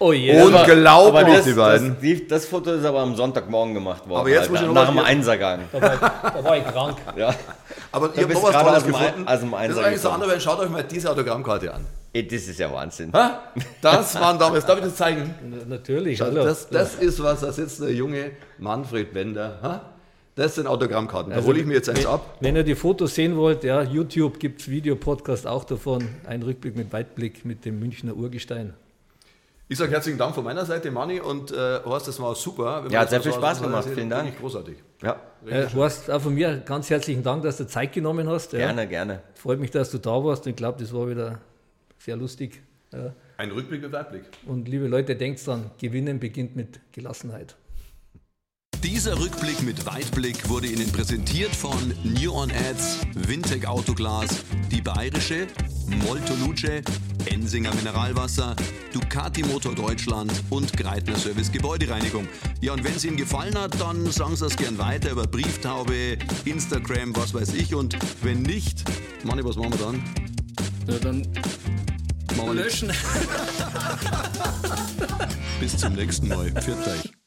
Oh yeah. Unglaublich, aber das, die beiden. Das, die, das, Foto ist aber am Sonntagmorgen gemacht worden. Aber jetzt muss ich noch nach dem Einsergang. Da war, ich, da war ich krank. Ja. Aber ihr habt noch was Tolles gefunden. Aus dem das ist eigentlich so andere, schaut euch mal diese Autogrammkarte an. Ey, das ist ja Wahnsinn. Ha? Das waren damals, darf ich das zeigen? Natürlich, hallo. Das, das ist was, da sitzt der junge Manfred Bender. Ha? Das sind Autogrammkarten. Da also, hole ich mir jetzt eins wenn, ab. Wenn ihr die Fotos sehen wollt, ja, YouTube gibt es Videopodcast auch davon. Ein Rückblick mit Weitblick mit dem Münchner Urgestein. Ich sage herzlichen Dank von meiner Seite, Manni und äh, Horst, das war super. ja, hat sehr viel Spaß gemacht, vielen Dank. Großartig. Ja. Äh, Horst, auch von mir ganz herzlichen Dank, dass du Zeit genommen hast. Gerne, ja. gerne. Freut mich, dass du da warst und ich glaube, das war wieder sehr lustig. Ja. Ein Rückblick mit Weitblick. Und liebe Leute, denkt dran, Gewinnen beginnt mit Gelassenheit. Dieser Rückblick mit Weitblick wurde Ihnen präsentiert von New On Ads, Wintec Autoglas, die Bayerische, Molto Luce, Ensinger Mineralwasser, Ducati Motor Deutschland und Greitner Service Gebäudereinigung. Ja, und wenn es Ihnen gefallen hat, dann sagen Sie es gern weiter über Brieftaube, Instagram, was weiß ich. Und wenn nicht, Manni, was machen wir dann? Ja, dann machen wir löschen. Bis zum nächsten Mal. Pfiat euch.